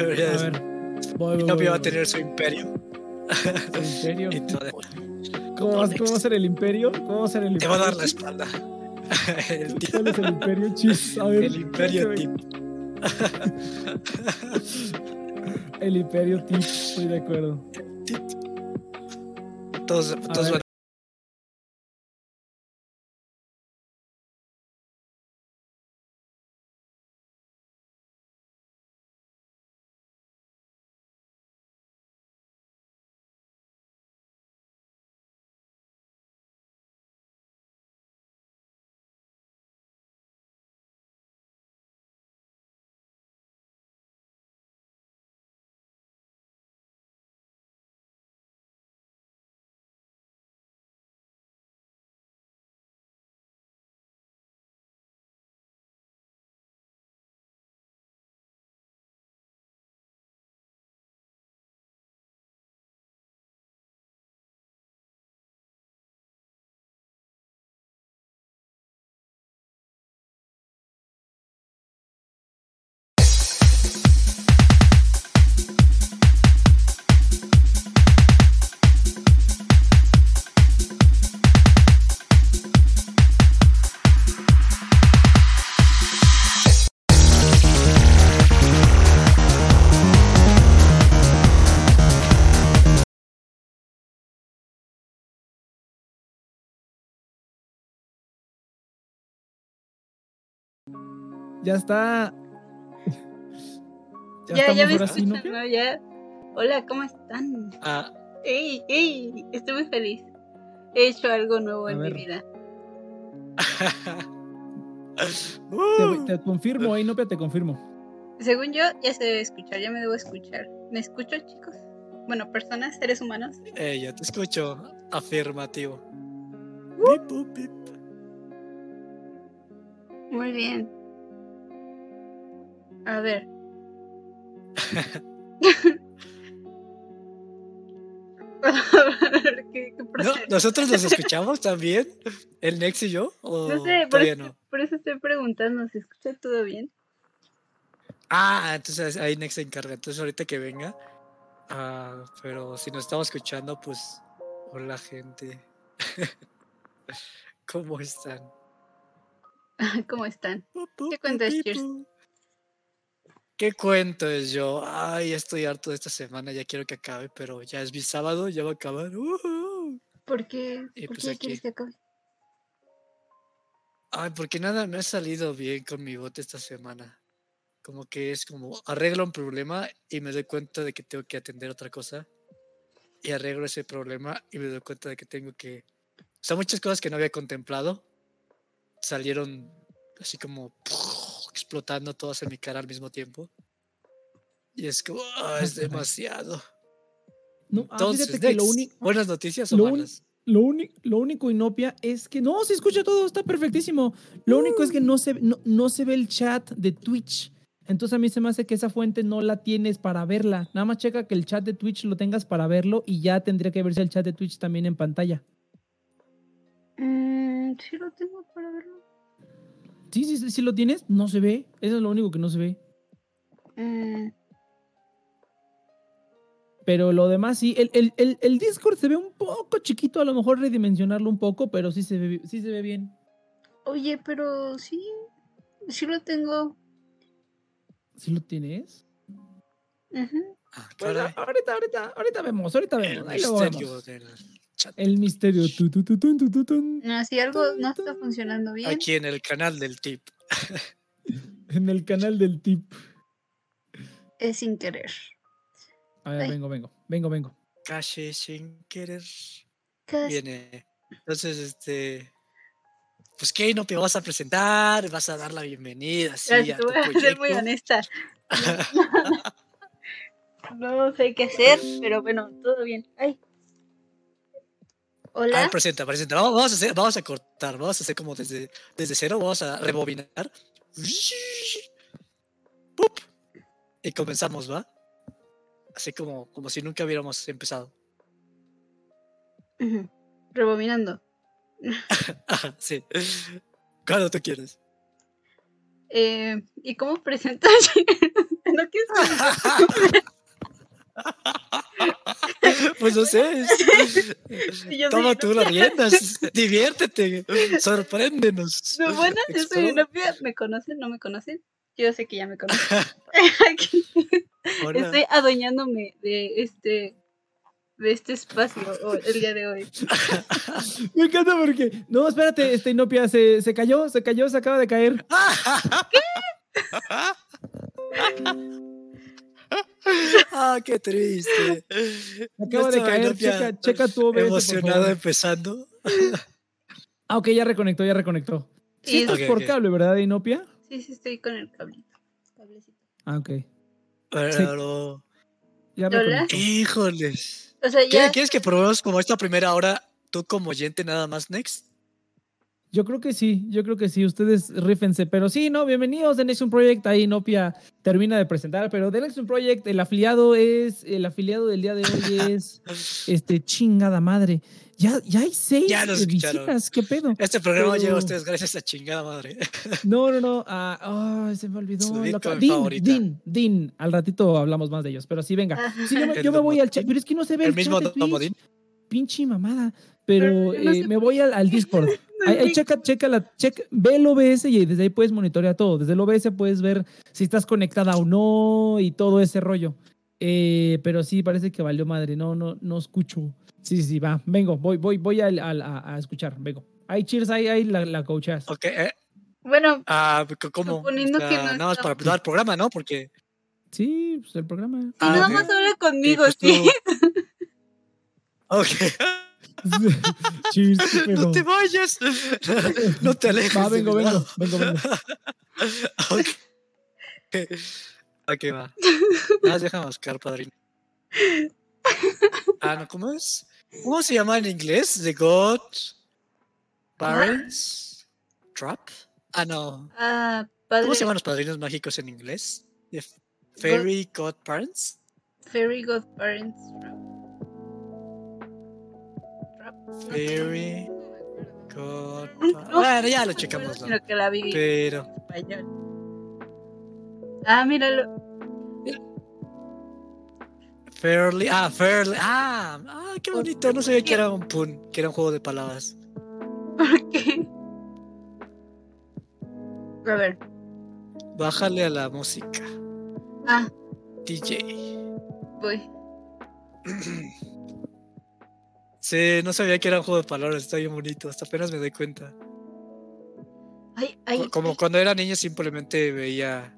A ver, voy, voy, voy, va a tener su imperio. Y todo. ¿Cómo, va, ¿Cómo va a ser el imperio? ¿Cómo va a ser el Te imperio? va a dar la espalda. El, ¿Cuál es el imperio? Chis, a ver. el imperio tip. El imperio tip, estoy de acuerdo. Todos, todos van Ya está. Ya, ya, me escuchan, ¿no? Ya. Hola, ¿cómo están? a. ¡Ey, ey! Estoy muy feliz. He hecho algo nuevo A en ver. mi vida. Uh, Te, te confirmo, ahí no, te confirmo. Según yo, ya se debe escuchar, ya me debo escuchar. ¿Me escucho, chicos? Bueno, personas, seres humanos. eh, ya te escucho. Afirmativo. Bip, bip. Muy bien. A ver. ¿Qué, qué No? ¿Nosotros nos escuchamos también? ¿El Nex y yo? ¿O No sé, por eso, no? por eso estoy preguntando, ¿se escucha todo bien? Ah, entonces ahí Nex se encarga. Entonces ahorita que venga. Ah, pero si nos estamos escuchando, pues. Hola, gente. ¿Cómo están? ¿Cómo están? ¿Qué cuentas, Cheers? ¿Qué cuento es yo? Ay, estoy harto de esta semana, ya quiero que acabe, pero ya es mi sábado, ya va a acabar. ujú. ¿Por qué, Y ¿por pues qué aquí. quieres que acabe? Ay, porque nada me ha salido bien con mi bote esta semana. Como que es como arreglo un problema y me doy cuenta de que tengo que atender otra cosa. Y arreglo ese problema y me doy cuenta de que tengo que... O sea, muchas cosas que no había contemplado salieron así como explotando todas en mi cara al mismo tiempo. Y es ah, es demasiado. No, ah, Entonces, fíjate que lo, Dex, uni- ¿buenas noticias o lo malas? lo, lo único inopia es que no, se escucha todo, está perfectísimo. Lo único es que no se, no, no se ve el chat de Twitch. Entonces a mí se me hace que esa fuente no la tienes para verla. Nada más checa que el chat de Twitch lo tengas para verlo y ya tendría que verse el chat de Twitch también en pantalla. Mm, sí lo tengo para verlo. Sí, sí, sí, sí lo tienes, no se ve. Eso es lo único que no se ve. Mm, Pero lo demás sí, el, el, el, el Discord se ve un poco chiquito, a lo mejor redimensionarlo un poco, pero sí se ve, sí se ve bien. Oye, pero sí, sí lo tengo. ¿Sí lo tienes? Ujú. Ah, Bueno, ahorita, ahorita, ahorita vemos, ahorita El vemos. ahí misterio vemos. del. El misterio. Tu, tu, tu. No, si algo no está funcionando bien. Aquí en el canal del tip. En el canal del tip. Es sin querer. A ver, Ay. vengo, vengo, vengo, vengo. Calle sin querer. Viene. Entonces, este. Pues, ¿qué? ¿No te vas a presentar? ¿Vas a dar la bienvenida? Sí, Gracias, a tu voy a ser muy honesta. No sé qué hacer, pero bueno, todo bien. Ay. A Hola. ver, presenta, presenta. Vamos, vamos a hacer, vamos a cortar, vamos a hacer como desde, desde cero, vamos a rebobinar. ¡Pup! Y comenzamos, ¿va? Así como, como si nunca hubiéramos empezado. Ujú. Rebobinando. Ajá, sí. Cuando tú quieras. Eh, ¿Y cómo presentas? no quieres Pues no sé. Toma tú las riendas. Diviértete. Sorpréndenos. No, bueno, yo soy Explora. novia. ¿Me conocen? ¿No me conocen? Yo sé que ya me conocen. Estoy adueñándome de este de este espacio el día de hoy. Me encanta porque. No, espérate, este Inopia se, se cayó, se cayó, se acaba de caer. Ah, qué triste. Acaba de caer. Checa, checa tu OBS. favor. empezando. Ah, ok, ya reconectó, ya reconectó. Sí, Sí, estás por cable, ¿verdad, Inopia? sí, sí, estoy con el cablito. Cablecito. Ah, ok. Pero, Ya ¿Hola? reconectó. híjoles. O sea, ¿Qué- ya. ¿Quieres que probemos como esta primera hora tú como oyente nada más next? Yo creo que sí, yo creo que sí, ustedes rífense, pero sí, no, bienvenidos de Nexus Project, ahí Inopia termina de presentar, pero de Nexus Project el afiliado es, el afiliado del día de hoy es, este, chingada madre, ya, ya hay seis Ya nos escucharon. visitas, ¿qué pedo? Este programa Pero- llega a ustedes gracias a chingada madre. No, no, no, ah, ay, se me olvidó. Su lo Bitcoin acabo- Din. Din, Din, al ratito hablamos más de ellos, pero sí, venga. Sí, yo, me- El yo me voy al chat, pero es que no se ve El el, mismo chat de Twitch. Pinche mamada, pero Pero yo no eh, me voy al, al Discord. Ahí, ahí Sí. checa, checa la, checa, ve el OBS y desde ahí puedes monitorear todo. Desde el OBS puedes ver si estás conectada o no y todo ese rollo. Eh, pero sí, parece que valió madre. No, no, no escucho. Sí, sí, sí, va. Vengo, voy, voy, voy al- a, a escuchar. Vengo. Ahí, cheers, ahí, ahí la, la coachas. Ok, eh, Bueno, ah, ¿cómo? Suponiendo O sea, que no nada más para empezar el programa, ¿no? Porque Sí, pues el programa. si Ah, nada ok. más habla conmigo, pues tú- sí. Ok. cheers, no te vayas. no te alejes. Va, vengo, vengo, vengo, vengo. Ok. Ok, va. Nada déjame buscar, padrino. Ah, no, ¿cómo es? ¿Cómo se llama en inglés? The God Parents Trap. Ah, no. Ah, padre. ¿Cómo se llaman los padrinos mágicos en inglés? The Fairy Godparents. Fairy Godparents Trap. Fairy Bueno, ya lo checamos, acuerdo, ¿no? sino que la vi en Pero. español. Ah, míralo. Fairly. Ah, Fairly. Ah, ah, qué bonito. No sabía que era un pun, que era un juego de palabras. ¿Por qué? A ver. Bájale a la música. Ah, DJ. voy. Sí, no sabía que era un juego de palabras, está bien bonito, hasta apenas me doy cuenta. Ay, ay. Co- Como ay. cuando era niño simplemente veía.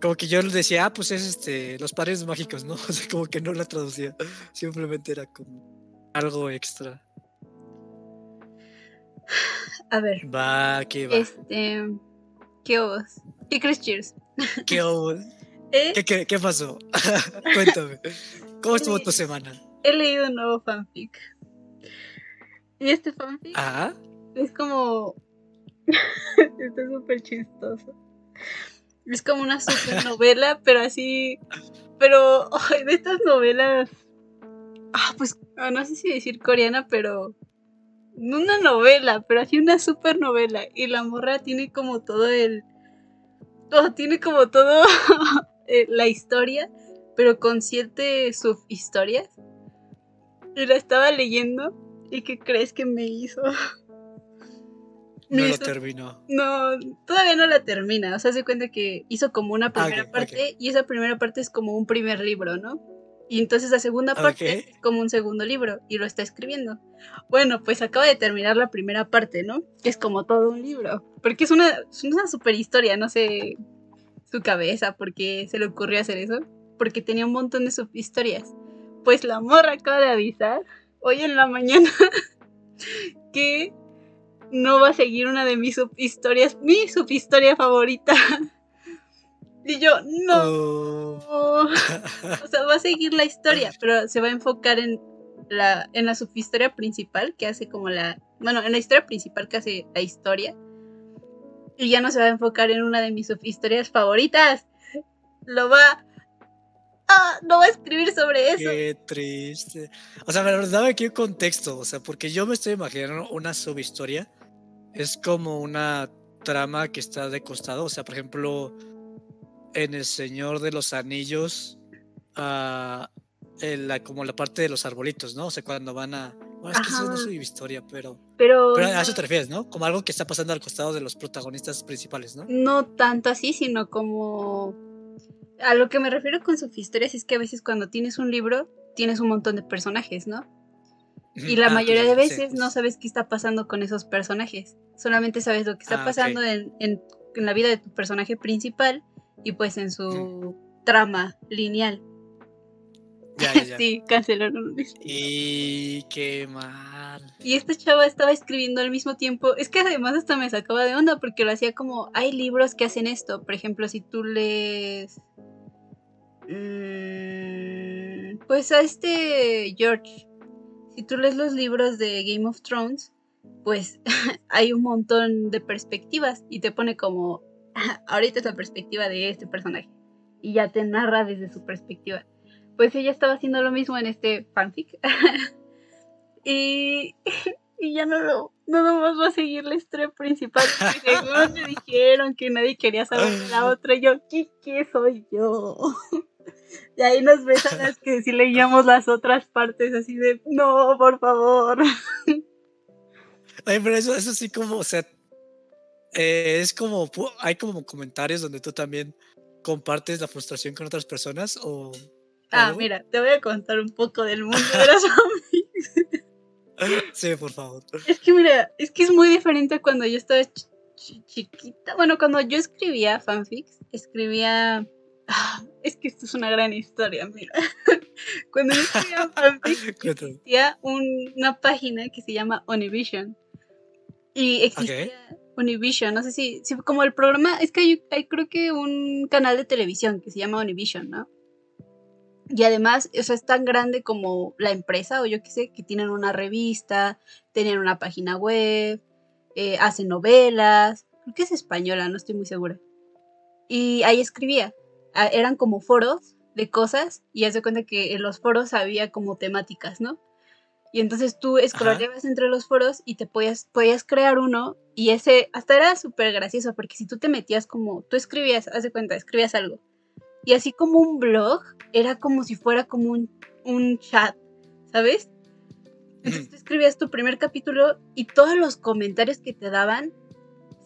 Como que yo decía, ah, pues es este, los padres mágicos, ¿no? O sea, como que no la traducía. Simplemente era como algo extra. A ver. Va, que va. Este. ¿Qué vos? ¿Qué crees, Cheers? ¿Qué, hubo? ¿Eh? ¿Qué, qué, qué pasó? Cuéntame. ¿Cómo estuvo tu semana? He leído un nuevo fanfic. Y este fanfic Ah, es como. Está súper chistoso. Es como una super novela, pero así. Pero ay, de estas novelas. Ah, pues ah, no sé si decir coreana, pero. Una novela, pero así una super novela. Y la morra tiene como todo el. Todo, tiene como todo eh, la historia, pero con siete subhistorias. Y la estaba leyendo. ¿Y qué crees que me hizo? no lo hizo- terminó. no, todavía no la termina. O sea, se cuenta que hizo como una primera Ah, ok, parte y esa primera parte es como un primer libro, ¿no? Y entonces la segunda parte Ok. es como un segundo libro y lo está escribiendo. Bueno, pues acaba de terminar la primera parte, ¿no? Que es como todo un libro. Porque es una, es una super historia, no sé su cabeza, porque se le ocurrió hacer eso. Porque tenía un montón de subhistorias. Pues la morra acaba de avisar hoy en la mañana que no va a seguir una de mis subhistorias, mi subhistoria favorita. Y yo, no. Oh. O sea, va a seguir la historia, pero se va a enfocar en la, en la subhistoria principal que hace como la. Bueno, en la historia principal que hace la historia. Y ya no se va a enfocar en una de mis subhistorias favoritas. Lo va ah, no voy a escribir sobre eso. Qué triste. O sea, pero dame aquí un contexto, o sea, porque yo me estoy imaginando una subhistoria. Es como una trama que está de costado, o sea, por ejemplo, en El Señor de los Anillos, ah, en la, como la parte de los arbolitos, ¿no? O sea, cuando van a... Bueno, es que eso no es Ajá. subhistoria, pero... Pero, Pero a eso te refieres, ¿no? Como algo que está pasando al costado de los protagonistas principales, ¿no? no tanto así, sino como... A lo que me refiero con subhistorias es que a veces cuando tienes un libro, tienes un montón de personajes, ¿no? Y la Ah, mayoría de sí, veces no pues. sabes qué está pasando con esos personajes. Solamente sabes lo que está Ah, pasando en, en- en la vida de tu personaje principal y pues en su trama lineal. Ya, ya, ya. sí, cancelaron. Y qué mal. Y esta chava estaba escribiendo al mismo tiempo. Es que además hasta me sacaba de onda porque lo hacía como. Hay libros que hacen esto. Por ejemplo, si tú lees. mm, pues a este George. Si tú lees los libros de Game of Thrones, pues hay un montón de perspectivas y te pone como. Ahorita es la perspectiva de este personaje. Y ya te narra desde su perspectiva. Pues ella estaba haciendo lo mismo en este fanfic. y, y ya no lo. No nomás va a seguir la historia principal. me dijeron que nadie quería saber de la otra. Y yo, ¿qué, qué soy yo? Y ahí nos besan las que si leíamos las otras partes así de, no, por favor. Ay, pero eso, eso sí como, o sea, eh, es como, hay como comentarios donde tú también compartes la frustración con otras personas o... Ah, mira, te voy a contar un poco del mundo de los fanfics. Sí, por favor. Es que mira, es que es muy diferente cuando yo estaba ch- ch- chiquita. Bueno, cuando yo escribía fanfics, escribía... Ah, es que esto es una gran historia, mira. cuando yo escribía fanfics, existía un- una página que se llama Univision. Y existía Univision, no sé si, si como el programa, es que hay, hay creo que un canal de televisión que se llama Univision, ¿no? Y además, o sea, es tan grande como la empresa, o yo qué sé, que tienen una revista, tienen una página web, eh, hacen novelas, creo que es española, no estoy muy segura. Y ahí escribía, Ah, eran como foros de cosas, y haz de cuenta que en los foros había como temáticas, ¿no? Y entonces tú escroleabas entre los foros y te podías, podías crear uno, y ese hasta era súper gracioso, porque si tú te metías como, tú escribías, haz de cuenta, escribías algo, y así como un blog, era como si fuera como un, un chat, ¿sabes? Entonces tú escribías tu primer capítulo y todos los comentarios que te daban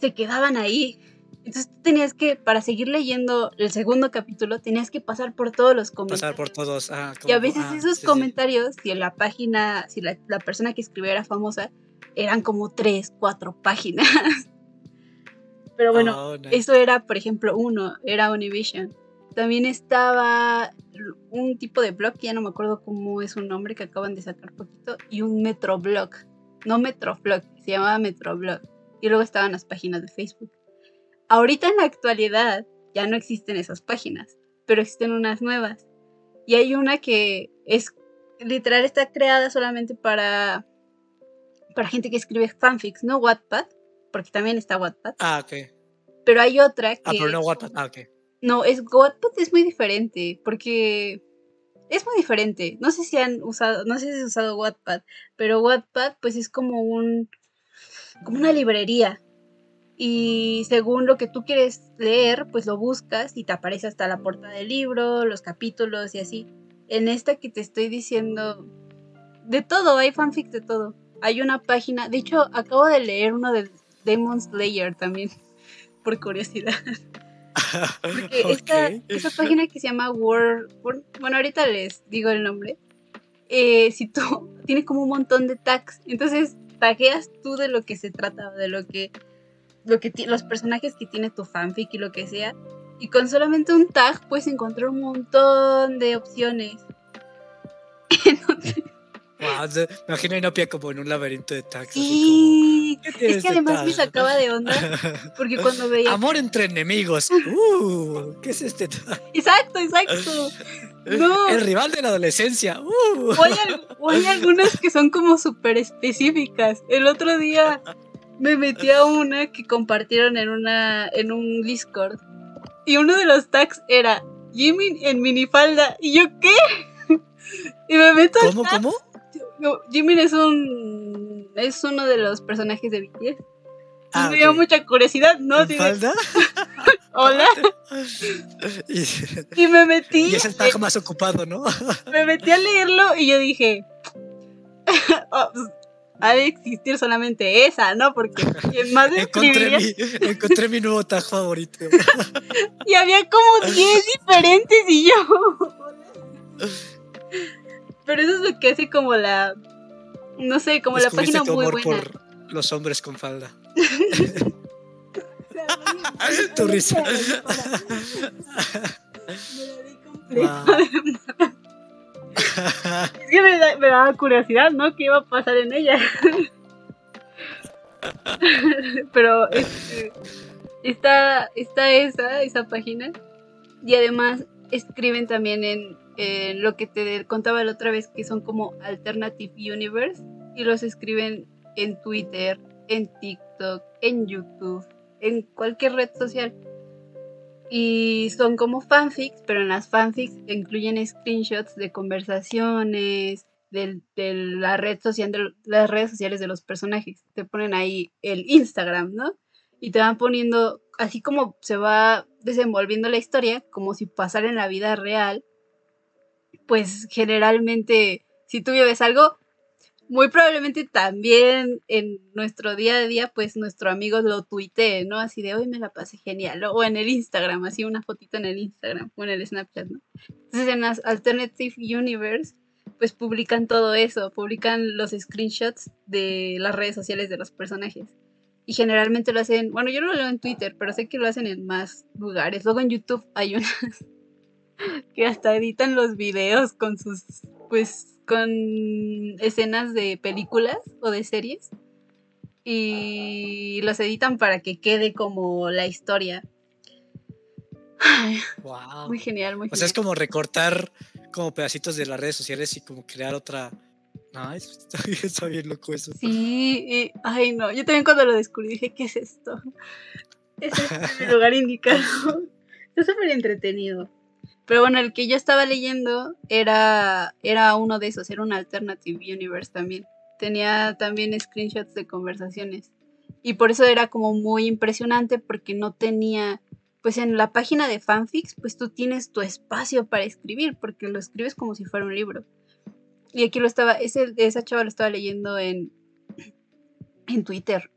se quedaban ahí. Entonces tú tenías que, para seguir leyendo el segundo capítulo, tenías que pasar por todos los comentarios. Pasar por todos. ah, Y a veces ah, esos sí, sí. comentarios, si en la página, si la, la persona que escribió era famosa, eran como tres, cuatro páginas. Pero bueno, Oh, nice. eso era, por ejemplo, uno, era Univision. También estaba un tipo de blog, que ya no me acuerdo cómo es un nombre que acaban de sacar poquito, y un Metroblog. No Metroblog, se llamaba Metroblog. Y luego estaban las páginas de Facebook. Ahorita en la actualidad ya no existen esas páginas, pero existen unas nuevas. Y hay una que es literal está creada solamente para para gente que escribe fanfics, no Wattpad, porque también está Wattpad, Ah, ok. pero hay otra que Ah, pero no Wattpad. Ah, ok. No, es Wattpad es muy diferente, porque es muy diferente. No sé si han usado, no sé si has usado Wattpad, pero Wattpad pues es como un como una librería. Y según lo que tú quieres leer, pues lo buscas y te aparece hasta la portada del libro, los capítulos y así. En esta que te estoy diciendo, de todo, hay fanfics de todo. Hay una página, de hecho, acabo de leer uno de Demon Slayer también, por curiosidad. Porque esta, Ok. esa página que se llama Word, Word- bueno, ahorita les digo el nombre. eh, si tú tiene como un montón de tags, entonces tagueas tú de lo que se trata, de lo que, lo que los personajes que tiene tu fanfic y lo que sea. Y con solamente un tag puedes encontrar un montón de opciones. Entonces, Wow, me imagino a Inopia como en un laberinto de tags. así sí, como, ¿qué tiene es que además me sacaba de onda porque cuando veía Amor entre enemigos. Uh, ¿Qué es este? Exacto, exacto. No. El rival de la adolescencia. Uh. O hay, al- o hay algunas que son como súper específicas. El otro día me metí a una que compartieron en una en un Discord. Y uno de los tags era Jimmy en minifalda. ¿Y yo qué? y me meto al ¿Cómo, chat. cómo? Jimin es un es uno de los personajes de BTS. Ah, me dio mucha curiosidad, ¿no? ¿En Así de, falda? Hola. y, Y me metí. y es el trabajo más ocupado, ¿no? me metí a leerlo y yo dije. "Oh, pues, ha de existir solamente esa, ¿no? Porque más encontré, escribiría. mi, encontré mi nuevo tag favorito. Y había como 10 diferentes y yo. Pero eso es lo que hace como la. No sé, como la página tu muy amor buena. por los hombres con falda. Tu risa. Wow. Es que me, da- me daba curiosidad, ¿no? ¿Qué iba a pasar en ella? Pero este, está, está esa, esa página. Y además escriben también en, lo que te contaba la otra vez, que son como Alternative Universe. Y los escriben en Twitter, en TikTok, en YouTube, en cualquier red social. Y son como fanfics, pero en las fanfics incluyen screenshots de conversaciones, de, de las redes sociales de los personajes. Te ponen ahí el Instagram, ¿no? Y te van poniendo, así como se va desenvolviendo la historia, como si pasara en la vida real, pues generalmente, si tú vives algo, muy probablemente también en nuestro día a día, pues nuestro amigo lo tuitee, ¿no? Así de hoy me la pasé genial. O en el Instagram, así una fotito en el Instagram o en el Snapchat, ¿no? Entonces en las Alternative Universe, pues publican todo eso, publican los screenshots de las redes sociales de los personajes. Y generalmente lo hacen, bueno, yo no lo leo en Twitter, pero sé que lo hacen en más lugares. Luego en YouTube hay unas que hasta editan los videos con sus, pues, con escenas de películas o de series. Y los editan para que quede como la historia. Ay, Wow. muy genial, muy O sea, es genial. como recortar como pedacitos de las redes sociales y como crear otra. Eso está, bien- está bien loco eso. Sí, y- ay no, yo también cuando lo descubrí dije, ¿qué es esto? Es este el lugar indicado. Está súper entretenido. Pero bueno, el que yo estaba leyendo era, era uno de esos, era un Alternative Universe también. Tenía también screenshots de conversaciones. Y por eso era como muy impresionante porque no tenía, pues en la página de fanfics, pues tú tienes tu espacio para escribir, porque lo escribes como si fuera un libro. Y aquí lo estaba, ese, esa chava lo estaba leyendo en, en Twitter.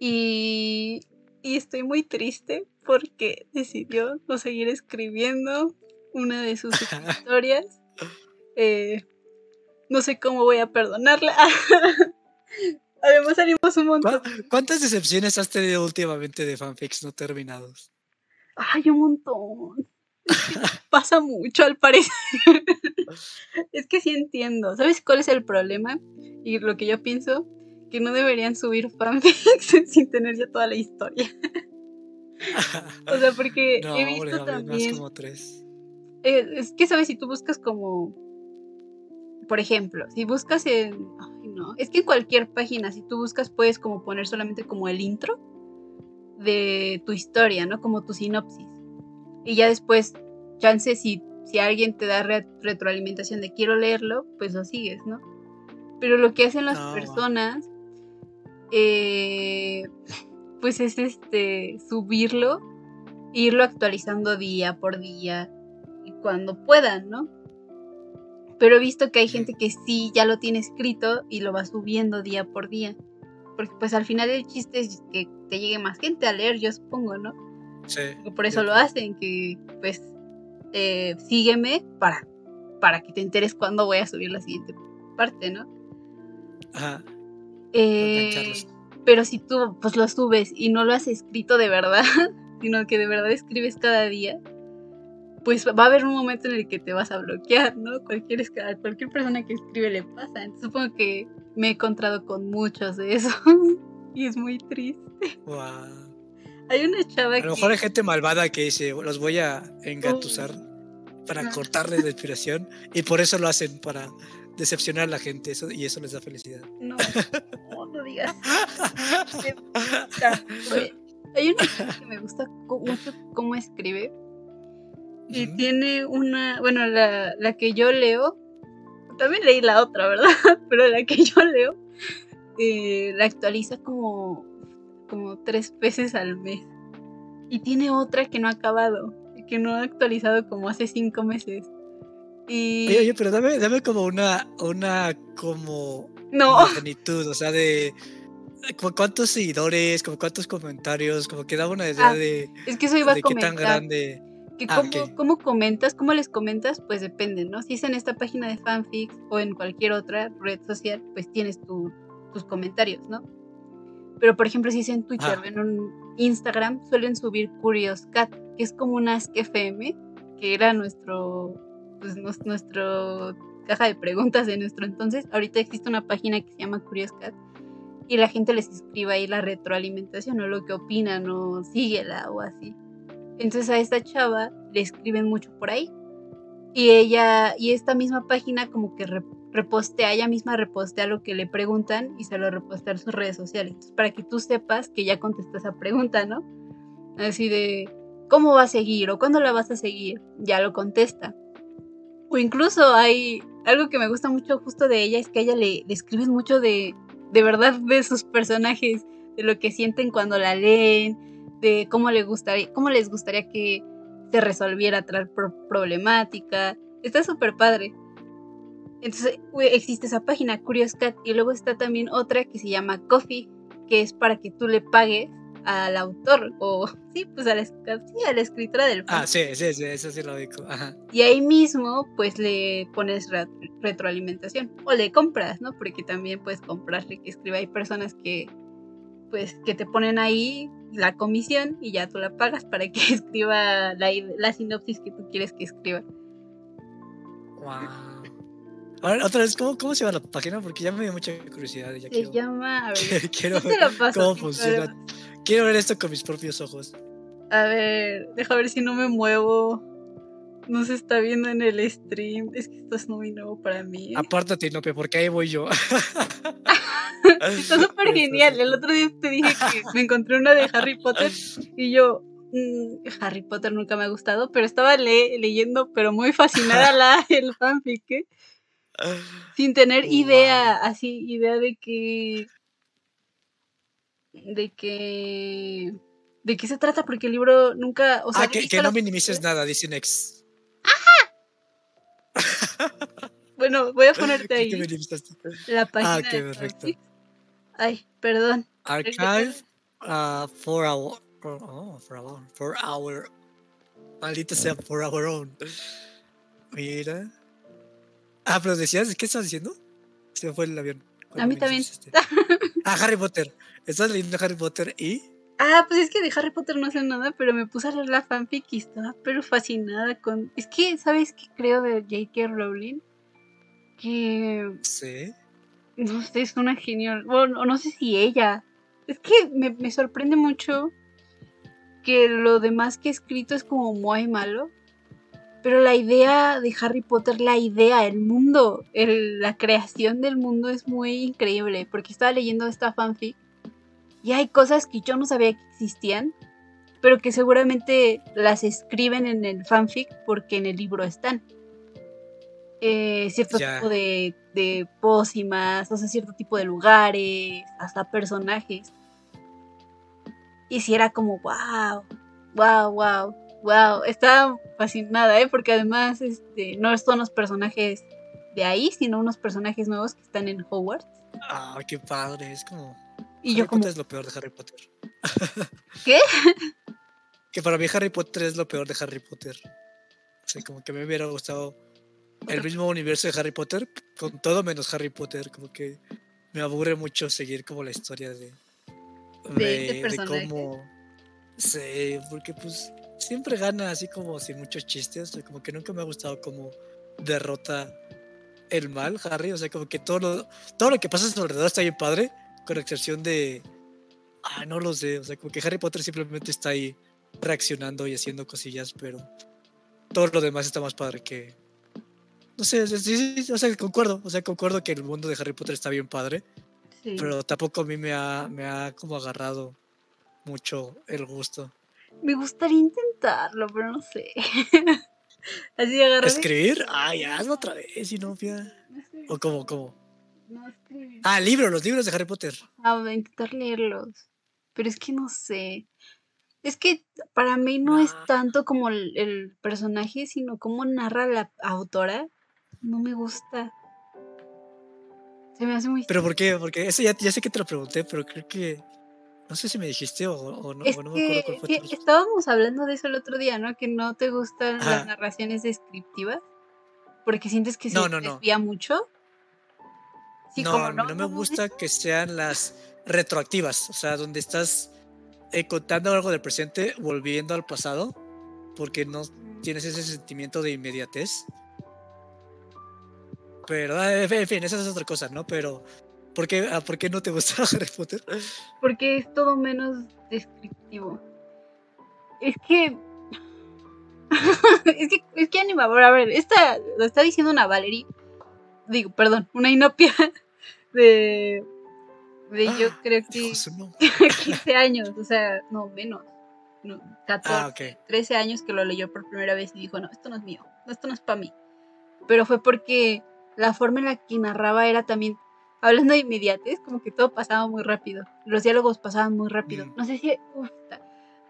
Y, y estoy muy triste porque decidió no seguir escribiendo una de sus historias. Eh, no sé cómo voy a perdonarla. Además salimos un montón. ¿Cuá- ¿Cuántas decepciones has tenido últimamente de fanfics no terminados? Ay, un montón. Pasa mucho al parecer. es que sí entiendo. ¿Sabes cuál es el problema? Y lo que yo pienso, que no deberían subir fanfics sin tener ya toda la historia. O sea, porque no, he hombre, visto más también... como tres. Eh, es que, ¿sabes? Si tú buscas como... Por ejemplo, si buscas en... Ay, no. Es que en cualquier página, si tú buscas, puedes como poner solamente como el intro de tu historia, ¿no? Como tu sinopsis. Y ya después, chance, si, si alguien te da re- retroalimentación de quiero leerlo, pues lo sigues, ¿no? Pero lo que hacen las No, personas, eh, pues es este, subirlo, e irlo actualizando día por día y cuando puedan, ¿no? Pero he visto que hay gente que sí ya lo tiene escrito y lo va subiendo día por día. Porque pues al final el chiste es que te llegue más gente a leer, yo supongo, ¿no? Sí. Por eso lo hacen, que pues eh, sígueme para, para que te enteres cuándo voy a subir la siguiente parte, ¿no? Ajá. Eh, pero si tú pues lo subes y no lo has escrito de verdad, sino que de verdad escribes cada día, pues va a haber un momento en el que te vas a bloquear, ¿no? Cualquier, cualquier persona que escribe le pasa. Entonces supongo que me he encontrado con muchos de esos y es muy triste. Guau. Hay una chava A lo que... mejor hay gente malvada que dice, los voy a engatusar para Ah. cortarles la inspiración y por eso lo hacen, para decepcionar a la gente eso, y eso les da felicidad. No, no, no digas. Hay una chica que me gusta mucho cómo escribe. Y tiene una, bueno, la, la que yo leo, también leí la otra, ¿verdad? Pero la que yo leo, eh, la actualiza como, como tres veces al mes. Y tiene otra que no ha acabado, que no ha actualizado como hace cinco meses. Y... Oye, oye, pero dame, dame como una, una como no, magnitud, o sea, de como cuántos seguidores, como cuántos comentarios, como que daba una idea Ah, de, es que eso iba a de qué tan grande. Que Ah, cómo, ok. cómo comentas, cómo les comentas, pues depende, ¿no? Si es en esta página de fanfics o en cualquier otra red social, pues tienes tu- tus comentarios, ¿no? Pero por ejemplo, si es en Twitter Ah. o en un Instagram, suelen subir Curious Cat, que es como un Ask FM, que era nuestro, pues nos- nuestro caja de preguntas de nuestro entonces. Ahorita existe una página que se llama Curious Cat y la gente les escribe ahí la retroalimentación o lo que opinan o síguela o así. Entonces a esta chava le escriben mucho por ahí. Y ella, y esta misma página como que re- repostea, ella misma repostea lo que le preguntan y se lo repostea en sus redes sociales. Para que tú sepas que ya contestó esa pregunta, ¿no? Así de, ¿cómo va a seguir? ¿O cuándo la vas a seguir? Ya lo contesta. O incluso hay algo que me gusta mucho justo de ella, es que ella le, escriben mucho de, de verdad de sus personajes, de lo que sienten cuando la leen, de cómo, le gustaría, cómo les gustaría que se resolviera tal pro- problemática. Está súper padre. Entonces existe esa página, Curious Cat, y luego está también otra que se llama Coffee, que es para que tú le pagues al autor, o sí, pues a la, esc- sí, a la escritora del Ah, fanfic. sí, sí, sí, eso sí lo digo. Ajá. Y ahí mismo, pues le pones re- retroalimentación. O le compras, ¿no? Porque también puedes comprarle que escriba. Hay personas que, pues, que te ponen ahí la comisión y ya tú la pagas para que escriba la, la sinopsis que tú quieres que escriba. Wow. Ahora, otra vez, ¿cómo, ¿cómo se llama la página? Porque ya me dio mucha curiosidad. Ya Se quiero, llama. A ver, quiero, lo paso. cómo funciona. quiero ver esto con mis propios ojos. A ver, deja ver si no me muevo. No se está viendo en el stream. Es que esto es muy nuevo para mí. Apártate, Nope, porque ahí voy yo. Está súper genial. El otro día te dije que me encontré una de Harry Potter y yo, mm, Harry Potter nunca me ha gustado, pero estaba le- leyendo, pero muy fascinada la, el fanfic, ¿eh? sin tener Wow. idea, así, idea de que, de que, de qué se trata, porque el libro nunca, o sea, ah, que, que no minimices nada, dice Nex. Bueno, voy a ponerte ¿Qué ahí minimizaste? la página. ok, de perfecto. Ay, perdón. Archive uh, for our oh, for our for our maldita sea for our own. Mira. Ah, pero decías, ¿qué estás diciendo? Se me fue el avión. A mí también. dijiste. Ah, Harry Potter. Estás leyendo Harry Potter y Ah, pues es que de Harry Potter no sé nada, pero me puse a leer la fanfic y estaba pero fascinada con... Es que, ¿sabes qué creo de J.K. Rowling? Que, sí. no sé, es una genial... Bueno, no sé si ella. Es que me, me sorprende mucho que lo demás que he escrito es como muy malo. Pero la idea de Harry Potter, la idea, el mundo, el- la creación del mundo es muy increíble. Porque estaba leyendo esta fanfic y hay cosas que yo no sabía que existían, pero que seguramente las escriben en el fanfic porque en el libro están. Eh, cierto Ya. tipo de, de pócimas, o sea, cierto tipo de lugares, hasta personajes. Y si era como, wow, wow, wow, wow. Estaba fascinada, ¿eh? Porque además este, no son los personajes de ahí, sino unos personajes nuevos que están en Hogwarts. Ah, qué padre. Es como. Y Harry yo como, Potter es lo peor de Harry Potter. ¿Qué? Que para mí Harry Potter es lo peor de Harry Potter. O sea, como que me hubiera gustado el mismo universo de Harry Potter, con todo menos Harry Potter. Como que me aburre mucho seguir como la historia de. De este de cómo. Sí, porque pues siempre gana así como sin muchos chistes. O sea, como que nunca me ha gustado cómo derrota el mal, Harry. O sea, como que todo lo, todo lo que pasa a su alrededor está bien padre, con excepción de. Ah, no lo sé. O sea, como que Harry Potter simplemente está ahí reaccionando y haciendo cosillas, pero todo lo demás está más padre que. No sé, sí, sí, sí, o sea, concuerdo. O sea, concuerdo que el mundo de Harry Potter está bien padre, Sí. pero tampoco a mí me ha, me ha como agarrado mucho el gusto. Me gustaría intentarlo, pero no sé. Así agarré. ¿Escribir? Ay, hazlo otra vez, si no, ¿O cómo, cómo? No escribí. Ah, libros, los libros de Harry Potter. Ah, voy a intentar leerlos. Pero es que no sé. Es que para mí no es Ah. tanto como el, el personaje, sino cómo narra la autora. No me gusta. Se me hace muy... ¿Pero por qué? Porque eso ya, ya sé que te lo pregunté, pero creo que. No sé si me dijiste o, o no, es o no me acuerdo que, cuál fue que respuesta. estábamos hablando de eso el otro día, ¿no? Que no te gustan Ajá. las narraciones descriptivas. Porque sientes que se No, no. desvía mucho. Sí, no, como no, me gusta que sean las retroactivas, o sea, donde estás eh, contando algo del presente volviendo al pasado, porque no tienes ese sentimiento de inmediatez. Pero, ah, en fin, en fin, esa es otra cosa, ¿no? Pero, ¿por qué, ah, ¿por qué no te gusta Harry Potter? Porque es todo menos descriptivo. Es que. es que, es que animador. A ver, esta lo está diciendo una Valerie. Digo, perdón, una inopia de. De yo creo que nombre. 15 años, o sea, no, menos. No, 14, Ah, ok. 13 años que lo leyó por primera vez y dijo, no, esto no es mío, no, esto no es para mí. Pero fue porque la forma en la que narraba era también, hablando de inmediatez, como que todo pasaba muy rápido. Los diálogos pasaban muy rápido. Mm. No sé si... uf,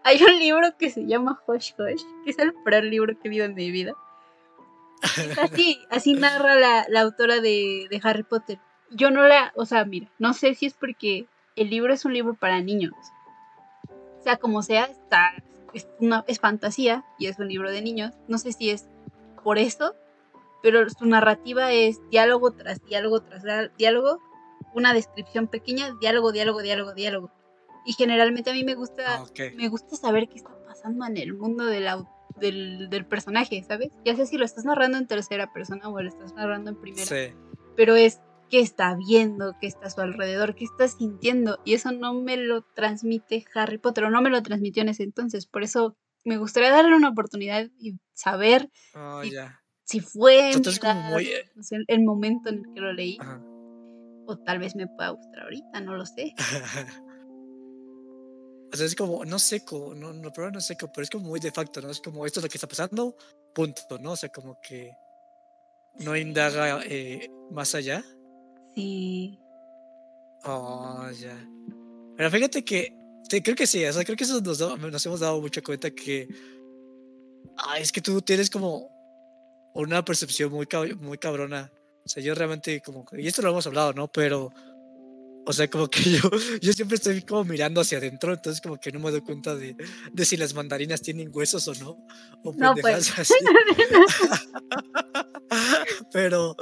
hay un libro que se llama Hush Hush, que es el peor libro que he leído en mi vida. Así, así narra la, la autora de, de Harry Potter. Yo no la, o sea, mira, no sé si es porque el libro es un libro para niños. O sea, como sea, está, es, una, es fantasía y es un libro de niños. No sé si es por eso, pero su narrativa es diálogo tras diálogo tras diálogo, una descripción pequeña, diálogo, diálogo, diálogo, diálogo. Y generalmente a mí me gusta Ah, me gusta saber qué está pasando en el mundo del, au- del, del personaje, ¿sabes? Ya sé si lo estás narrando en tercera persona o lo estás narrando en primera, Sí. pero es qué está viendo, qué está a su alrededor, qué está sintiendo, y eso no me lo transmite Harry Potter, o no me lo transmitió en ese entonces, por eso me gustaría darle una oportunidad y saber Oh, si fue muy, eh, el momento en el que lo leí, Ajá. o tal vez me pueda gustar ahorita, no lo sé. O sea, es como, no seco, no, no, pero no seco, pero es como muy de facto, ¿no? Es como, esto es lo que está pasando, punto, ¿no? O sea, como que no indaga eh, más allá. Sí, Oh, ya. Pero fíjate que, sí, creo que sí, o sea, creo que eso nos, hemos dado mucha cuenta que, ah, es que tú tienes como una percepción muy, muy cabrona. O sea, yo realmente como, y esto lo hemos hablado, ¿no? Pero, o sea, como que yo, yo siempre estoy como mirando hacia adentro, entonces como que no me doy cuenta de, de si las mandarinas tienen huesos o no. O No, pues. así. Pero,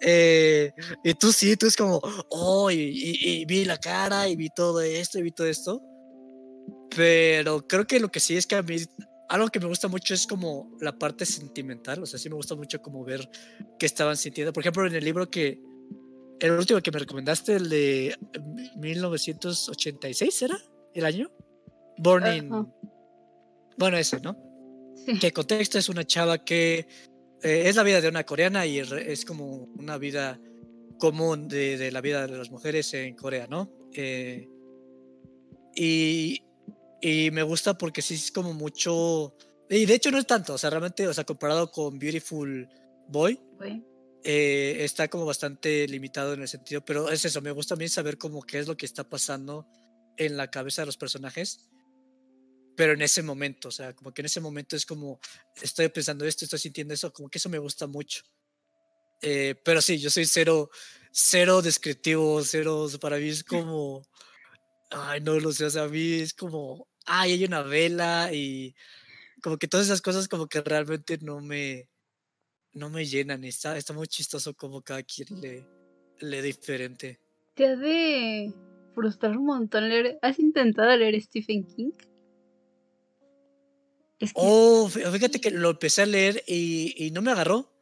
eh, y tú sí, tú es como, oh, y, y- y vi la cara, y vi todo esto, y vi todo esto. Pero creo que lo que sí es que a mí, algo que me gusta mucho es como la parte sentimental, o sea, sí me gusta mucho como ver qué estaban sintiendo. Por ejemplo, en el libro que, el último que me recomendaste, el de 1986, ¿era? ¿El año? Born in... Ajá. Bueno, ese, ¿no? sí. que contexto es una chava que eh, es la vida de una coreana y es como una vida común de, de la vida de las mujeres en Corea, ¿no? Eh, y, y me gusta porque sí es como mucho... Y de hecho no es tanto, o sea, realmente, o sea, comparado con Beautiful Boy, Fue. Eh, está como bastante limitado en el sentido, pero es eso, me gusta a mí saber como qué es lo que está pasando en la cabeza de los personajes, pero en ese momento, o sea, como que en ese momento es como, estoy pensando esto, estoy sintiendo eso, como que eso me gusta mucho. Eh, pero sí, yo soy cero, cero descriptivo, cero, para mí es como, ay, no lo sé, o sea, a mí es como, ay, hay una vela y como que todas esas cosas como que realmente no me, no me llenan. Está, está muy chistoso como cada quien le, le diferente. Te ha de frustrar un montón leer. ¿Has intentado leer Stephen King? Es que Oh, fí- fíjate que lo empecé a leer y, y no me agarró.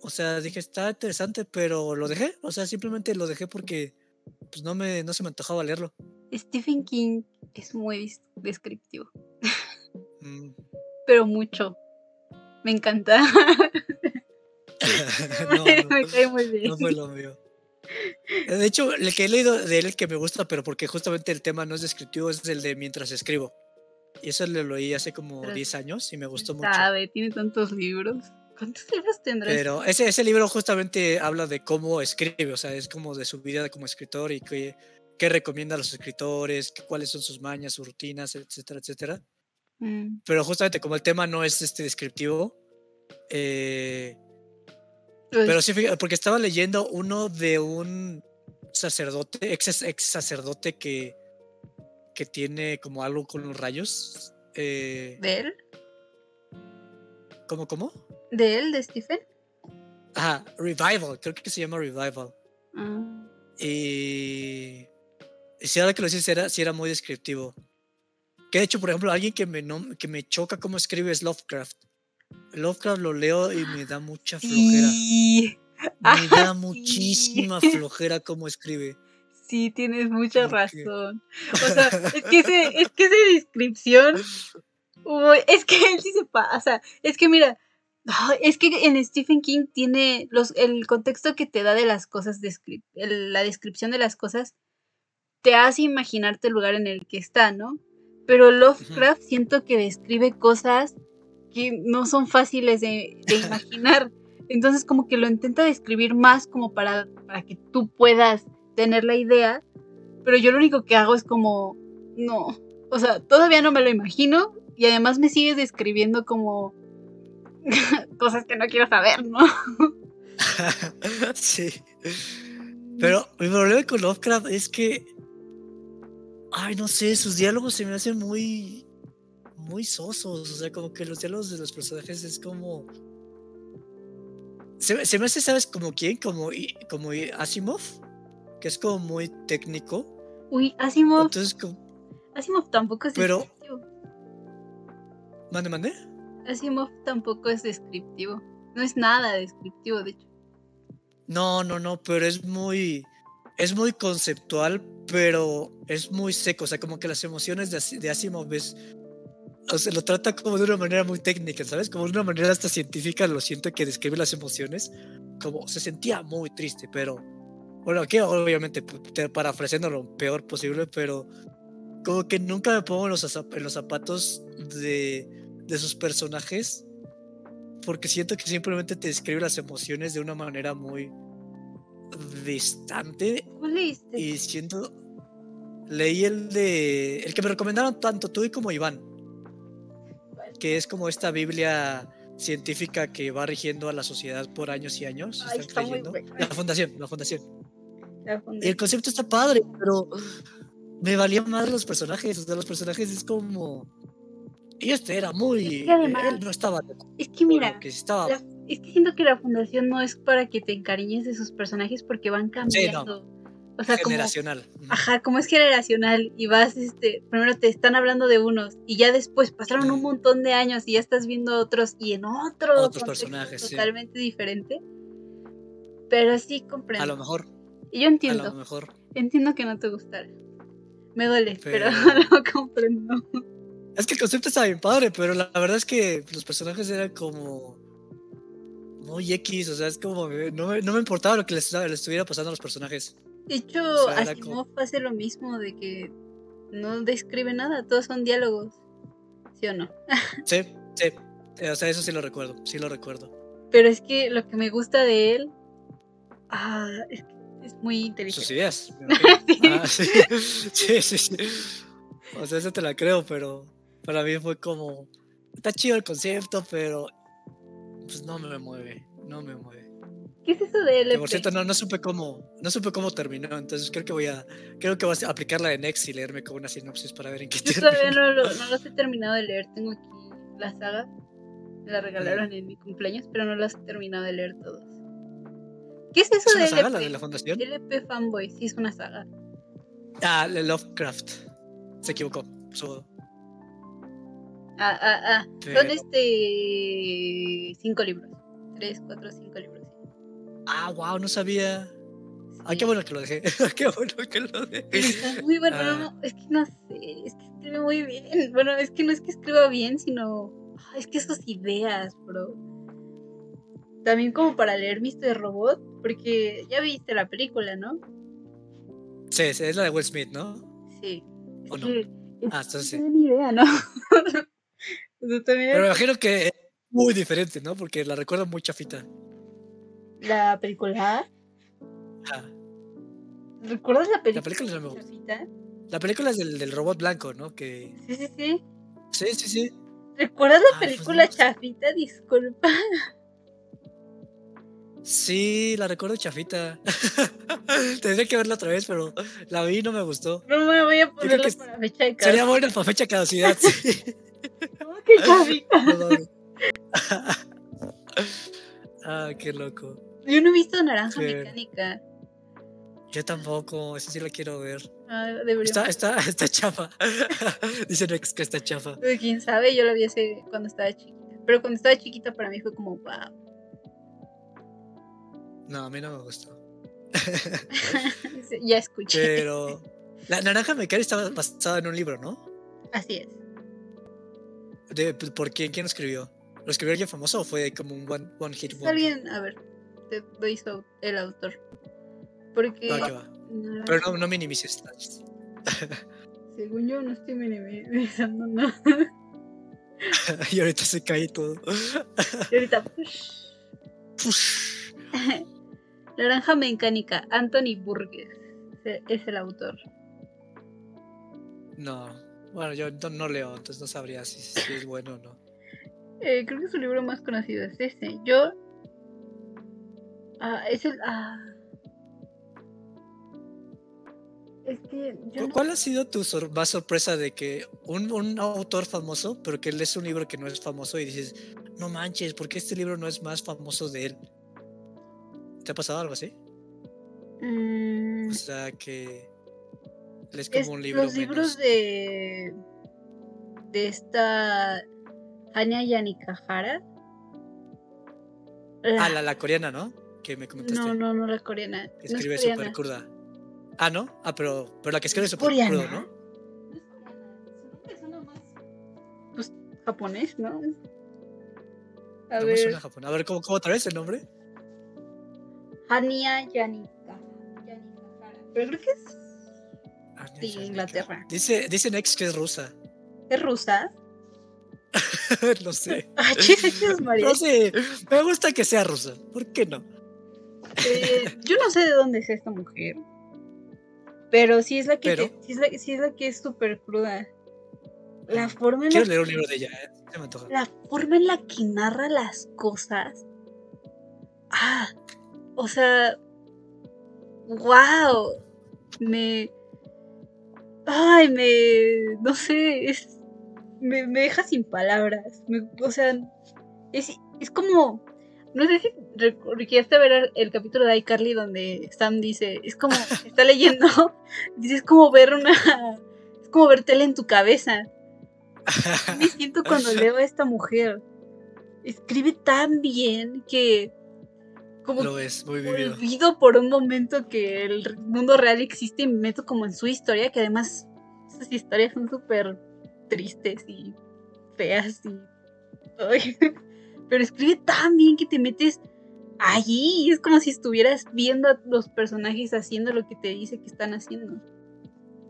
O sea, dije, está interesante, pero lo dejé. O sea, simplemente lo dejé porque pues no, me, no se me antojaba leerlo. Stephen King es muy des- descriptivo, Mm. pero mucho. Me encanta. no, no, Me cae muy bien. no fue lo mío. De hecho, el que he leído de él que me gusta, pero porque justamente el tema no es descriptivo, es el de Mientras escribo. y eso lo leí hace como Pero 10 años y me gustó mucho. Sabe, tiene tantos libros. ¿Cuántos libros tendrá? Pero ese, ese libro justamente habla de cómo escribe, o sea, es como de su vida como escritor y qué, qué recomienda a los escritores, cuáles son sus mañas, sus rutinas, etcétera, etcétera. Mm, Pero justamente como el tema no es este descriptivo, eh, pero sí, porque estaba leyendo uno de un sacerdote, ex, ex sacerdote que, que tiene como algo con los rayos. Eh, ¿De él? ¿Cómo, cómo? ¿De él? ¿De Stephen? Ajá, Revival, creo que se llama Revival. Ah, Y, y si ahora que lo dices, era, sí era muy descriptivo. Que de hecho, por ejemplo, alguien que me, no, que me choca cómo escribe es Lovecraft. Lovecraft lo leo y me da mucha flojera. Sí, Me da Ah, muchísima sí. flojera cómo escribe. sí, tienes mucha razón. O sea, es que, ese, es que esa descripción. uy, es que él sí se pasa. Es que mira. Es que en Stephen King tiene los, el contexto que te da de las cosas, descri- el- la descripción de las cosas, te hace imaginarte el lugar en el que está, ¿no? Pero Lovecraft siento que describe cosas que no son fáciles de, imaginar. Entonces como que lo intenta describir más como para, para que tú puedas tener la idea. Pero yo lo único que hago es como, no. O sea, todavía no me lo imagino. Y además me sigues describiendo como cosas que no quiero saber, ¿no? sí. Pero mi problema con Lovecraft es que. Ay, no sé, sus diálogos se me hacen muy. Muy sosos. O sea, como que los diálogos de los personajes es como. Se, me- se me hace, ¿sabes? Como quién? Como, como Asimov. Que es como muy técnico. Uy, Asimov, Entonces, como. Asimov tampoco es Pero- descriptivo. Mande, mande. Asimov tampoco es descriptivo. No es nada descriptivo, de hecho. No, no, no, pero es muy. Es muy conceptual, pero es muy seco. O sea, como que las emociones de, de Asimov es. O sea, lo trata como de una manera muy técnica, ¿sabes? Como de una manera hasta científica, lo siento que describe las emociones. Como se sentía muy triste, pero. Bueno, aquí obviamente parafraseando lo peor posible, pero. Como que nunca me pongo en los, en los zapatos de, de sus personajes. Porque siento que simplemente te describe las emociones de una manera muy distante y siento leí el de el que me recomendaron tanto tú y como Iván que es como esta Biblia científica que va rigiendo a la sociedad por años y años la fundación la fundación. La el concepto está padre pero me valían más los personajes o sea los personajes es como y este era muy Es que además- él no estaba Es que mira, lo que estaba. la- es que siento que la fundación no es para que te encariñes de sus personajes porque van cambiando. O sea, como, generacional Ujú. ajá, como es generacional y vas, este, primero te están hablando de unos y ya después pasaron un montón de años y ya estás viendo otros y en otro Otros personajes, sí. totalmente diferente. Pero sí a comprendo. lo mejor Y yo a entiendo, lo mejor entiendo que no te gustara. Me duele, pero, Pero- lo comprendo. Es que el concepto estaba bien padre, pero la verdad es que los personajes eran como muy X, o sea, es como que no me, no me importaba lo que les, les estuviera pasando a los personajes. De hecho, O sea, Asimov hace lo mismo de que no describe nada, todos son diálogos. ¿Sí o no? Sí, sí, eh, o sea, eso sí lo recuerdo, sí lo recuerdo. Pero es que lo que me gusta de él ah, es que es muy Sus inteligente. ideas. imagino. Sí. Ah, sí. sí, sí, sí. O sea, eso te la creo, pero para mí fue como, está chido el concepto, pero pues no me mueve, no me mueve. ¿Qué es eso de Que LP? por cierto, no, no supe cómo, no supe cómo terminó, entonces creo que voy a, creo que voy a aplicar la de Next y leerme como una sinopsis para ver en qué Yo todavía no, lo- no los he terminado de leer. Tengo aquí la saga. Me la regalaron en mi cumpleaños, pero no los he terminado de leer todos. ¿Qué es eso ¿Es una de saga LP? la de la fundación? LP Fanboy, sí es una saga. Ah, Lovecraft. Se equivocó. Ah, ah, ah. pero- Son este. cinco libros. Tres, cuatro, cinco libros. Ah, wow, no sabía. Ah, qué bueno que lo dejé. qué bueno que lo dejé. Está muy bueno, Ah. no, es que no sé, es que escribe muy bien. Bueno, es que no es que escriba bien, sino es que sus ideas, bro. También como para leer Mr. Robot, porque ya viste la película, ¿no? Sí, es la de Will Smith, ¿no? Sí. ¿O no? Ah, entonces sí. No tengo ni idea, ¿no? Pero me imagino que es muy diferente, ¿no? Porque la recuerdo muy chafita. La película. Ajá. ¿Recuerdas la película? película no gusta. chafita? La película es del, del robot blanco, ¿no? Que. Sí, sí, sí. Sí, sí, sí. ¿Recuerdas la Ah, pues película no sé. chafita? Disculpa. Sí, la recuerdo chafita. Tendría que verla otra vez, pero la vi y no me gustó. No me voy a ponerla para fecha de Sería casa. buena para fecha de caducidad, sí. ¿Cómo que chafita? No mames. ah, qué loco. Yo no he visto Naranja Sí. Mecánica. Yo tampoco, esa sí la quiero ver. Ah. Está, está, está chafa. Dicen que está chafa. Pues, Quién sabe, yo la vi hace cuando estaba chiquita. Pero cuando estaba chiquita para mí fue como, wow. No, a mí no me gustó. ya escuché. Pero. La naranja mecánica estaba basada en un libro, ¿no? Así es. De, ¿Por quién? ¿Quién lo escribió? ¿Lo escribió alguien famoso o fue como un one, one hit wonder? alguien, a ver, te su- el autor. Porque. Que va. Naranja- Pero no, no minimices. Según yo, no estoy minimizando nada. y ahorita se cae todo. Y ahorita. Naranja Mecánica, Anthony Burgess e- es el autor. No. Bueno, yo no, no leo, entonces no sabría si, si es bueno o no. Eh, creo que su libro más conocido es este. Yo. Ah, es el. Ah. Es que. Yo ¿Cu- no- ¿Cuál ha sido tu sor- más sorpresa de que un, un autor famoso, pero que lees un libro que no es famoso y dices, no manches, ¿por qué este libro no es más famoso de él? ¿Te ha pasado algo así? Mm, O sea, que lees como es un libro los libros menos. de. De esta. Hanya Yanikahara. Ah, la, la coreana, ¿no? Que me comentaste. No, no, no la coreana. que no es escribe coreana. súper cruda. Ah, ¿no? Ah, pero, pero la que escribe Es súper coreana. crudo, ¿no? No es coreana. Supongo que suena más. Pues japonés, ¿no? A No ver. suena japonés. A ver, ¿cómo, cómo otra vez el nombre? Hania Yanika. Pero creo que es. De sé, Inglaterra. Dice, dicen ex que es rusa. ¿Es rusa? no sé. Ah, chicas, María. No sé. Me gusta que sea rusa. ¿Por qué no? Eh, yo no sé de dónde es esta mujer. Pero sí es la que, Pero- te- sí es la, sí es la que es súper cruda. La forma, en Quiero la, leer un libro de ella, ¿eh? Se me antoja. la forma en la que narra las cosas. Ah, o sea, wow. Me. Ay, me. No sé, es. Me, me deja sin palabras. Me- o sea, es, es como. No sé si recuerdas ver el, capítulo de iCarly donde Sam dice, es como, está leyendo, dice, es como ver una, es como ver tele en tu cabeza. Me siento cuando leo a esta mujer. Escribe tan bien que como Lo ves, muy vivido. olvido por un momento que el mundo real existe y me meto como en su historia, que además esas historias son súper tristes y feas y... ay, pero escribe tan bien que te metes allí y es como si estuvieras viendo a los personajes haciendo lo que te dice que están haciendo.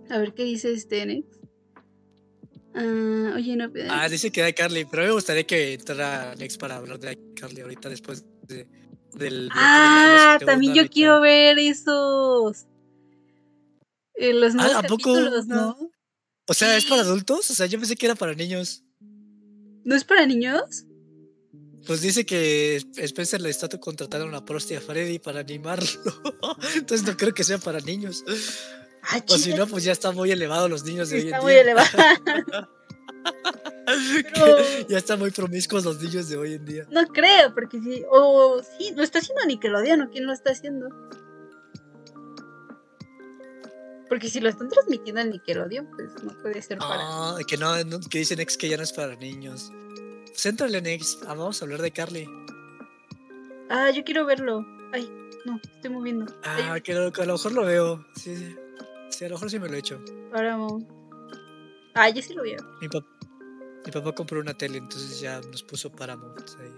A ver qué dice este Nex. Ah, oye, no... Ah, dice que de Carly, pero me gustaría que entrara Nex para hablar de Carly ahorita después de, del. Ah, de también yo quiero ver esos. Eh, los nuevos Ah, ¿a poco? capítulos, ¿no? O sea, ¿es para adultos? O sea, yo pensé que era para niños. ¿No es para niños? Pues dice que Spencer le está contratando una prosti a Freddy para animarlo. Entonces no creo que sea para niños. Ah, O si no, pues ya están muy elevados los niños de hoy está en muy día. elevada. Pero- ya están muy promiscuos los niños de hoy en día. No creo, porque sí. O sí, lo está haciendo Nickelodeon, ¿o quién lo está haciendo? Porque si lo están transmitiendo en Nickelodeon, pues no puede ser para. Ah, que no, no- que dicen ex que ya no es para niños. Pues éntrale, Nex. Ah, vamos a hablar de Carly. Ah, yo quiero verlo. Ay, no, estoy moviendo. Ah, Ay, que, lo- a lo mejor lo veo. Sí, sí. Sí, a lo mejor sí me lo he hecho. Paramount. Ah, ya sí lo veo. Mi, pap- mi papá compró una tele, entonces ya nos puso Paramount ahí.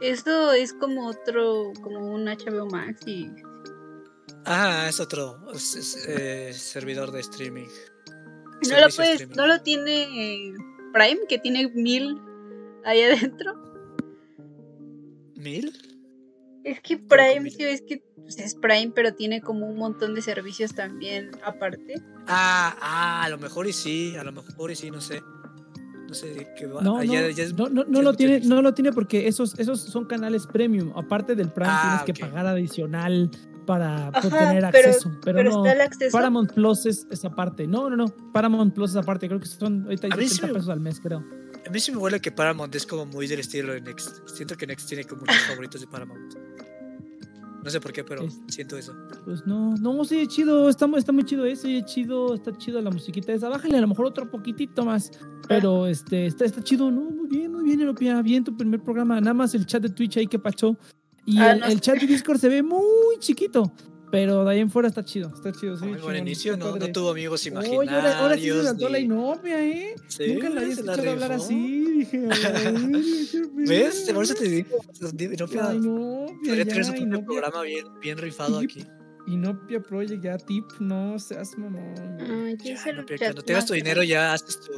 Esto es como otro, como un HBO Max y Ah, es otro es- es, eh, servidor de streaming. ¿No lo, puedes, streaming. ¿No lo tiene Prime, que tiene mil ahí adentro? ¿Mil? Es que Prime, sí, es que pues, es Prime, pero tiene como un montón de servicios también aparte. Ah, ah, a lo mejor y sí, a lo mejor y sí, no sé. No sé de qué va. No, Ah, no, ya- ya es- no, no, no lo tiene, no lo tiene porque esos, esos son canales premium. Aparte del Prime Ah, tienes que pagar adicional para Ajá, tener acceso. Pero, Pero, no, está el acceso. Paramount Plus es esa parte. No, no, no. Paramount Plus es aparte. Creo que son ahorita A mí sí 80 me- pesos al mes, creo. A mí sí me huele que Paramount es como muy del estilo de Next. Siento que Next tiene como muchos favoritos de Paramount. No sé por qué, pero Es- siento eso. Pues no, no, sí, chido. Está, está muy chido ese, chido, está chido la musiquita esa. Bájale a lo mejor otro poquitito más. Pero este, está, está chido, ¿no? Muy bien, muy bien, Europea. Bien tu primer programa. Nada más el chat de Twitch ahí que pachó. Y Ah, el, no el chat de Discord se ve muy chiquito. Pero de ahí en fuera está chido. Está chido, sí. Muy buen inicio, no, no tuvo amigos Oye, imaginarios. ahora, ahora sí se la ni- inopia, ¿eh? Sí, Nunca la había la escuchado hablar así. Dije, ¿Ves? Por eso te digo. Inopia La inopia, podría tener su propio Inopia- programa bien, bien rifado Tip. aquí. Inopia Project, ya tip, no seas mamón. Ay, ¿quién Ya, Inopia, cuando tengas tu dinero ya haces tu...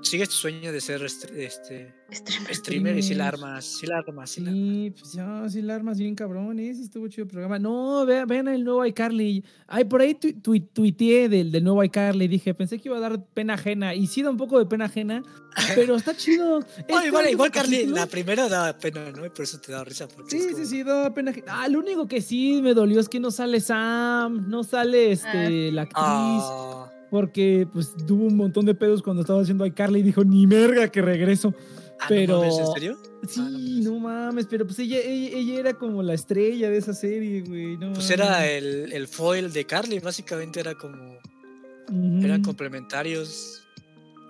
Sigues tu sueño de ser este, este Streamer. streamer y si la armas, si la armas, sí la Sí, pues ya, la armas bien cabrón, estuvo chido el programa. No, vean, vean el nuevo iCarly. Ay, por ahí tu, tu- tuiteé del, del nuevo iCarly. Dije, pensé que iba a dar pena ajena. Y sí da un poco de pena ajena, pero está chido. Oye, Este igual, Carly, la primera daba pena, ¿no? Y por eso te da risa. Porque es Sí, como- sí, sí, da pena ajena. Ah, lo único que sí me dolió es que no sale Sam, no sale este, la actriz. Ah, Porque pues tuvo un montón de pedos cuando estaba haciendo iCarly y dijo, ni merga que regreso. ah, no Pero- mames, ¿En serio? Sí, Ah, no mames. no mames, pero pues ella, ella, ella era como la estrella de esa serie, güey. No Pues era el, el foil de Carly, básicamente era como. Eran complementarios.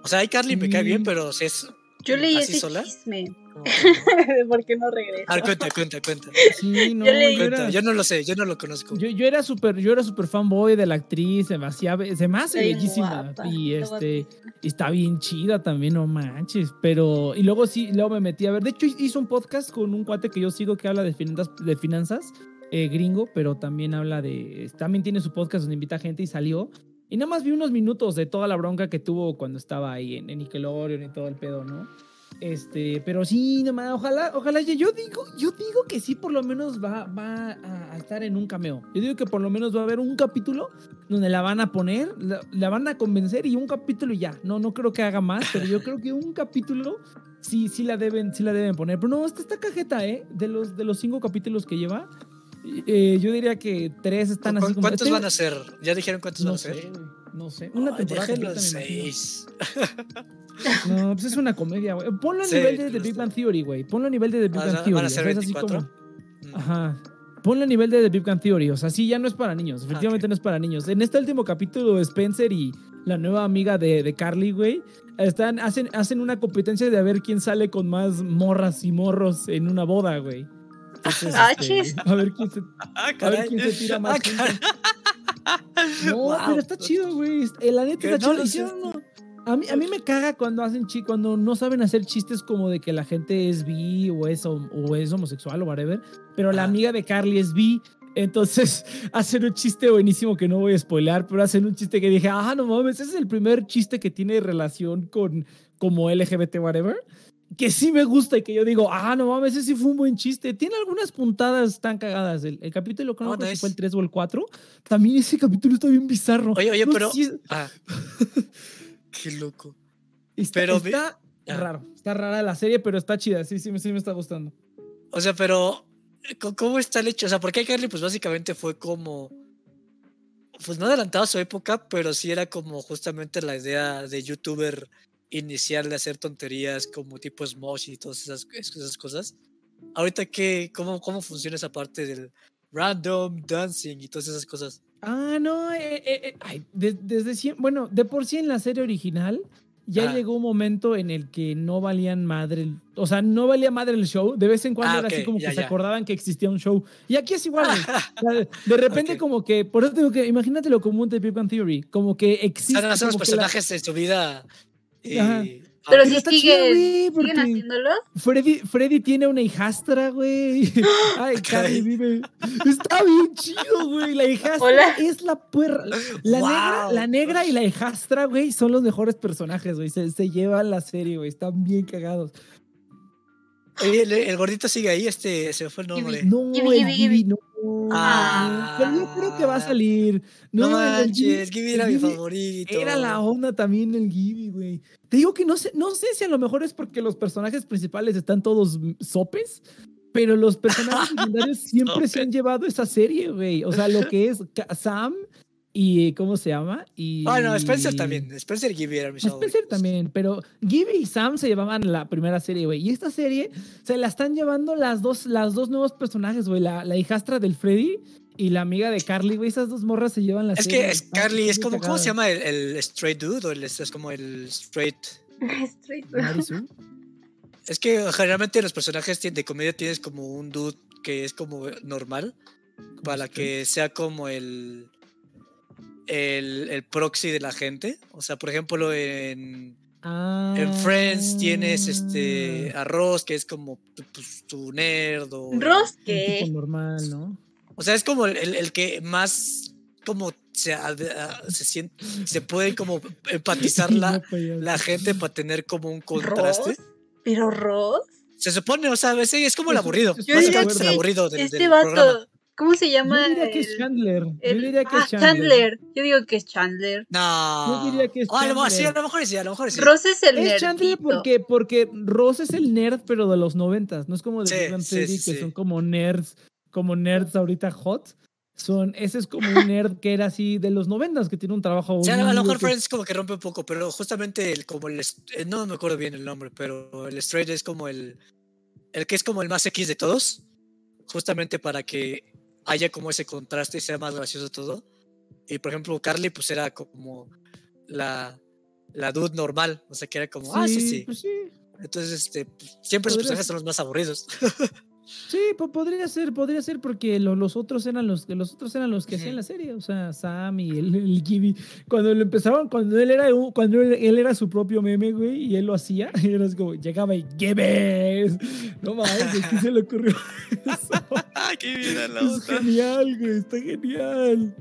O sea, ahí Carly me cae bien, Sí. pero si es. Yo leí ¿Así ese sola? chisme. como. ¿Por qué no regreso? A ver, cuenta, cuenta, cuenta. Sí, no, Yo leí- yo, era, Yo no lo sé, yo no lo conozco. yo, yo era súper, yo era súper fanboy de la actriz, se me hacía, be- se me hace bellísima. guapa, y está este, y está bien chida también, no manches. Pero, y luego sí, luego me metí a ver. De hecho, hizo un podcast con un cuate que yo sigo que habla de finanzas, de finanzas eh, gringo, pero también habla de. También tiene su podcast donde invita gente y salió. Y nada más vi unos minutos de toda la bronca que tuvo cuando estaba ahí en, en Nickelodeon y todo el pedo, ¿no? Este, pero sí, nomás, ojalá, ojalá, yo digo, yo digo que sí, por lo menos va, va a, a estar en un cameo. Yo digo que por lo menos va a haber un capítulo donde la van a poner, la, la van a convencer y un capítulo y ya. No, no creo que haga más, pero yo creo que un capítulo sí, sí la deben, sí la deben poner. Pero no, esta está cajeta, ¿eh? De los, de los cinco capítulos que lleva, eh, yo diría que tres están ¿Cu- así como. ¿Cuántos este- van a ser? ¿Ya dijeron cuántos van No a ser? sé, no sé. Una Ay, temporada completa, seis. No, pues es una comedia, güey. Ponlo a Sí, nivel de pero The Big Bang Theory, güey. Ponlo a nivel de The Big ¿Van Bang Theory. van a o ser sea, es así 24? como- Mm. Ajá. Ponlo a nivel de The Big Bang Theory. O sea, sí, ya no es para niños. Efectivamente no es para niños. En este último capítulo, Spencer y la nueva amiga de, de Carly, güey, están, hacen, hacen una competencia de a ver quién sale con más morras y morros en una boda, güey. Entonces, Ah, este, a ver quién se, Ah, a ver quién se tira más. Ah, caray. juntos. No, Wow. pero está chido, güey. Eh, La neta está no chido. Hicieron A mí, a mí me caga cuando hacen chi cuando no saben hacer chistes como de que la gente es bi o es, hom- o es homosexual o whatever, pero la amiga de Carly es bi. Entonces hacen un chiste buenísimo que no voy a spoilear, pero hacen un chiste que dije, ah, no mames, ese es el primer chiste que tiene relación con como LGBT, whatever. Que sí me gusta y que yo digo, ah, no mames, ese sí fue un buen chiste. Tiene algunas puntadas tan cagadas. El, el capítulo, creo Oh, que fue el 3 o el 4. También ese capítulo está bien bizarro. Oye, oye, No pero. si- Ah. Qué loco. Está, Pero ve- está Ah. raro. Está rara la serie, pero está chida. Sí, sí, sí me está gustando. O sea, pero. ¿cómo- ¿Cómo está el hecho? O sea, porque Carly, pues básicamente fue como. Pues no adelantado a su época, pero sí era como justamente la idea de youtuber inicial de hacer tonterías como tipo Smosh y todas esas, esas cosas. Ahorita, ¿qué, cómo, ¿cómo funciona esa parte del random dancing y todas esas cosas? Ah, no. eh, eh, eh, ay, desde siempre. Bueno, de por sí en la serie original. Ya Ah. llegó un momento en el que no valían madre, el- o sea, no valía madre el show. De vez en cuando Ah, era así como ya, que se acordaban que existía un show. Y aquí es igual. O sea, de, de repente como que, por eso digo que imagínately como un The Big Bang Theory, como que existe. Están hacer los como que la- personajes de su vida y. Pero si está chido, siguen, güey, porque- siguen haciéndolo. Freddy, Freddy tiene una hijastra, güey. Ay, Carly vive. Está bien chido, güey. La hijastra Hola. es la puerra. La negra, la negra y la hijastra, güey, son los mejores personajes, güey. Se, se llevan la serie, güey. Están bien cagados. Oye, el, el gordito sigue ahí, este, se fue el nombre. No, el no. Ah. Pero yo creo que va a salir. No, No, manches, Gibby era mi favorito. Era la onda también el Gibby, güey. Te digo que no sé, no sé si a lo mejor es porque los personajes principales están todos sopes, pero los personajes secundarios siempre se han llevado esa serie, güey. O sea, lo que es Sam y ¿cómo se llama? Y Ah, no, Spencer también. Spencer y Gibby eran mis Spencer favoritos. también, pero Gibby y Sam se llevaban la primera serie, güey. Y esta serie se la están llevando las dos, las dos nuevos personajes, güey. La, la hijastra del Freddy y la amiga de Carly, güey. Esas dos morras se llevan la Es serie. que es, Están Carly es como, ¿cómo se llama el, el straight dude? O el, es como el straight. Straight. Marisu. Es que generalmente los personajes de comedia tienes como un dude que es como normal. Para straight. que sea como el, el. el proxy de la gente. O sea, por ejemplo, en. Ah. En Friends tienes este a Ross, que es como tu, pues, tu nerd. O, Ross, Un normal, ¿no? O sea, es como el, el- el que más como se, a- a- se siente, se puede como empatizar la, payaso. la gente para tener como un contraste. ¿Ross? ¿Pero Ross? Se supone, o sea, ese es como el aburrido. Yo el diría que aburrido del, Este del vato, programa. ¿Cómo se llama? Yo diría que es el- Chandler. Yo diría que ah, es Chandler. Yo digo que es Chandler. No. Yo diría que es Ah, a lo mejor sí, a Chandler. lo mejor sí, a lo mejor sí. Ross es el Es Chandler porque, porque Ross es el nerd, pero de los noventas. No es como de Sí, Big Bang sí, Theory, sí, que sí. son como nerds, como nerds ahorita hot. Son, ese es como un nerd que era así de los noventas, que tiene un trabajo. Sí, a lo- a lo horrible, mejor que- Friends como que rompe un poco, pero justamente el, como el, eh, no me acuerdo bien el nombre, pero el straight es como el, el que es como el más X de todos, justamente para que haya como ese contraste y sea más gracioso todo. Y por ejemplo, Carly pues era como la, la dude normal, o sea que era como, ah, sí, sí. pues sí. Entonces, este, pues, siempre Podría personajes son los más aburridos. Sí, po- podría ser, podría ser porque lo- los otros eran los, los otros eran los que hacían la serie, o sea, Sam y el, el Gibby. Cuando lo empezaron, cuando él era un- cuando él, él era su propio meme, güey, y él lo hacía, y era así como llegaba y Gibby. No mames, ¿qué se le ocurrió eso? ¡Ay, qué vida la Es genial, güey, está genial.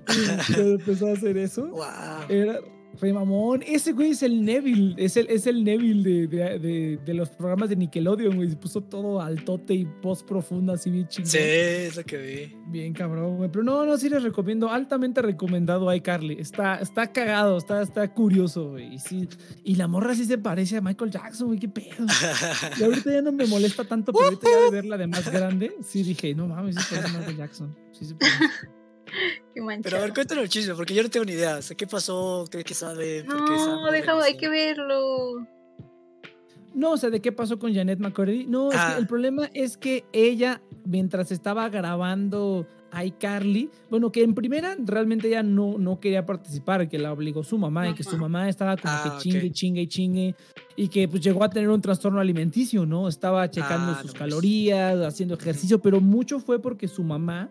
Cuando empezó a hacer eso, ¡Wow! era re mamón. Ese güey es el Neville, es el, es el Neville de, de, de- de los programas de Nickelodeon, güey. Se puso todo altote y post profunda, así bien chingón. Sí, es lo que vi. Bien cabrón, güey. Pero no, no, sí les recomiendo, altamente recomendado a iCarly. Está, está cagado, está, está curioso, güey. Y, sí, y la morra sí se parece a Michael Jackson, güey, qué pedo. Y ahorita ya no me molesta tanto, pero ahorita ya de verla de más grande, sí dije, no mames, sí se parece a Michael Jackson. Sí se parece. Qué Pero a ver, cuéntanos el chisme, porque yo no tengo ni idea. O sea, ¿qué pasó? ¿Qué, qué sabe? ¿Por qué No, déjame, hay que verlo. No, o sea, ¿de qué pasó con Janet McCurdy? No, es que Ah. el problema es que ella, mientras estaba grabando iCarly, bueno, que en primera realmente ella no, no quería participar, que la obligó su mamá y que su mamá estaba como Ah, que chingue, chingue, chingue y que pues llegó a tener un trastorno alimenticio, ¿no? Estaba checando Ah, sus no, calorías, haciendo ejercicio, pero mucho fue porque su mamá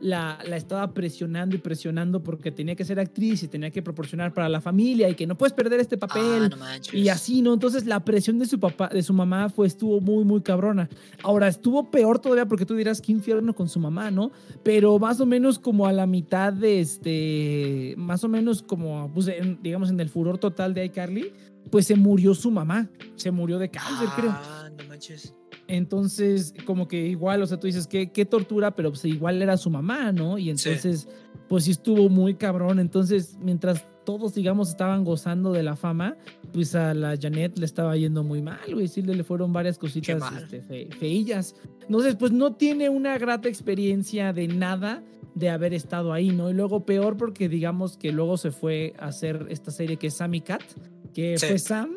la, la estaba presionando y presionando porque tenía que ser actriz y tenía que proporcionar para la familia y que no puedes perder este papel. Ah, no manches. Y así, ¿no? Entonces la presión de su papá, de su mamá, fue, estuvo muy, muy cabrona. Ahora, estuvo peor todavía porque tú dirás qué infierno con su mamá, ¿no? Pero más o menos como a la mitad de este, más o menos como, pues, en- digamos, en el furor total de iCarly, pues se murió su mamá. Se murió de cáncer, creo. Ah, no manches. Entonces, como que igual, o sea, tú dices, qué, qué tortura, pero pues igual era su mamá, ¿no? Y Sí. entonces, pues sí estuvo muy cabrón. Entonces, mientras todos, digamos, estaban gozando de la fama, pues a la Janet le estaba yendo muy mal, güey. Sí, le le fueron varias cositas este, fe- feillas. Entonces, pues no tiene una grata experiencia de nada de haber estado ahí, ¿no? Y luego peor porque digamos que luego se fue a hacer esta serie que es Sammy Cat, que Sí. fue Sam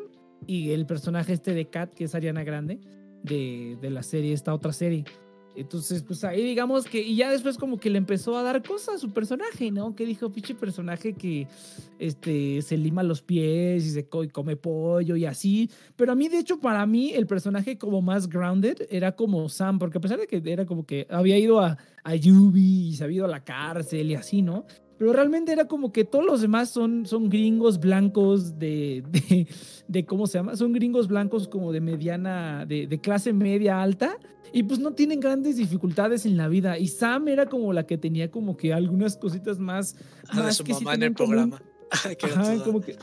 y el personaje este de Cat, que es Ariana Grande de, de la serie, esta otra serie. Entonces, pues ahí digamos que, y ya después como que le empezó a dar cosas a su personaje, ¿no? Que dijo, pinche personaje que este, se lima los pies y se co- y come pollo y así. Pero a mí, de hecho, para mí, el personaje como más grounded era como Sam, porque a pesar de que era como que había ido a, a Yubi y se había ido a la cárcel y así, ¿no? Pero realmente era como que todos los demás son, son gringos blancos de, de, de, ¿cómo se llama? Son gringos blancos como de mediana, de, de clase media alta, y pues no tienen grandes dificultades en la vida. Y Sam era como la que tenía como que algunas cositas más... Ah, más su que sí mamá en el programa. Ajá, toda- como que,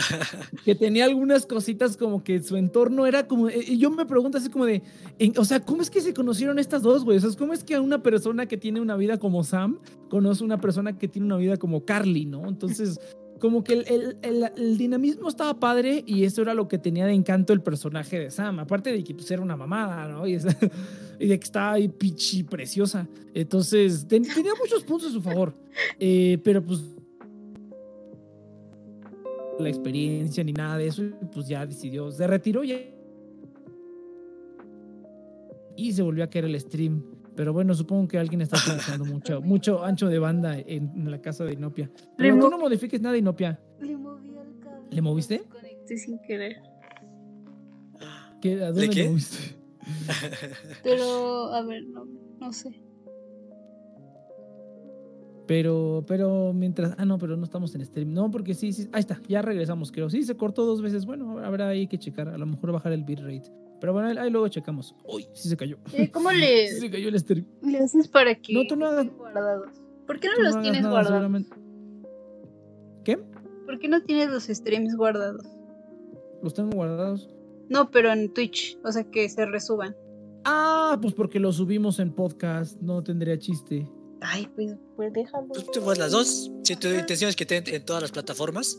que tenía algunas cositas como que su entorno era como. eh, Y yo me pregunto así como de. en- o sea, ¿cómo es que se conocieron estas dos, güey? O sea, ¿cómo es que una persona que tiene una vida como Sam conoce una persona que tiene una vida como Carly, ¿no? Entonces. Como que el, el- el- el dinamismo estaba padre y eso era lo que tenía de encanto el personaje de Sam. Aparte de que pues, era una mamada, ¿no? Y, es- y de que estaba ahí pichi preciosa. Entonces, ten- tenía muchos puntos a su favor. Eh, pero pues la experiencia ni nada de eso, y pues ya decidió, se retiró ya. Y se volvió a caer el stream. Pero bueno, supongo que alguien está utilizando mucho, mucho ancho de banda en, en la casa de Inopia. Pero tú no modifiques nada, Inopia. Le moví al cable. ¿Le moviste? Conecté sin querer. ¿Qué- ¿A dónde qué? le moviste? Pero, a ver, no, no sé. Pero, pero mientras. Ah, no, pero no estamos en stream. No, porque sí, sí. Ahí está, ya regresamos, creo. Sí, se cortó dos veces. Bueno, habrá ahí que checar. A lo mejor bajar el bitrate. Pero bueno, ahí, ahí luego checamos. Uy, sí se cayó. Eh, ¿Cómo Sí le, se cayó el stream. le haces para que No, tú no hagas- guardados? ¿Por qué no los tienes nada, guardados? seguramente- ¿Qué? ¿Por qué no tienes los streams guardados? ¿Los tengo guardados? No, pero en Twitch, o sea que se resuban. Ah, pues porque los subimos en podcast. No tendría chiste. Ay, pues, pues déjalo. Pues tú pues las dos. Si tu intención es que estén en todas las plataformas,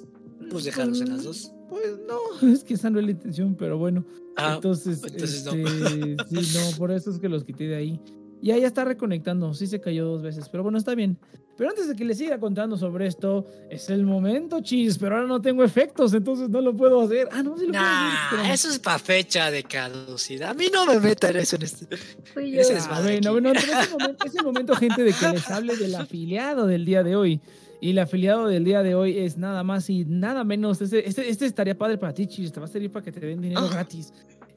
pues déjalos en las dos. Pues no, es que esa no es la intención, pero bueno. Ah, entonces, entonces no. este, sí, no, por eso es que los quité de ahí. Ya, ya está reconectando, sí se cayó dos veces, pero bueno, está bien. Pero antes de que le siga contando sobre esto, es el momento, chis, pero ahora no tengo efectos, entonces no lo puedo hacer. Ah, no, sí lo puedo hacer. Eso es para fecha de caducidad. A mí no me metan eso en este. Ese es- Ah, desmadre bueno, aquí. bueno, pero es el, momento, es el momento, gente, de que les hable del afiliado del día de hoy. Y el afiliado del día de hoy es nada más y nada menos. Este, este, este estaría padre para ti, Chis. Te va a servir para que te den dinero Ah. gratis.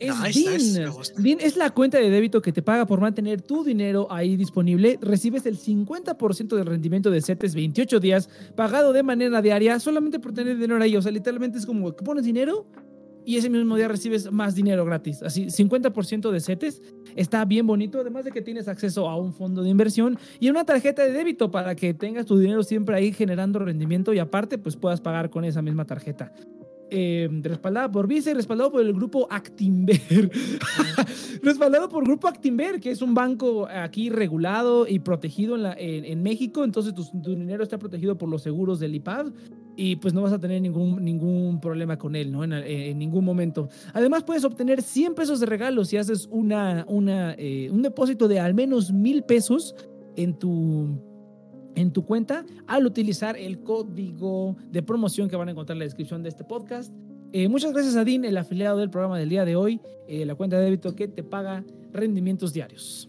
Es Nice, nice, es la cuenta de débito que te paga por mantener tu dinero ahí disponible. Recibes el 50% del rendimiento de CETES 28 días pagado de manera diaria solamente por tener dinero ahí. O sea, literalmente es como que pones dinero y ese mismo día recibes más dinero gratis. Así, 50% de CETES. Está bien bonito, además de que tienes acceso a un fondo de inversión y una tarjeta de débito para que tengas tu dinero siempre ahí generando rendimiento y aparte pues puedas pagar con esa misma tarjeta. Eh, respaldada por Visa y respaldado por el grupo Actinver. respaldado por Grupo Actinver, que es un banco aquí regulado y protegido en, la- en- en México. Entonces tu, tu dinero está protegido por los seguros del IPAD y pues no vas a tener ningún, ningún problema con él, ¿no? En, en ningún momento. Además puedes obtener 100 pesos de regalo si haces una, una, eh, un depósito de al menos mil pesos en tu, en tu cuenta al utilizar el código de promoción que van a encontrar en la descripción de este podcast. Eh, muchas gracias a Dean, el afiliado del programa del día de hoy, eh, la cuenta de débito que te paga rendimientos diarios.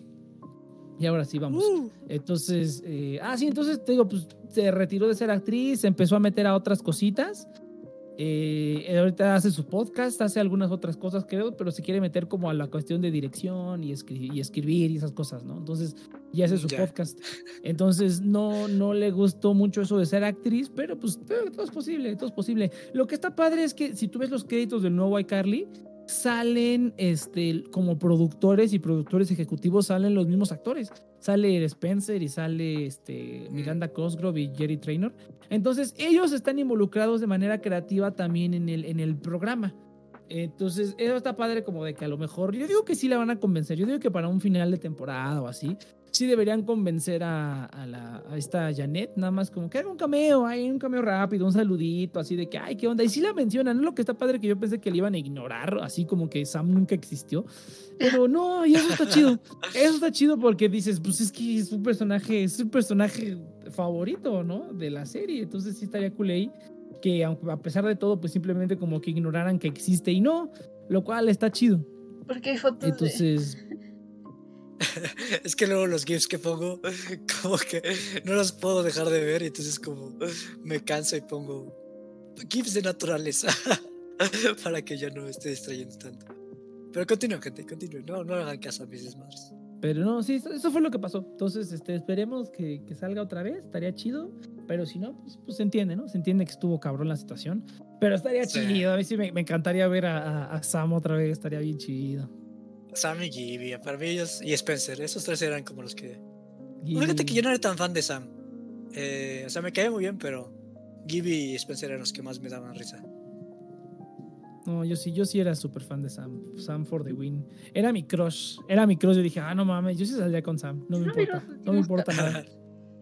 Y ahora sí, vamos. Uh, Entonces, eh, ah, sí, entonces te digo, pues se retiró de ser actriz, se empezó a meter a otras cositas. Eh, ahorita hace su podcast, hace algunas otras cosas, creo, pero se quiere meter como a la cuestión de dirección y, escri- y escribir y esas cosas, ¿no? Entonces, ya hace su podcast. Entonces, no, no le gustó mucho eso de ser actriz, pero pues todo es posible, todo es posible. Lo que está padre es que si tú ves los créditos del nuevo iCarly, salen este, como productores y productores ejecutivos, salen los mismos actores. Sale Spencer y sale este, Miranda Cosgrove y Jerry Traynor. Entonces, ellos están involucrados de manera creativa también en el, en el programa. Entonces, eso está padre como de que a lo mejor, yo digo que sí la van a convencer, yo digo que para un final de temporada o así, sí deberían convencer a, a la, a esta Janet, nada más como que haga un cameo, hay un cameo rápido, un saludito, así de que, ay, qué onda, y sí la mencionan, ¿no? Lo que está padre que yo pensé que le iban a ignorar, así como que Sam nunca existió, pero no, y eso está chido, eso está chido porque dices, pues es que es un personaje, es un personaje favorito, ¿no? De la serie, entonces sí estaría cool ahí que a pesar de todo, pues simplemente como que ignoraran que existe y no, lo cual está chido. Porque hay fotos de... Es que luego los GIFs que pongo, como que no los puedo dejar de ver, y entonces como me canso y pongo GIFs de naturaleza para que ya no me esté distrayendo tanto. Pero continúen, gente, continúen. No, no hagan caso a mis desmadres. Pero no, sí, eso, eso fue lo que pasó. Entonces, este, esperemos que, que salga otra vez, estaría chido. Pero si no, pues, pues se entiende, ¿no? Se entiende que estuvo cabrón la situación. Pero estaría Sí. chido. A mí sí me, me encantaría ver a, a- a Sam otra vez, estaría bien chido. Sam y Gibby, para mí ellos, y Spencer, esos tres eran como los que... Y- Fíjate que yo no era tan fan de Sam. Eh, o sea, me caía muy bien, pero Gibby y Spencer eran los que más me daban risa. No, yo sí, yo sí era súper fan de Sam. Sam for the win. Era mi crush. Era mi crush. Yo dije, ah, no mames, yo sí saldría con Sam. No me No importa. No me importa nada.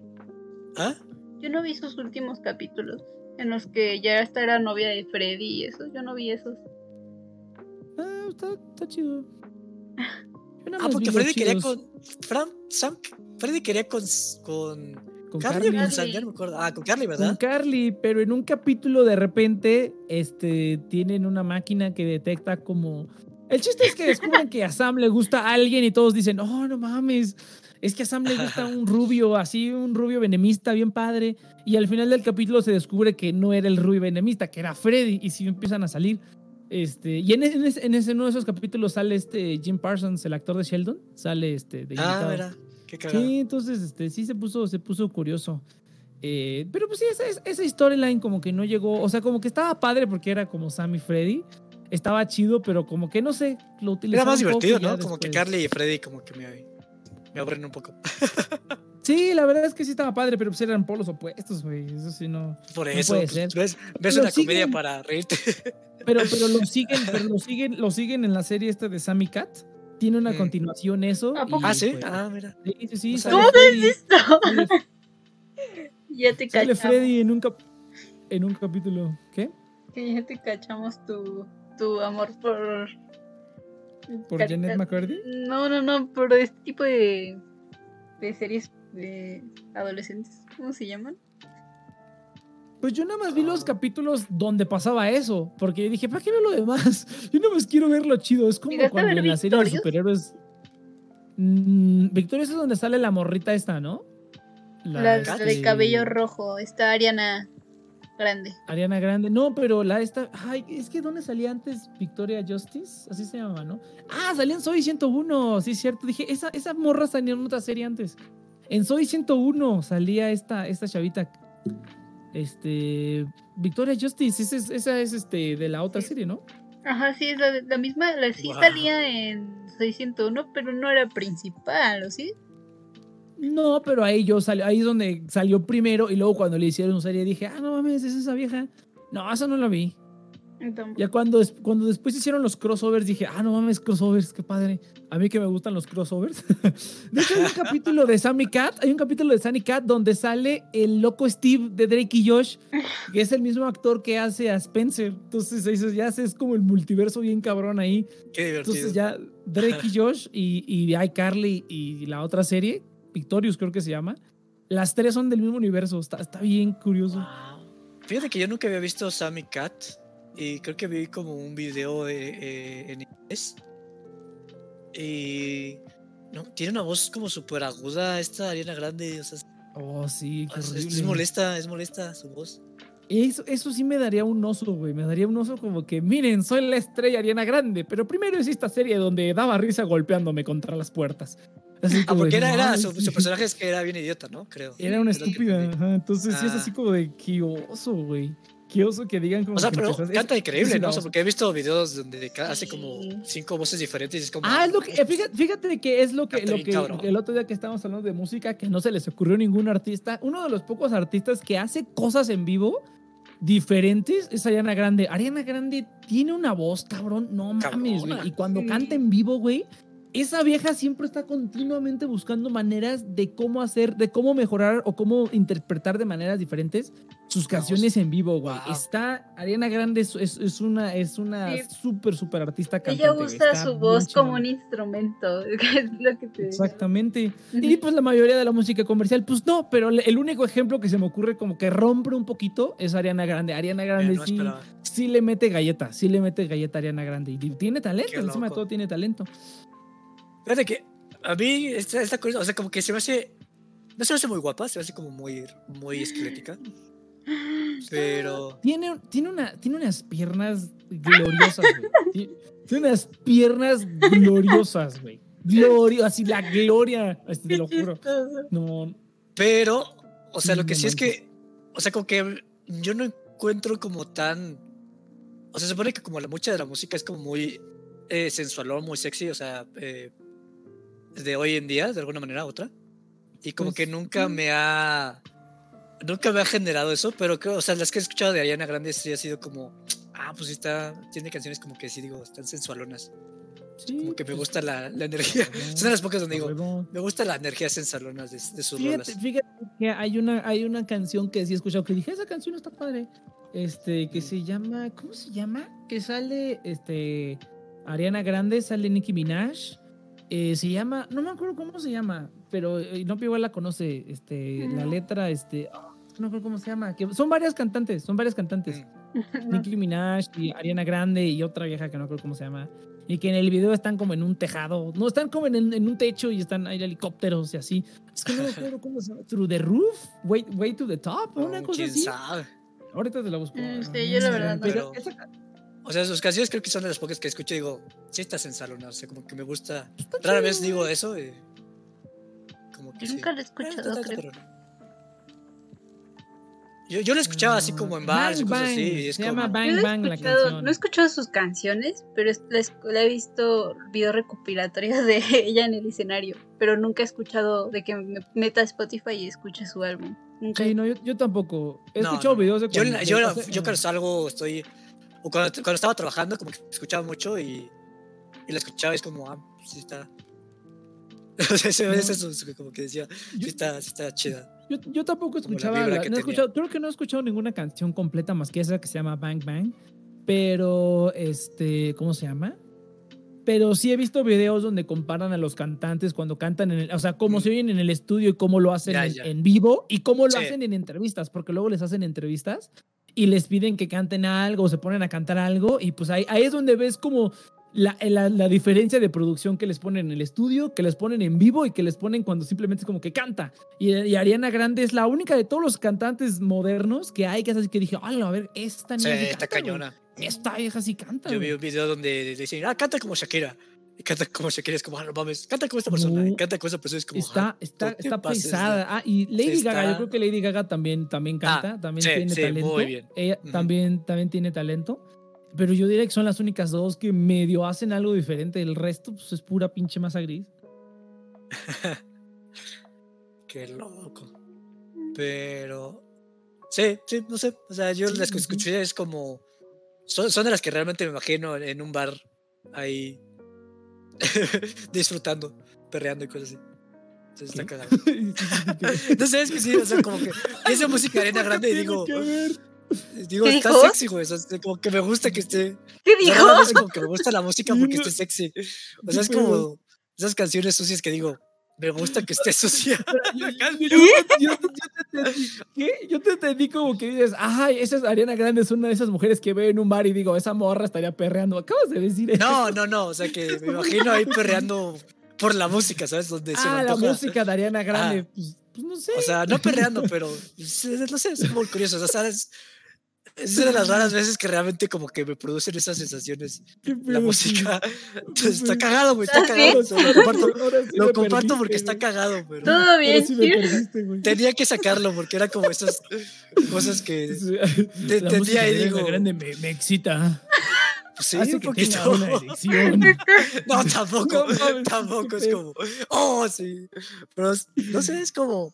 ¿Ah? Yo no vi sus últimos capítulos en los que ya esta era novia de Freddy y eso. Yo no vi esos. Ah, está, está chido. Ah, porque Freddy quería con. Fran, Sam, Freddy quería con. con con Carly con Carly. Sam, ya no me acuerdo. Ah, con Carly, Con ¿verdad? Carly, pero en un capítulo de repente este, tienen una máquina que detecta como... El chiste es que descubren que a Sam le gusta a alguien y todos dicen, oh, no mames, es que a Sam le gusta un rubio, así, un rubio venemista bien padre. Y al final del capítulo se descubre que no era el rubio venemista, que era Freddy, y sí empiezan a salir. Este, y en, ese- en ese, en ese- uno de esos capítulos sale este Jim Parsons, el actor de Sheldon, sale este de Ah, mira. Qué cagado. Sí, entonces este, sí se puso, se puso curioso. Eh, pero pues sí, esa, esa storyline como que no llegó, o sea, como que estaba padre porque era como Sam y Freddy. Estaba chido, pero como que no sé, lo Era más divertido, ¿no? Como que Carly y Freddy como que me, me aburren un poco. Sí, la verdad es que sí estaba padre, pero pues eran polos opuestos, güey. Eso sí no. Por No eso, puede pues, ser. ves, una comedia para reírte. Pero, pero lo siguen, pero lo siguen, lo siguen en la serie esta de Sammy Cat. Tiene una Mm. continuación eso. ¿A poco? y, ah, sí. pues, Ah, mira. sí, sí, sí, No sale sabía. Freddy- Esto. sale- ya te Sale cachamos. Freddy en un, cap- en un capítulo. ¿Qué? Que ya te cachamos tu, tu amor por. ¿Por Janet McCurdy? No, no, no, por este tipo de. de series de adolescentes. ¿Cómo se llaman? Pues yo nada más vi los capítulos donde pasaba eso, porque dije, ¿para qué veo lo demás? Yo nada más quiero ver lo chido. Es como ¿Llegaste a cuando en la serie de superhéroes. Mm, Victorious es donde sale la morrita esta, ¿no? La, la este, de cabello rojo. Está Ariana Grande. Ariana Grande. No, pero la esta. Ay, es que ¿dónde salía antes Victoria Justice? Así se llamaba, ¿no? Ah, salía en Soy 101. Sí, cierto. Dije, esa, esa morra salía en otra serie antes. En Soy 101 salía esta, esta chavita. Este. Victoria Justice. Esa es, esa es este, de la otra serie, ¿no? Ajá, sí, es la, la misma. La, sí Wow. salía en 601, pero no era principal, ¿o sí? No, pero ahí yo salió, ahí es donde salió primero y luego cuando le hicieron serie dije, ah, no mames, es esa vieja. No, esa no la vi. Entonces, Ya cuando, cuando después hicieron los crossovers dije, ah, no mames, crossovers, qué padre. A mí que me gustan los crossovers. de hecho, hay un capítulo de Sammy Cat, hay un capítulo de Sammy Cat donde sale el loco Steve de Drake y Josh, que es el mismo actor que hace a Spencer. Entonces, ya es como el multiverso bien cabrón ahí. Qué divertido. Entonces ya Drake y Josh y, y iCarly y la otra serie, Victorious creo que se llama, las tres son del mismo universo. Está, está bien curioso. Wow. Fíjate que yo nunca había visto Sammy Cat y creo que vi como un video eh, eh, en inglés. Y no, tiene una voz como súper aguda esta Ariana Grande. O sea, es, Oh, sí, qué es- horrible. es molesta, es molesta su voz. Eso, eso sí me daría un oso, güey. Me daría un oso como que, miren, soy la estrella Ariana Grande, pero primero es esta serie donde daba risa golpeándome contra las puertas. Así Ah, porque de, era, era "Ay, su, sí". su personaje es que era bien idiota, ¿no? Creo. Era una estúpida. ajá, Entonces sí es Ah. así como de, qué oso, güey. Qué oso que digan como O sea, que pero canta es- increíble, ¿no? O sea, porque he visto videos donde hace como cinco voces diferentes y es como. Ah, es lo que, eh, fíjate, fíjate que es lo que, lo que cabrón. el otro día que estábamos hablando de música, que no se les ocurrió ningún artista. Uno de los pocos artistas que hace cosas en vivo diferentes es Ariana Grande. Ariana Grande tiene una voz, cabrón, no mames, güey. Y cuando canta en vivo, güey, esa vieja siempre está continuamente buscando maneras de cómo hacer, de cómo mejorar o cómo interpretar de maneras diferentes sus canciones en vivo, güey. Wow. Está, Ariana Grande es, es- es una, es una Sí. súper, súper artista cantante. ella usa Está su voz como un instrumento. Es lo que te Exactamente. Y pues la mayoría de la música comercial, pues no, pero el único ejemplo que se me ocurre como que rompe un poquito es Ariana Grande. Ariana Eh, Grande no sí, sí le mete galleta, sí le mete galleta a Ariana Grande. Y tiene talento, encima de todo tiene talento. Fíjate que a mí esta, esta cosa, o sea, como que se me hace. No se me hace muy guapa, se me hace como muy, muy esquelética. Pero. Tiene, tiene, una, tiene unas piernas gloriosas, güey. Ti- Tiene unas piernas gloriosas, güey. Gloria, así la gloria. Este, te lo juro. No, Pero, o sea, lo que sí es que, o sea, como que yo no encuentro como tan, o sea, se supone que como la mucha de la música es como muy eh, sensualón, muy sexy, o sea, eh, de hoy en día, de alguna manera u otra, y como Pues, que nunca me ha, nunca me ha generado eso, pero creo, o sea, las que he escuchado de Ariana Grande sí ha sido como, ah, pues sí está, tiene canciones como que sí digo, están sensualonas, sí, como que me pues, gusta la, la energía, Ajá. son de las pocas donde digo, me gusta la energía sensualona de, de sus Fíjate, rolas. fíjate que hay una, hay una canción que sí he escuchado que dije, esa canción está padre. Este, que se llama, ¿cómo se llama? Que sale, este, Ariana Grande, sale Nicki Minaj. Eh, se llama, no me acuerdo cómo se llama, pero eh, no igual la conoce, este, la No. letra, este, ah, no me acuerdo cómo se llama, que son varias cantantes, son varias cantantes. No. Nicki Minaj y Ariana Grande y otra vieja que no creo cómo se llama. Y que en el video están como en un tejado. No, están como en, en un techo y están ahí helicópteros y así. Es que no me acuerdo cómo se llama. Through the roof? Way, way to the top? Una No, cosa ¿Quién así. sabe? Ahorita te la busco. Mm, sí, yo la verdad no. Pero Pero- esa- O sea, sus canciones creo que son de las pocas que escucho y digo, sí estás en salón, o sea, como que me gusta. está Rara vez digo eso y como que Yo sí. nunca lo he Eh, escuchado, está- está creo. Yo, yo lo escuchaba así como en bares y Bang, cosas así. y es se como, llama Bang Yo no he Bang la escuchado- canción. No he escuchado sus canciones, pero la, he visto videos recopilatorios de ella en el escenario. Pero nunca he escuchado de que me meta a Spotify y escuche su álbum. Nunca. Sí, no, yo, yo tampoco. He No, escuchado no. videos de Yo, cuando- yo, yo, o sea, cuando salgo estoy. O cuando, cuando estaba trabajando, como que escuchaba mucho y, y la escuchaba y es como, ah, sí está. O sea, ese, No. ese es como que decía, sí está, sí está chida. Yo, yo tampoco la escuchaba, la- que no escuchado- creo que no he escuchado ninguna canción completa más que esa que se llama Bang Bang, pero este, ¿cómo se llama? Pero sí he visto videos donde comparan a los cantantes cuando cantan en el, o sea, cómo Mm. se oyen en el estudio y cómo lo hacen Ya, en, ya. en vivo y cómo lo Sí. hacen en entrevistas, porque luego les hacen entrevistas y les piden que canten algo, o se ponen a cantar algo y pues ahí, ahí es donde ves como la, la, la diferencia de producción que les ponen en el estudio, que les ponen en vivo y que les ponen cuando simplemente es como que canta. Y, y Ariana Grande es la única de todos los cantantes modernos que hay que así que dije, "Hala, a ver, esta niña sí está canta, cañona. Esta vieja sí canta. Yo vi güey". un video donde dicen, ah, canta como Shakira. Y canta como Shakira, es como, ah, no mames, canta como esta persona. No. canta como esa persona, es como, Está, ah, está, está pesada. Ah, y Lady Gaga, yo creo que Lady Gaga también, también canta, también sí, tiene sí, talento. muy bien. Ella también, también tiene talento. Pero yo diría que son las únicas dos que medio hacen algo diferente. El resto pues, es pura pinche masa gris. Qué loco. Pero. Sí, sí, no sé. O sea, yo Sí, las que escuché es como. Son, son de las que realmente me imagino en un bar ahí. disfrutando, perreando y cosas así. Entonces está cagado. Sé, es que sí, o sea, como que esa música arena grande y digo, ver. digo, ¿Qué está dijo? sexy, güey. O sea, como que me gusta que esté. ¿Qué O sea, dijo? realmente es como que me gusta la música porque esté sexy. O sea, es como esas canciones sucias que digo, me gusta que esté sucia. Yo, yo- te te entendí como que dices, ay, esa es Ariana Grande, es una de esas mujeres que veo en un bar y digo, esa morra estaría perreando. Acabas de decir eso. No, no, no. O sea, que me imagino ahí perreando por la música, ¿sabes? Donde se Ah, la música de Ariana Grande. Ah. Pues, pues no sé. O sea, no perreando, pero pues, no sé, es como curioso. O sea, ¿sabes? Es de las raras veces que realmente como que me producen esas sensaciones ¿Qué la música. sí. está cagado, güey, está ¿Ah, cagado. o sea, lo comparto, sí lo comparto perdiste, porque está cagado, pero Todo bien, sí perdiste, tenía que sacarlo porque era como esas cosas que te música y digo- Grande me, me excita. pues, sí, hace un que poquito. una. No, tampoco, No tampoco es como, oh, sí. Pero no sé, es como,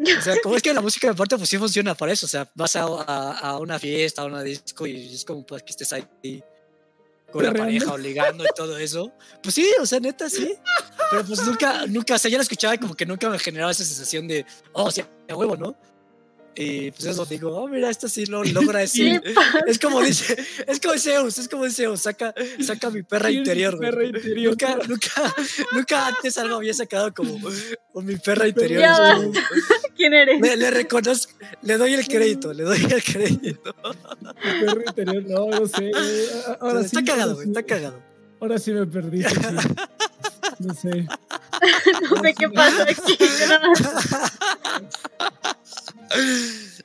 o sea, como es que la música de parte pues sí funciona para eso, o sea, vas a, a, a una fiesta, a una disco y es como pues que estés ahí con la pareja o ligando y todo eso. Pues sí, o sea, neta, sí. Pero pues nunca, nunca, o sea, yo la escuchaba y como que nunca me generaba esa sensación de, oh, sí, a huevo, ¿no? Y pues eso digo, oh, mira, esto sí lo logra decir. Es como dice, es como Zeus, es como Zeus, saca, saca mi perra interior, güey. perra interior. Nunca, nunca, nunca antes algo había sacado como con mi perra interior. ¿Quién eres? le, le reconozco, le doy el crédito, le doy el crédito. Perro interior, no, no sé. Ahora está sí, cagado, güey, sí. está cagado. Ahora sí me perdí. sí. No sé. No sé qué pasa aquí.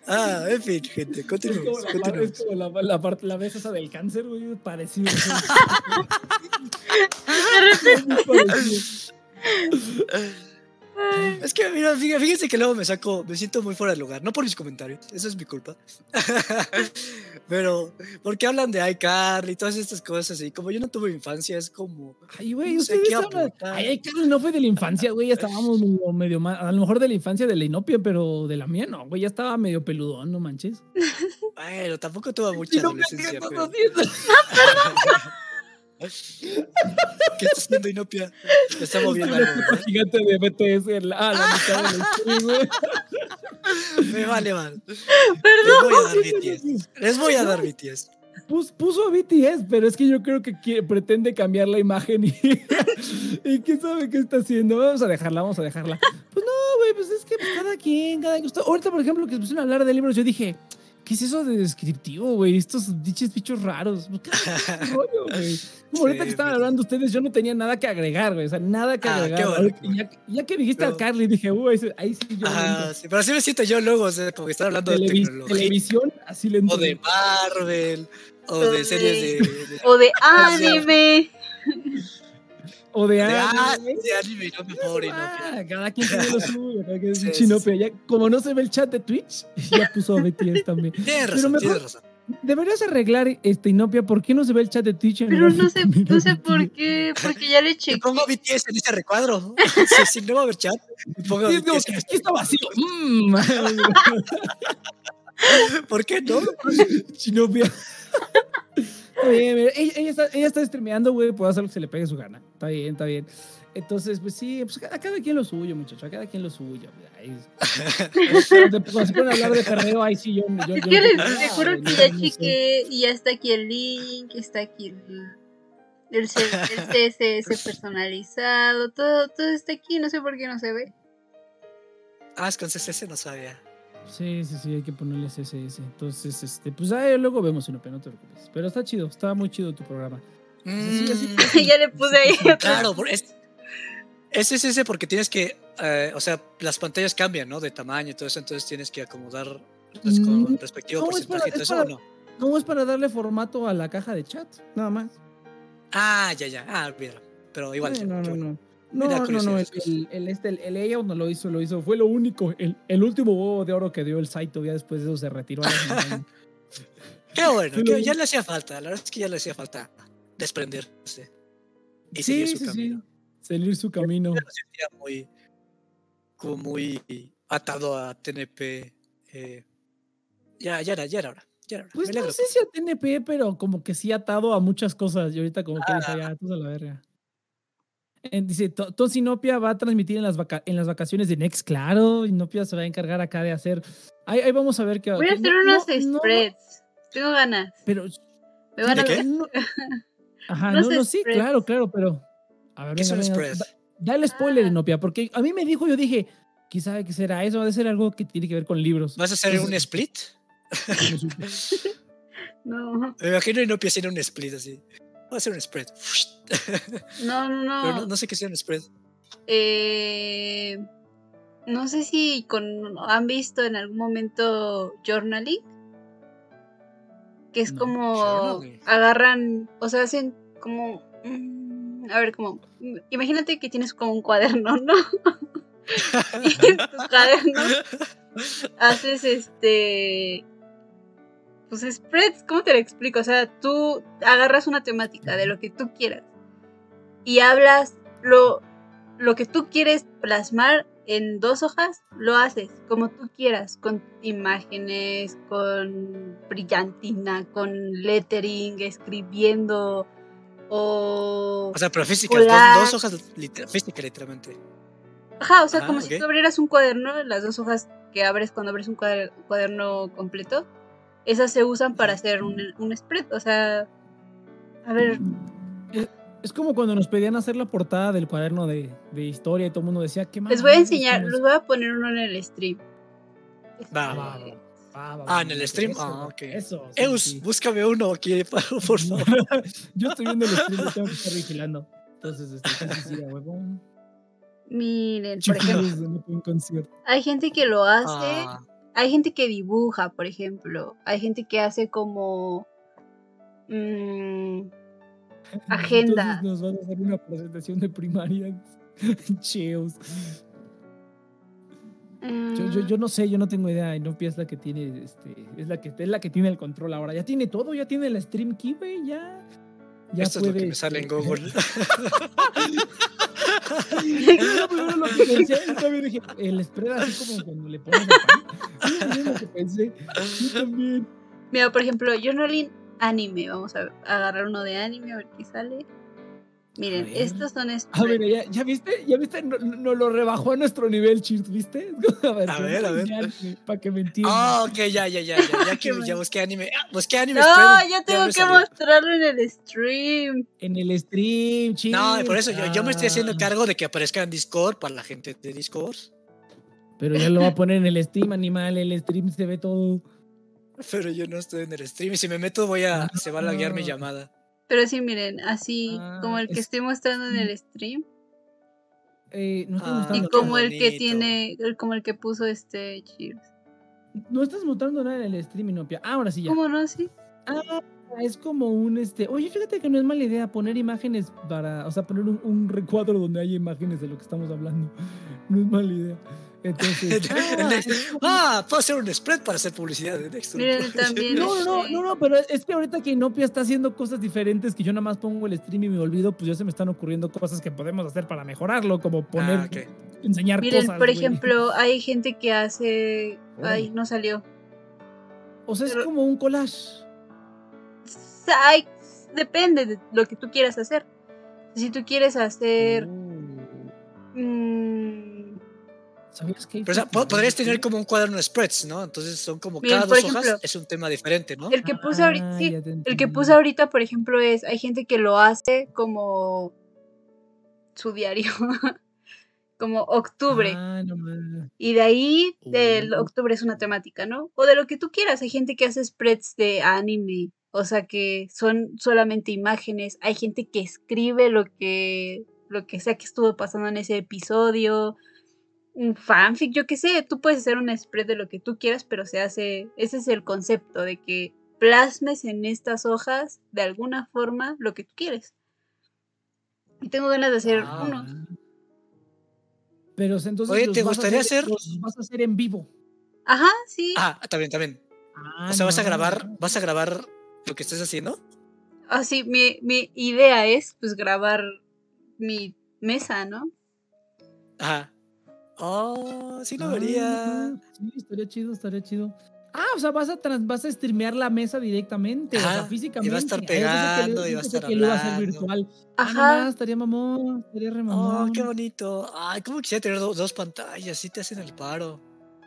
Ah, en fin, gente, Es como continuemos. la, continuemos. es como la, la, parte- la vez esa del cáncer, güey, parecido. Parecido. Es que, mira, fíjense, que luego me saco, me siento muy fuera de lugar, no por mis comentarios, eso es mi culpa. Pero, porque hablan de iCarly y todas estas cosas, y como yo no tuve infancia, es como. Ay, güey, No sé. Ay, Carlos, no fue de la infancia, güey. Ya estábamos medio, medio mal. A lo mejor de la infancia de la inopia, pero de la mía no, güey. Ya estaba medio peludón, no manches. Bueno, tampoco tuve mucha Inopia, ¿qué adolescencia. pero-? ¿Qué está haciendo Inopia? Me está moviendo algo, gigante de BTS en la, a la mitad del. Me vale mal. Les Perdón. voy a dar BTS. Les voy a dar BTS. Pus- puso a BTS, pero es que yo creo que quiere- pretende cambiar la imagen y, y quién sabe qué está haciendo. Vamos a dejarla, vamos a dejarla. Pues no, güey, pues es que pues, cada quien, cada quien. Ahorita, por ejemplo, que se pusieron a hablar de libros, yo dije, ¿qué es eso de descriptivo, güey? Estos dichos bichos raros. ¿Qué rollo, güey? Como ahorita Sí, que estaban hablando ustedes, yo no tenía nada que agregar, güey. O sea, nada que Ah, agregar. bueno, ya, ya que dijiste a Carly, dije, uy, ahí, sí- ahí sí yo. Ah, sí, pero así me siento yo luego, o sea, como que están hablando de Televis- tecnología. televisión, así le O de Marvel, o O de de- series de. de- O de anime. O de, de- anime, ah, de anime, no me pobre Inopia. Ah, cada quien tiene lo suyo, cada quien es Sí, un sí, chinopia. sí. Ya, como no se ve el chat de Twitch, ya puso a BTS también. Tienes Pero razón, mejor- tienes razón. Deberías arreglar este Inopia, ¿por qué no se ve el chat de Twitch? en Pero no sé, no sé por qué. Porque ya le chequé. pongo BTS en ese recuadro. si, si no va a haber chat, pongo Sí, BTS. que aquí está vacío. Mm. ¿Por qué no? Chinopia. Está bien, mira, ella, ella está, ella está streameando, güey, puede hacer lo que se le pegue su gana. Está bien, está bien. Entonces, pues sí, pues a cada quien lo suyo, muchacho, a cada quien lo suyo. Ahí- Cuando cuando se ponen a hablar de perreo, ahí sí yo... yo, Es yo que no les, te juro que ya no sé. chequé y ya está aquí el link, está aquí el, el, C- el CSS personalizado, todo, todo está aquí, no sé por qué no se ve. Ah, es con CSS no sabía. Sí, sí, sí, hay que ponerle CSS. Entonces, este, pues ahí luego vemos, Inopia, no te preocupes. Pero está chido, está muy chido tu programa. Sí, así- Mm, ya le puse ahí. Claro, por- es, es ese porque tienes que, eh, o sea, las pantallas cambian, ¿no? De tamaño y todo eso, entonces tienes que acomodar res- con Mm, respectivo no, porcentaje y para- todo es eso, ¿o para- no? No es para darle formato a la caja de chat, nada más. Ah, ya, ya. Ah, mira. Pero igual. Eh, no, no, no. Me No, no, no, el, el, el, este, el, layout no lo hizo, lo hizo, fue lo único, el, último huevo de oro que dio el Saito, ya después de eso se retiró. a. Qué bueno, que ya le hacía falta. La verdad es que ya le hacía falta desprenderse. Y sí, seguir su sí, sí, camino. seguir su camino. Yo lo sentía muy, como muy atado a TNP. eh, ya, ya era, ya era hora. Ya era hora. Pues Me no sé si a TNP, pero como que sí atado a muchas cosas. Y ahorita como que Ah. dice, ya, tú a la verga. Dice, "To- Tos Inopia va a transmitir en las, vaca- en las vacaciones de Next, claro. Inopia se va a encargar acá de hacer. Ahí, ahí vamos a ver qué Voy a qué- hacer no- unos no- no- spreads. Tengo ganas. pero Me van a ¿De qué? no- Ajá, no, no, sí, spreads. claro, claro, pero. A ver, ¿Qué es venga, un venga, spread? da- Dale spoiler, Ah. Inopia, porque a mí me dijo, yo dije, quizá que será eso, va a ser algo que tiene que ver con libros. ¿Vas a hacer un Entonces- split? No. No, Me imagino no haciendo un split así. Voy a hacer un spread. no, no. no. Pero no, no sé qué sea un spread. Eh, no sé si con, han visto en algún momento journaling. Que es No, como journaling. agarran, o sea, hacen como... mm, A ver, como... mm, Imagínate que tienes como un cuaderno, ¿no? y en tus cuadernos haces este... Pues spreads, ¿cómo te lo explico? O sea, tú agarras una temática de lo que tú quieras y hablas lo, lo que tú quieres plasmar en dos hojas, lo haces como tú quieras, con imágenes, con brillantina, con lettering, escribiendo o... O sea, pero física, dos, dos hojas liter- física literalmente. Ajá, o sea, como si tú abrieras un cuaderno, las dos hojas que abres cuando abres un cuader- cuaderno completo, esas se usan para hacer un, un spread, o sea... A ver, Es, es como cuando nos pedían hacer la portada del cuaderno de, de historia y todo el mundo decía, ¿qué les voy a enseñar, les eso?". voy a poner uno en el stream. Va, Este, va, va. Ah, va, Ah, en el stream, Eso, ah, ok. Eso. sí, Eus, sí. búscame uno aquí, por favor. Yo estoy viendo el stream tengo que estar vigilando. Entonces, este, sí, huevón. Miren, por ejemplo, hay gente que lo hace Ah, hay gente que dibuja, por ejemplo. Hay gente que hace como. mm, Agenda. Entonces nos van a hacer una presentación de primaria. Cheos. Yo, yo, mm, yo no sé, yo no tengo idea. Y no es la que tiene, este, es la que es la que tiene el control ahora. Ya tiene todo, ya tiene la stream key, güey, ya. Ya Esto es lo que me sale en este, Google. Yo lo que pensé, yo también dije, el spread así como cuando le pones el pan. Yo lo que pensé. Yo también. Mira, por ejemplo, Journaling Anime. Vamos a agarrar uno de anime a ver qué sale. Miren, estos son Ah, spreads. mira, ya, ya viste, ya viste, no, no lo rebajó a nuestro nivel, Cheers, ¿viste? A ver, A ver, a ver. Para que me entiendan. Ah, ok, ya, ya, ya, ya. Ya, que, Qué ya busqué anime. Ah, busqué anime. No, spread, yo tengo que salió. mostrarlo en el stream. En el stream, Cheers. No, por eso yo, yo me estoy haciendo Ah, cargo de que aparezca en Discord para la gente de Discord. Pero ya lo va a poner en el stream, animal. El stream se ve todo. Pero yo no estoy en el stream y si me meto voy a se va a laguear mi Ah. llamada. Pero sí, miren, así Ah, como el que es- estoy mostrando en el stream. Eh, no estás Ah, Y como el que tiene, como el que puso este Cheers. No estás mostrando nada en el stream, Inopia. Ah, ahora sí ya. ¿Cómo no? Sí. Ah, es como un este. Oye, fíjate que no es mala idea poner imágenes para. O sea, poner un, un recuadro donde haya imágenes de lo que estamos hablando. No es mala idea. Entonces. ah, Ah, puedo hacer un spread para hacer publicidad de Nextdoor. Miren, también. No, no, no, este, no, no, pero es que ahorita que Inopia está haciendo cosas diferentes que yo nada más pongo el stream y me olvido, pues ya se me están ocurriendo cosas que podemos hacer para mejorarlo, como poner, Ah, ok. enseñar Miren, cosas. por güey. ejemplo, hay gente que hace. Ay, no salió. O sea, es como un collage. Ay, depende de lo que tú quieras hacer. Si tú quieres hacer. Oh. mm, ¿Sabías que hay Pero, o sea, po- festivales podrías tener como un cuaderno de spreads, ¿no? Entonces son como cada dos ejemplo, hojas es un tema diferente, ¿no? el que puse ahorita. Ah, sí, el que puse ahorita, por ejemplo, es. Hay gente que lo hace como. Su diario. como octubre. Ah, no. Y de ahí, del Uh. octubre es una temática, ¿no? O de lo que tú quieras. Hay gente que hace spreads de anime. O sea, que son solamente imágenes. Hay gente que escribe lo que, lo que sea que estuvo pasando en ese episodio. Un fanfic, yo qué sé. Tú puedes hacer un spread de lo que tú quieras, pero se hace. Ese es el concepto de que plasmes en estas hojas de alguna forma lo que tú quieres. Y tengo ganas de hacer Ah. uno. Pero entonces. Oye, ¿te gustaría hacer? Los vas a hacer en vivo. Ajá, sí. Ah, también, también. Ah, O sea, vas a grabar, vas a grabar lo que estés haciendo. Ah, sí, mi, mi idea es pues grabar mi mesa, ¿no? Ajá. Oh, sí lo Ah, vería. Sí, estaría chido, estaría chido. Ah, o sea, vas a, trans- vas a streamear la mesa directamente, o sea, físicamente. y va a estar pegando, y va a estar que lo iba a hacer hablando. virtual. Ah, no Ajá. estaría mamón, estaría re Oh, qué bonito. Ay, cómo quisiera tener do- dos pantallas, sí te hacen el paro.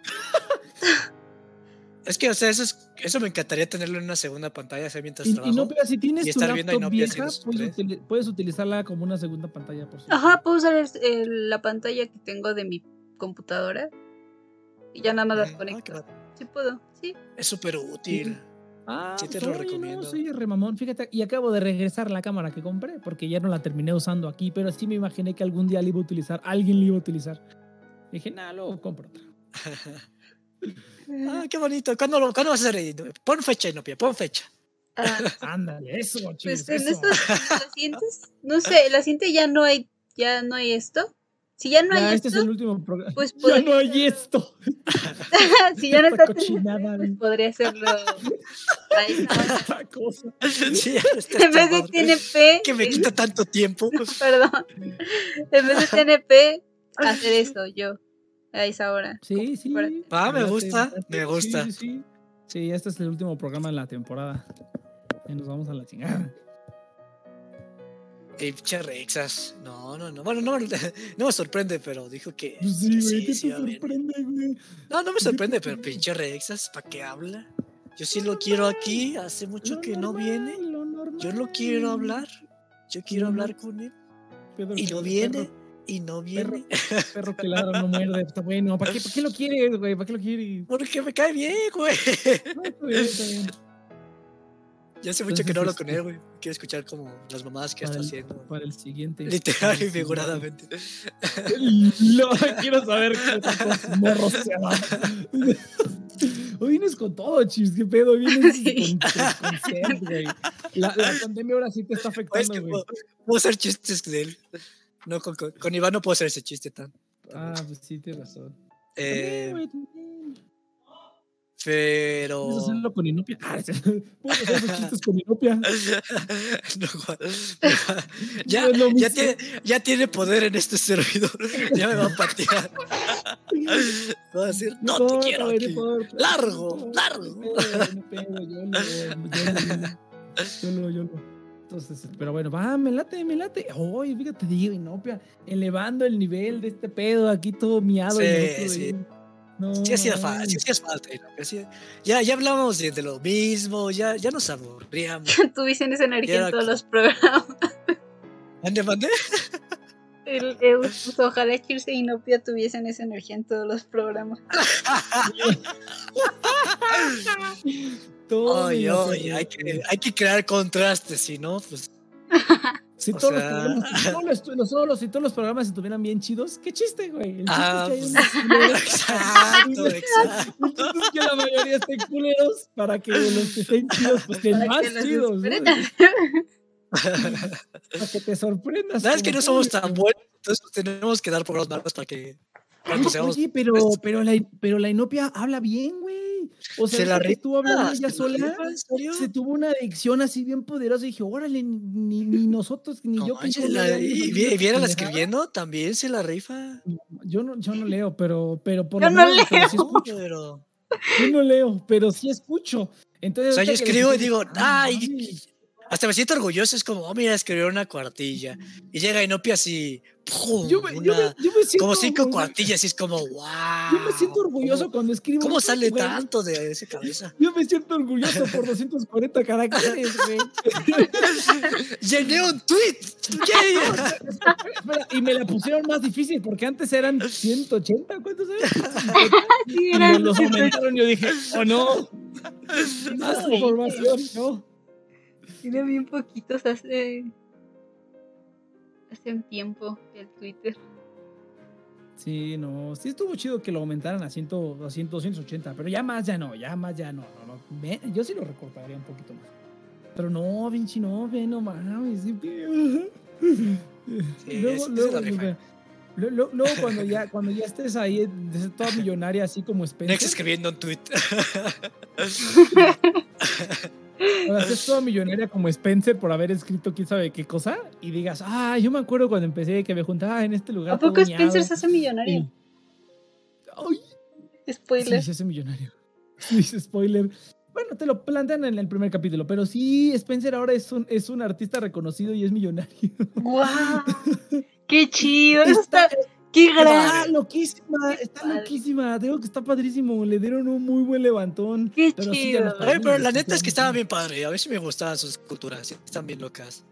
es que, o sea, eso, es, eso me encantaría tenerlo en una segunda pantalla, o sea, mientras Y, y no, pero si tienes y tu estar viendo a laptop Inopia vieja, puedes, puedes utilizarla como una segunda pantalla, por cierto. Ajá, puedo usar el- el- la pantalla que tengo de mi computadora y ya nada más las Mm, ah, conecto. Sí puedo, sí. Es súper útil. Ah, Sí te pues, lo oye, recomiendo. No, sí, remamón. Fíjate, y acabo de regresar la cámara que compré porque ya no la terminé usando aquí, pero sí me imaginé que algún día la iba a utilizar, alguien la iba a utilizar. Dije, nada, luego compro otra. Ah, qué bonito. ¿Cuándo, lo- ¿Cuándo vas a hacer? ahí? Pon fecha, Inopia, pon fecha. Ah, Ándale, eso, pues chicos, en eso. estos, la siguientes, no sé, la siguiente ya no hay, ya no hay esto. Si ya no Ya, hay este es esto, el último programa. pues ya podría no hay hacerlo. esto. si ya no está cochinada, pues podría hacerlo ahí. Esta cosa. Sí, está En vez de. TNP, Que me quita tanto tiempo. perdón, en vez de TNP, hacer eso yo, a esa hora. Sí, sí. Ah, me gusta, me gusta. Sí, sí, sí. Sí, este es el último programa de la temporada. Y nos vamos a la chingada. Y pinche Rexas. No, no, no. Bueno, no, no me sorprende, pero dijo que. Pues que sí, sí, ¿qué sí sorprende, güey? No, no me sorprende, pero pinche Rexas, ¿para qué habla? Yo sí lo quiero aquí, hace mucho Lo que no normal, viene. lo. Yo lo quiero hablar. Yo quiero Lo hablar con él. Pedro, Y no perro- viene. Y no viene. Perro que ladra no muerde. Está bueno. ¿Para qué, ¿Para qué lo quieres, güey? ¿Para qué lo quieres? Porque me cae bien, güey. No, está bien, está bien. Ya hace mucho que no hablo con él, güey. Quiero escuchar como las mamadas que está el- haciendo. Para el siguiente. Literal y figuradamente. Quiero saber qué morros se van. Hoy vienes con todo, chis, qué pedo, vienes Sí. con, con, güey. La, la pandemia ahora sí te está Oye, es afectando, que güey. puedo, puedo hacer chistes de él. No, con, con, con Iván no puedo hacer ese chiste tan. Ah, pues sí, tienes razón. Eh, También, güey, también. Pero. Puedes hacerlo con Inopia. Ah, puedes hacer chistes con Inopia. No, ya, No ya, tiene, ya tiene poder en este servidor. Ya me va a patear. Va a decir, no te quiero no aquí. Largo, No, largo. no pedo, no yo yo yo yo lo. Entonces, pero bueno, va, me late, me late. Oye, fíjate, digo, Inopia, elevando el nivel de este pedo, aquí todo miado. y Sí, nosotros sí. ahí. No, Sí hacía falta, sí Ya, ya hablábamos de, de lo mismo, ya, ya nos aburríamos. Tuviesen esa energía en todos los programas. ¿Mande, mande? El, el- pues, ojalá y Nopia tuviesen esa energía en todos los programas. Oye, oye, hay que, hay que crear contrastes, si no, pues. Si todos, los sea- programas, si todos los, los- todos- si todos los programas estuvieran bien chidos, qué chiste, güey. El chiste Ah, es que hay pues, unos. Exacto, exacto. El chiste es que la mayoría estén culeros para que los que estén chidos, pues estén Para más que los chidos. Para que te sorprendas. ¿Sabes que no somos tan buenos? Entonces pues, tenemos que dar por los malos para que, para que Oye, seamos. Pero, estos- pero, la, pero la inopia habla bien, güey. O sea, Se la estuvo hablando ella se la sola. rifa, ¿en serio? Se tuvo una adicción así bien poderosa y dije, órale, ni, ni nosotros, ni No yo que manches, no la- leo, y, leo viera la escribiendo, también se la rifa. Yo no, yo no leo, pero, pero por Yo lo no menos, pero sí leo. escucho. Pero, Yo no leo, pero sí escucho. Entonces, o sea, yo escribo y digo, ah, ay, mames. Hasta me siento orgulloso. Es como, oh, mira, escribió una cuartilla. Y llega Inopia así, ¡pum! Yo me, yo una- me- yo me siento como cinco orgulloso- cuartillas. Y es como, wow. Yo me siento orgulloso cuando escribo. ¿Cómo, sale güey. tanto de esa cabeza? Yo me siento orgulloso por 240 caracteres, güey. ¡Llené un tweet! Espera, y me la pusieron más difícil porque antes eran 180, ¿cuántos eran? Sí, Y era- me los aumentaron y yo dije, oh no, más información, no. Era bien poquitos hace. Hace un tiempo el Twitter. Sí, no, sí estuvo chido que lo aumentaran a, 100, a 100, 280, pero ya más ya no, ya más ya no, no, no. Me- yo sí lo recortaría un poquito más. Pero no, Vinci, no, ve, no mames. sí, luego, es- esa es luego, la rifa. luego, luego- luego cuando ya, cuando ya estés ahí, de- toda millonaria, así como Next Spencer, escribiendo un tweet. cuando estés toda millonaria como Spencer por haber escrito quién sabe qué cosa, y digas, ah, yo me acuerdo cuando empecé que me juntaba en este lugar. ¿A poco Spencer miado". se hace millonario? Ay, Spoiler. Sí, se hace millonario. Dice spoiler. Bueno, te lo plantean en el primer capítulo, pero sí, Spencer ahora es un, es un artista reconocido y es millonario. ¡Guau! ¡Qué chido! Está. ¡Qué está gran! loquísima, está padre. loquísima. Digo que está padrísimo. Le dieron un muy buen levantón. ¡Qué pero sí, chido! Oye, pero perdimos, la sí, neta es que estaba sí. bien padre. A ver si me gustaban sus culturas. Están bien locas.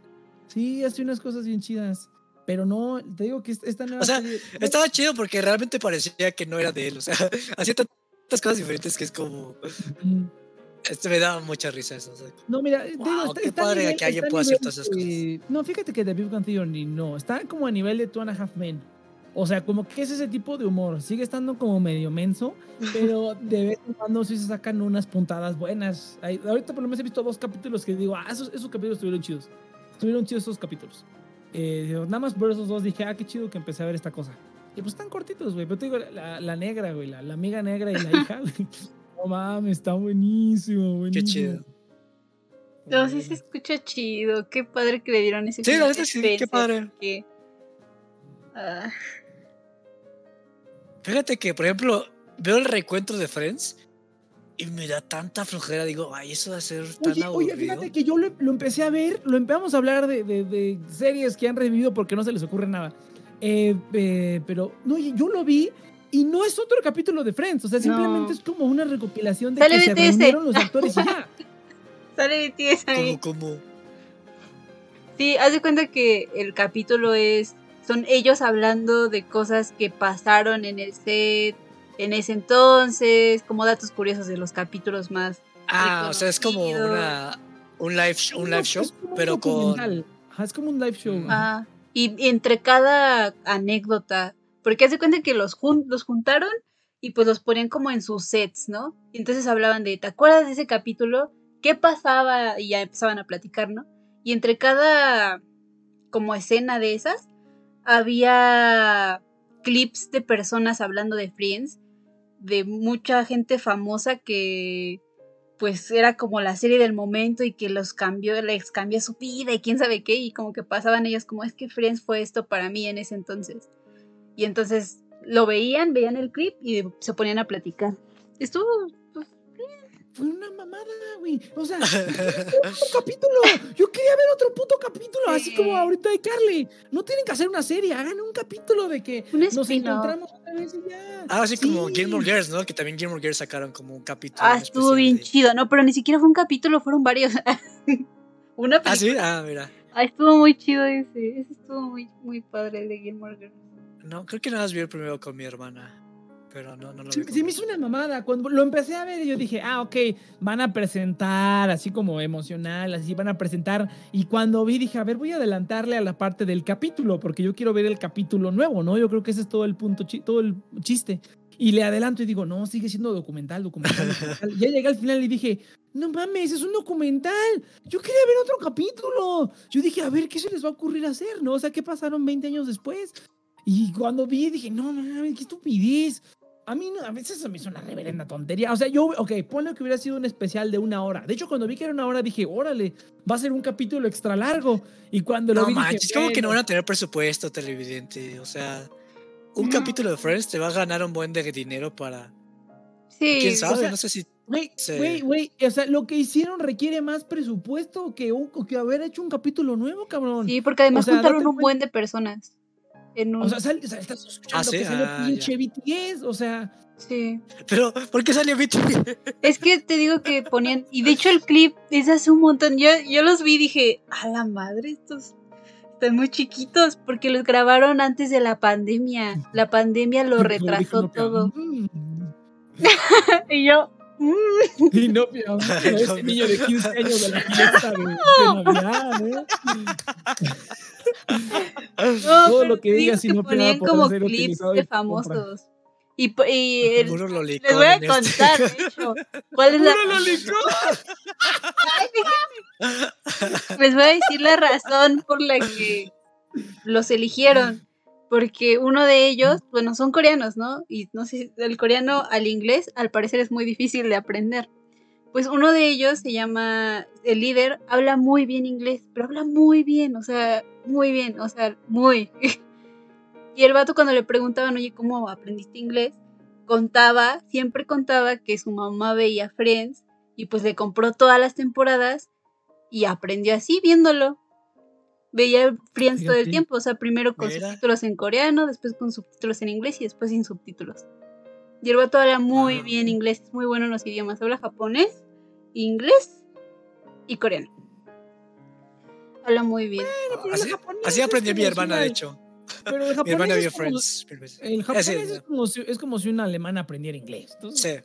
Sí, hace unas cosas bien chidas. Pero no, te digo que esta nueva O sea, serie- Estaba chido porque realmente parecía que no era de él. O sea, hacía tantas cosas diferentes que es como. Este me daba mucha risa eso. o sea, No, mira, te digo, Wow, está, qué está padre nivel- que alguien está pueda hacer todas esas de- No, fíjate que The Big Bang Theory no. Está como a nivel de Two and a Half Men. O sea, como que es ese tipo de humor. Sigue estando como medio menso, pero de vez en cuando sí se sacan unas puntadas buenas. Ahí- ahorita por lo menos he visto dos capítulos que digo, ah, esos, esos capítulos estuvieron chidos. Estuvieron chidos esos capítulos. Eh, digo, nada más por esos dos dije, ah, qué chido que empecé a ver esta cosa. Y pues están cortitos, güey. Pero te digo, la, la negra, güey, la, la amiga negra y la hija, güey. No mames, está buenísimo, buenísimo. chido. No, sí se escucha chido. Qué padre que le dieron ese Sí, la a sí, qué padre. que- Ah, Fíjate que, por ejemplo, veo el recuento de Friends y me da tanta flojera. Digo, ay, eso va a ser tan Oye, aburrido. oye, fíjate que yo lo, lo empecé a ver, lo empezamos a hablar de, de- de series que han revivido porque no se les ocurre nada. Eh, eh, pero, no, oye, yo lo vi y no es otro capítulo de Friends, o sea, simplemente No. es como una recopilación de Sale que se BTS. reunieron los actores y ya. Sale BTS ahí. Como, como. Sí, haz de cuenta que el capítulo es. Son ellos hablando de cosas que pasaron en el set en ese entonces, como datos curiosos de los capítulos más. Ah, o sea, es como una. un live, un live show, pero con. Ajá, es como un live show. Ah, y, y entre cada anécdota, porque hace cuenta que los, jun- los juntaron y pues los ponían como en sus sets, ¿no? Y entonces hablaban de, ¿te acuerdas de ese capítulo? ¿Qué pasaba? Y ya empezaban a platicar, ¿no? Y entre cada como escena de esas, había clips de personas hablando de Friends, de mucha gente famosa que pues era como la serie del momento y que los cambió, les cambió su vida y quién sabe qué, y como que pasaban ellos como es que Friends fue esto para mí en ese entonces. Y entonces lo veían, veían el clip y se ponían a platicar. Estuvo, Fue una mamada, güey. O sea, otro capítulo. Yo quería ver otro puto capítulo, así como Sí. ahorita de Carly. No tienen que hacer una serie, hagan un capítulo de que Un nos encontramos otra vez y ya. Ah, así como Sí. Gilmore Girls, ¿no? Que también Gilmore Girls sacaron como un capítulo. ah, estuvo bien de- chido, no, pero ni siquiera fue un capítulo, fueron varios. Una Ah, sí, película. ah, mira. Ah, estuvo muy chido ese, ese estuvo muy, muy padre el de Gilmore Girls. No, creo que nada más vi el primero con mi hermana. Pero no, no lo Se, vi. se me hizo una mamada. Cuando lo empecé a ver, yo dije, ah, ok, van a presentar, así como emocional, así van a presentar. Y cuando vi, dije, a ver, voy a adelantarle a la parte del capítulo, porque yo quiero ver el capítulo nuevo, ¿no? Yo creo que ese es todo el punto, todo el chiste. Y le adelanto y digo, no, sigue siendo documental, documental, documental. ya llegué al final y dije, no mames, es un documental. Yo quería ver otro capítulo. Yo dije, a ver, ¿qué se les va a ocurrir hacer, no? O sea, ¿qué pasaron 20 años después? Y cuando vi, dije, no mames, qué estupidez. A mí a veces se me hizo una reverenda tontería. O sea, yo, ok, ponle que hubiera sido un especial de una hora. De hecho, cuando vi que era una hora, dije, órale, va a ser un capítulo extra largo. Y cuando lo No vi, dije, manches, como que no van a tener presupuesto televidente. O sea, un No. capítulo de Friends te va a ganar un buen de dinero para. Sí, ¿Quién sabe? sea, no sé si. Güey, güey, güey, o sea, lo que hicieron requiere más presupuesto que, un- que haber hecho un capítulo nuevo, cabrón. sí, porque además O sea, juntaron un buen de personas. En un... O sea, sal- estás escuchando Ah, sí, que salió ah, pinche BTS, o sea, sí. Pero, ¿por qué salió BTS? Es que te digo que ponían, y de hecho el clip es hace un montón, yo, yo los vi y dije, a la madre, estos están muy chiquitos, porque los grabaron antes de la pandemia, la pandemia lo retrasó todo, y yo, Y no, pero ese niño de 15 años de la fiesta de, de Navidad, ¿eh? no, Todo lo que digas y no ponían como ser clips de compra. famosos, y, y el- les voy a este. contar, de hecho, cuál es la... Les voy a decir la razón por la que los eligieron. Porque uno de ellos, bueno, son coreanos, ¿no? Y no sé, el coreano al inglés al parecer es muy difícil de aprender. Pues uno de ellos se llama, el líder, habla muy bien inglés, pero habla muy bien, o sea, muy bien, o sea, muy. y el vato cuando le preguntaban, oye, ¿cómo aprendiste inglés? Contaba, siempre contaba que su mamá veía Friends y pues le compró todas las temporadas y aprendió así viéndolo. Veía Friends todo el tiempo, o sea, primero con Mira. subtítulos en coreano, después con subtítulos en inglés y después sin subtítulos. Y el vato habla muy Ah. bien inglés, es muy bueno en los idiomas, habla japonés, inglés y coreano. Habla muy bien. pero Así, así es aprendió mi hermana, de hecho. Pero el Mi japonés hermana es vio como- Friends. El japonés es, como si, es como si un alemán aprendiera inglés. Entonces,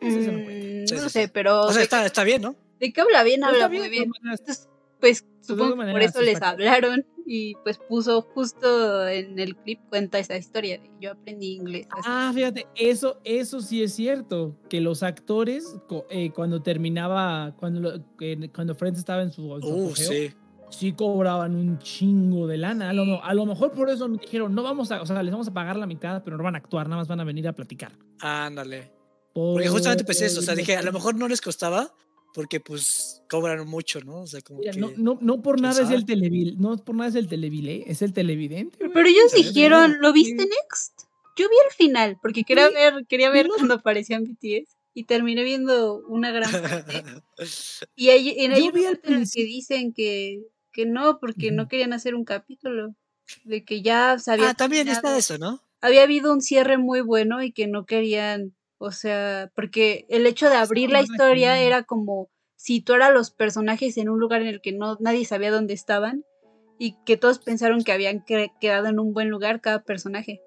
Sí. Eso se me cuenta. Mm, no sí, sé, sí. pero O sea, está, está bien, ¿no? de que habla bien, habla muy bien. Entonces, pues supongo que por eso les hablaron y pues puso justo en el clip cuenta esa historia de yo aprendí inglés. así. Ah, fíjate, eso, eso sí es cierto, que los actores eh, cuando terminaba, cuando, que- cuando Friends estaba en su, su Uh, sí. sí cobraban un chingo de lana. A lo, a lo mejor por eso me dijeron, no vamos a, o sea, les vamos a pagar la mitad, pero no van a actuar, nada más van a venir a platicar. Ándale. Porque justamente pensé eso. O sea, dije, a lo mejor no les costaba porque pues cobran mucho, ¿no? O sea, como Mira, que... no, no, no por ¿Quién nada es el televidente, no por nada es el televidente, es el televidente. güey. Pero ellos dijeron. ¿lo viste Next? Yo vi el final porque quería Sí, ver, quería ver cuando aparecían BTS y terminé viendo una gran parte. Y hay, en la que dicen que, que no, porque no querían hacer un capítulo. De que ya se había ah, también está eso, ¿no? había habido un cierre muy bueno y que no querían, o sea, porque el hecho de Ah, abrir la historia era como situar a los personajes en un lugar en el que no nadie sabía dónde estaban y que todos pensaron que habían quedado en un buen lugar cada personaje.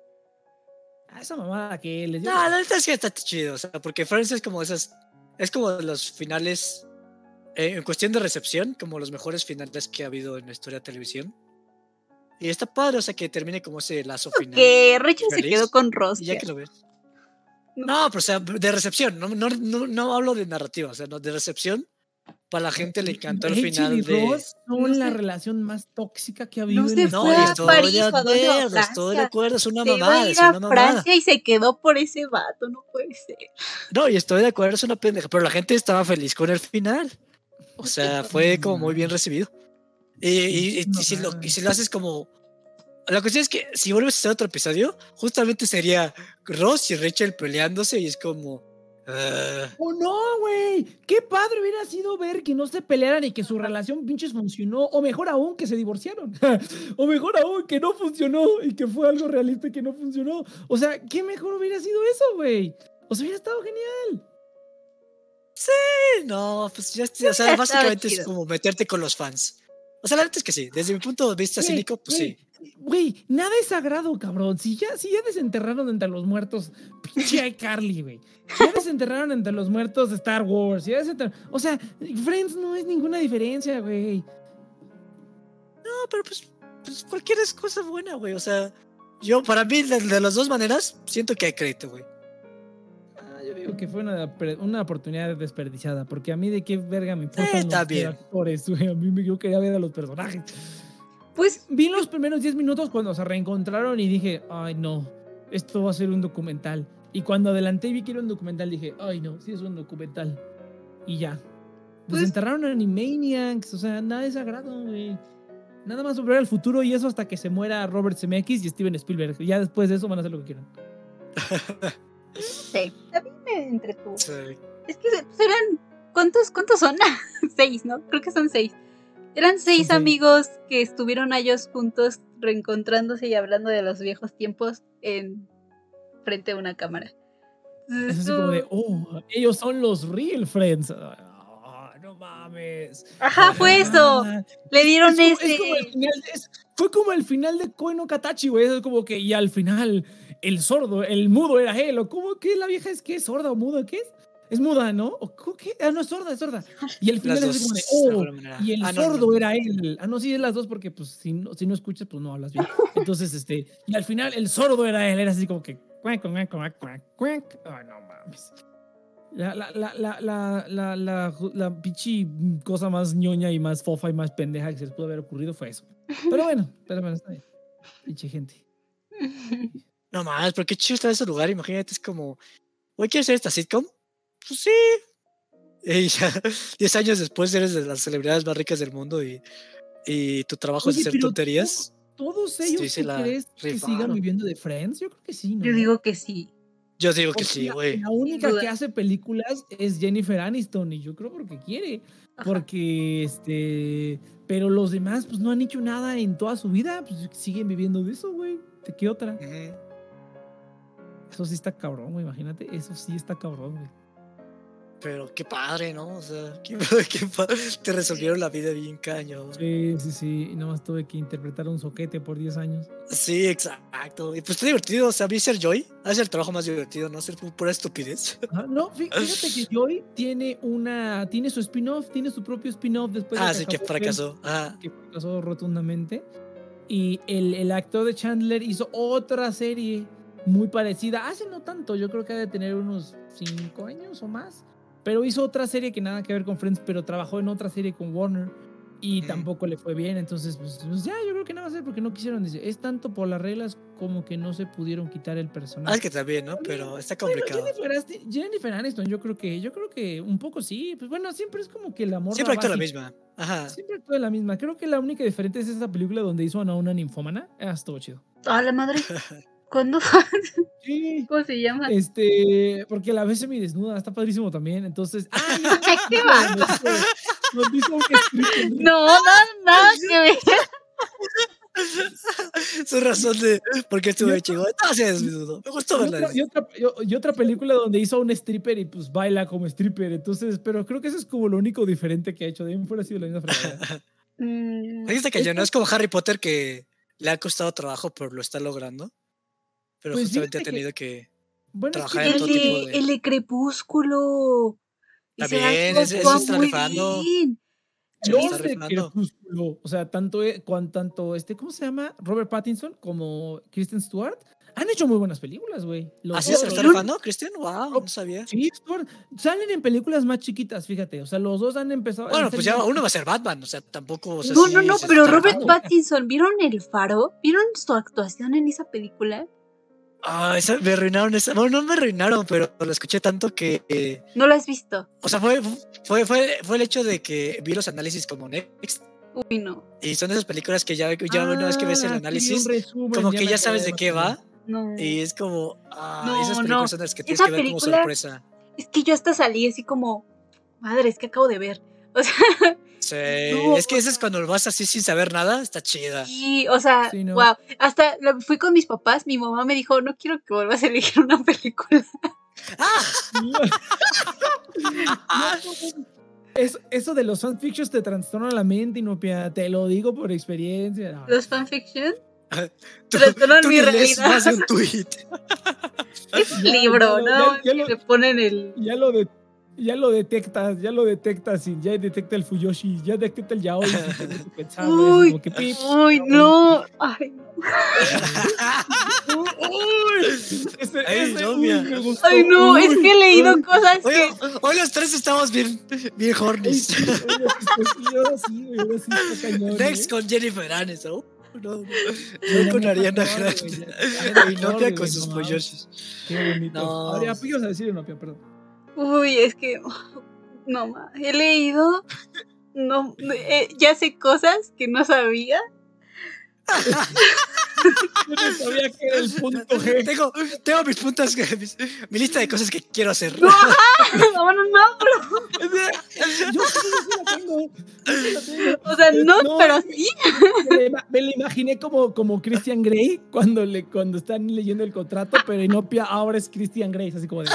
Ah, esa mamada que les dio. No, la neta sí está chido. O sea, porque Friends es como esas. Es como los finales eh, en cuestión de recepción, como los mejores finales que ha habido en la historia de televisión. Y está padre, o sea, que termine como ese lazo final. Que Rachel se quedó con Ross. Ya. que lo ves. No. No, pero o sea, de recepción, no, no, no, no hablo de narrativa, o sea, no, de recepción. Para la gente le encantó el final y de. Ross son No la sé. relación más tóxica que ha habido en se No, fue historia. estoy París, de acuerdo, estoy de acuerdo, es una Se iba a mamada, ir es a una mamada. Francia y se quedó por ese vato, no puede ser. No, y estoy de acuerdo, es una pendeja, pero la gente estaba feliz con el final. O sea, fue como muy bien recibido. Y, y- y No si, lo, y mames. si lo haces como... La cuestión es que si vuelves a hacer otro episodio, justamente sería Ross y Rachel peleándose y es como... ah, ¡Oh, no, güey! ¡Qué padre hubiera sido ver que no se pelearan y que su relación pinches funcionó! O mejor aún, que se divorciaron. o mejor aún, que no funcionó y que fue algo realista y que no funcionó. O sea, ¿qué mejor hubiera sido eso, güey? O sea, hubiera estado genial. no, pues ya, o sea, básicamente es como meterte con los fans. O sea, la neta es que sí, desde mi punto de vista cínico, pues sí. Güey, nada es sagrado, cabrón. Si ya, si ya desenterraron entre los muertos, pinche iCarly, güey. Si ya desenterraron entre los muertos de Star Wars. si ya O sea, Friends no es ninguna diferencia, güey. No, pero pues, pues cualquier es cosa buena, güey. O sea, yo para mí de, de las dos maneras siento que hay crédito, güey. Ah, yo digo que fue una, una oportunidad desperdiciada, porque a mí de qué verga me importan Eh, los actores, güey. A mí me yo quería ver a los personajes. Pues Vi los primeros 10 minutos cuando se reencontraron y dije, ay no, esto va a ser un documental. Y cuando adelanté y vi que era un documental, dije, ay no, sí es un documental. Y ya. Pues, Pues- enterraron a Animaniacs, o sea, nada es sagrado, güey. Nada más sobre el futuro y eso hasta que se muera Robert Zemeckis y Steven Spielberg. Ya después de eso van a hacer lo que quieran. sí, a mí me entretuvo. Sí. Es que se- serán. ¿Cuántos, cuántos son? seis, ¿no? Creo que son seis. Eran seis amigos que estuvieron ellos juntos reencontrándose y hablando de los viejos tiempos en frente a una cámara. Es así como de, oh, ellos son los real friends. Ah, no mames. Ajá, fue eso. Ah, Le dieron es como- ese. es como el final de- es- fue como el final de Koe no Katachi, güey. Es como que, y al final, el sordo, el mudo era él. ¿O cómo que la vieja es que es sorda o muda? ¿Qué es? Es muda, ¿no? ¿O que? Ah, no, es sorda, es sorda. Y el final es como de, de oh, y el Ah, no, sordo no. era él. Ah, no, sí, es las dos porque, pues, si no, si no escuchas, pues no hablas bien. Entonces, este, y al final el sordo era él. Era así como que, cuac, cuac, cuac, cuac, cuac. Ay, no mames. La, la, la, la, la, la, la, la pinche cosa más ñoña y más fofa y más pendeja que se les pudo haber ocurrido fue eso. Pero bueno, pero bueno, está bien. Pinche gente. No más, pero qué chido está ese lugar. Imagínate, es como, güey, ¿quieres hacer esta sitcom? Pues sí. Y ya, 10 años después eres de las celebridades más ricas del mundo y, y tu trabajo Oye, es hacer tonterías. ¿Todos ellos Sí, crees que sigan viviendo de Friends? Yo creo que sí, ¿no? Yo digo que sí. Yo digo que Porque sí, la- güey. La única que hace películas es Jennifer Aniston y yo creo porque quiere. Ajá. Porque, este, pero los demás pues no han hecho nada en toda su vida, pues siguen viviendo de eso, güey. ¿De qué otra? Ujú. Eso sí está cabrón, güey, imagínate, eso sí está cabrón, güey. Pero qué padre, ¿no? O sea, qué, qué padre. Te resolvieron la vida bien caño. Sí, sí, sí, y nomás tuve que interpretar un soquete por 10 años. Sí, exacto. Y pues está divertido. O sea, a mí ser Joy hace el trabajo más divertido, ¿no? Ser pura estupidez. Ajá, No, fí- fíjate que Joy tiene una, tiene su spin-off, tiene su propio spin-off después de ah, sí, que Friends. fracasó. Ah, que fracasó rotundamente. Y el, el actor de Chandler hizo otra serie muy parecida. Hace no tanto, yo creo que ha de tener unos 5 años o más. Pero hizo otra serie que nada que ver con Friends, pero trabajó en otra serie con Warner. Y Ujú. tampoco le fue bien. Entonces, pues, pues ya, yo creo que nada a ser porque no quisieron. Dice, es tanto por las reglas como que no se pudieron quitar el ah, personaje. es que también, ¿no? Pero está Bueno, complicado. Jennifer, Asti- Jennifer Aniston, yo creo que, yo creo que un poco sí. Pues bueno, siempre es como que el amor. Siempre actúa la misma. Ajá. Siempre actúa la misma. Creo que la única diferente es esa película donde hizo a una ninfómana. Ah, estuvo chido. A la madre. ¿Cuándo? Sí. ¿Cómo se llama? Este, porque la vez semi desnuda, está padrísimo también. Entonces, Ay, qué un stripper. No, no, nada que ver. Su razón de por qué estuve chido. No se desnudo. Me gustó Y verla. otra, y, otra, y- otra película donde hizo a un stripper y pues baila como stripper. Entonces, pero creo que eso es como lo único diferente que ha hecho. De ahí en fuera ha sido la misma. Mm, Dijiste que yo no es como Harry Potter que le ha costado trabajo, pero lo está logrando. Pero Pues justamente ha que- tenido que. Bueno, es Trabajar que en el, todo de, tipo de- el de Crepúsculo. Bien, ese- ese está muy rifando. Los de. Crepúsculo, o sea, tanto, eh, cuan- tanto este, ¿cómo se llama? Robert Pattinson como Kristen Stewart han hecho muy buenas películas, güey. ¿Así dos, se está rifando, Cristian? Wow, no sabía. Sí, Stewart. Salen en películas más chiquitas, fíjate. O sea, los dos han empezado. Bueno, pues ya uno va a ser Batman, o sea, tampoco. o sea, No, sí no, no, pero Robert rifando. Pattinson, ¿vieron El Faro? ¿Vieron su actuación en esa película? Ah, esa- me arruinaron esa. Bueno, no me arruinaron, pero lo escuché tanto que. eh, ¿No lo has visto? o sea, fue, fue, fue, fue el hecho de que vi los análisis como Next. Uy, no. Y son esas películas que ya, ya una vez que ves el Ah, sí, análisis, resumen, como que ya sabes de qué va. No. Y es como. Ah, No, esas no. películas son las que tienes Esa que ver como película- sorpresa. Es que yo hasta salí así como, madre, es que acabo de ver. O sea, Sí, No, es que eso es cuando lo vas así sin saber nada, está chida. sí, o sea, Sí, no. wow. Hasta lo- fui con mis papás, mi mamá me dijo, no quiero que vuelvas a elegir una película. Es- eso de los fanfictions te trastorna la mente, Inopia. Te lo digo por experiencia. No. Los fanfiction. Tú, Trastornan mi realidad. más un tweet. Es un Ya, libro, ¿no? ya- ya Que lo- le ponen el. Ya lo de, ya lo detectas, ya lo detectas y ya detecta el Fuyoshi, ya detecta el Yaoi. así Uy, como que pip. Uy, no. Ay, Ese- Ay, ese, novia. uy, me gustó. ay, no, es Uy, que he leído uy. cosas Oye, que. hoy los tres estamos bien, bien Ay, hornies. sí, sí, sí, ahora sí, güey, ahora sí está cañón, Next ¿eh? con Jennifer Aniston. Oh, no, no. No, Yo con no, Ariana Grande. Y Nopia con no sus mames. polloshis. Qué bonito. No. ¿qué ibas a decir, Inopia? Perdón. Uy, es que. No, ma. He leído. No, eh, ya sé cosas que no sabía. Yo no sabía que era el punto G. Tengo, tengo mis mis- mi lista de cosas que quiero hacer. No, no, no, pero. Yo sí, yo sí la tengo. Yo sí la tengo. O sea, no, No, pero sí. Me, me la imaginé como, como Christian Grey cuando, le, cuando están leyendo el contrato, pero Inopia ahora es Christian Grey, así como de.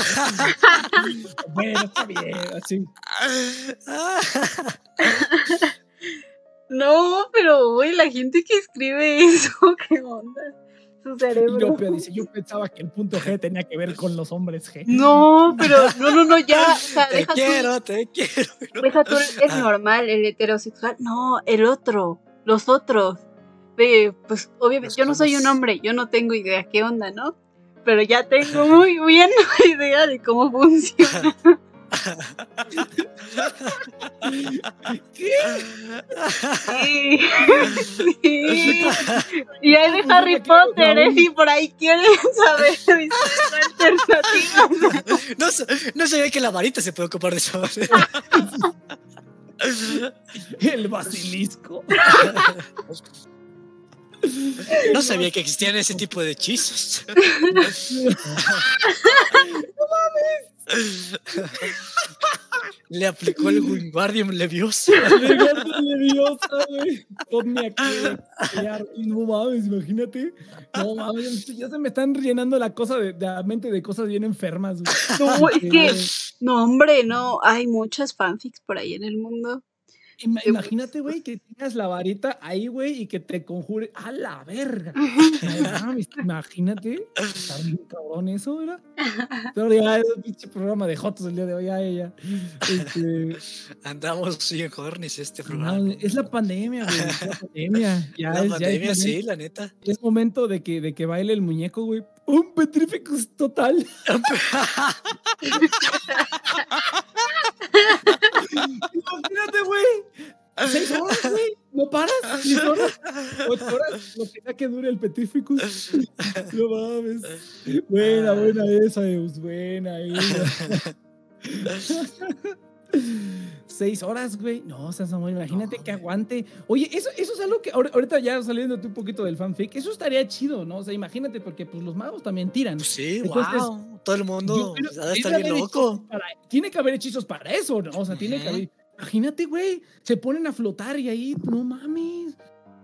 bueno, está bien, así. No, pero güey, la gente que escribe eso, ¿qué onda? Su cerebro. Dice: Yo pensaba que el punto G tenía que ver con los hombres G. No, pero no, no, no, ya. O sea, Te deja tú, quiero, te quiero. deja tú el normal, el heterosexual. No, el otro, los otros. Pues obviamente, Los yo no soy un hombre, yo no tengo idea qué onda, ¿no? Pero ya tengo muy bien idea de cómo funciona. Sí. Sí. Y hay de Harry Potter, ¿eh? Si por ahí quieren saber alternativas. No, no sabía que la varita se puede ocupar de manera. El basilisco. No sabía que existían ese tipo de hechizos. Le aplicó el Wingardium Leviosa. Legardo Leviosa, güey. Ponme aquí. No mames, imagínate. No mames, ya se me están llenando la cosa de, de la mente de cosas bien enfermas, güey. No, es que, no, hombre, no. Hay muchas fanfics por ahí en el mundo. Ima- imagínate, güey, que tengas la varita ahí, güey, y que te conjure a la verga. Imagínate. Está bien cabrón eso, ¿verdad? Pero ya es un pinche programa de Jotos el día de hoy, ya ella. Este, Andamos bien hornies este programa. no, es la pandemia, güey. Es la pandemia. Ya La es, ya es pandemia, sí, la neta. Es momento de que, de que baile el muñeco, güey. Un petrificus total. Imagínate, güey. Seis horas, güey. No paras. Seis horas. Ocho horas. Lo que dure el petrificus. No mames. Buena, buena esa, Eus. Buena esa. Seis horas, güey. No, o sea, Samuel, imagínate No, que aguante. Oye, eso, eso es algo que ahor- ahorita ya saliéndote un poquito del fanfic, eso estaría chido, ¿no? O sea, imagínate, porque pues los magos también tiran. Pues sí, Entonces, wow. Todo el mundo pues, debe bien haber loco. para- tiene que haber hechizos para eso, ¿no? O sea, tiene que haber. Imagínate, güey. Se ponen a flotar y ahí, no mames.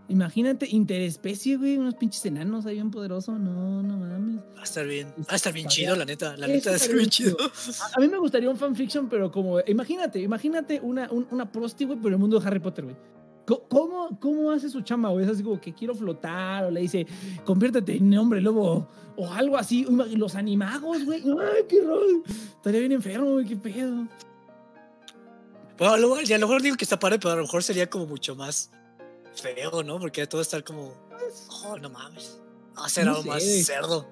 Imagínate, interespecie, güey. Unos pinches enanos ahí bien poderosos. No, no mames. Va a estar bien. Va a estar bien chido, la neta. La neta es estaría bien chido. A, a mí me gustaría un fanfiction, pero como. Imagínate, imagínate una, un- una prosti, güey, pero el mundo de Harry Potter, güey. ¿Cómo, ¿Cómo hace su chama, güey? Es así como que quiero flotar, o le dice, conviértete en hombre lobo, o algo así. Los animagos, güey. ¡Ay, qué raro! Estaría bien enfermo, güey, qué pedo. Bueno, a a lo mejor digo que está padre, pero a lo mejor sería como mucho más feo, ¿no? Porque todo estar como, oh, no mames. Va a ser No algo más cerdo.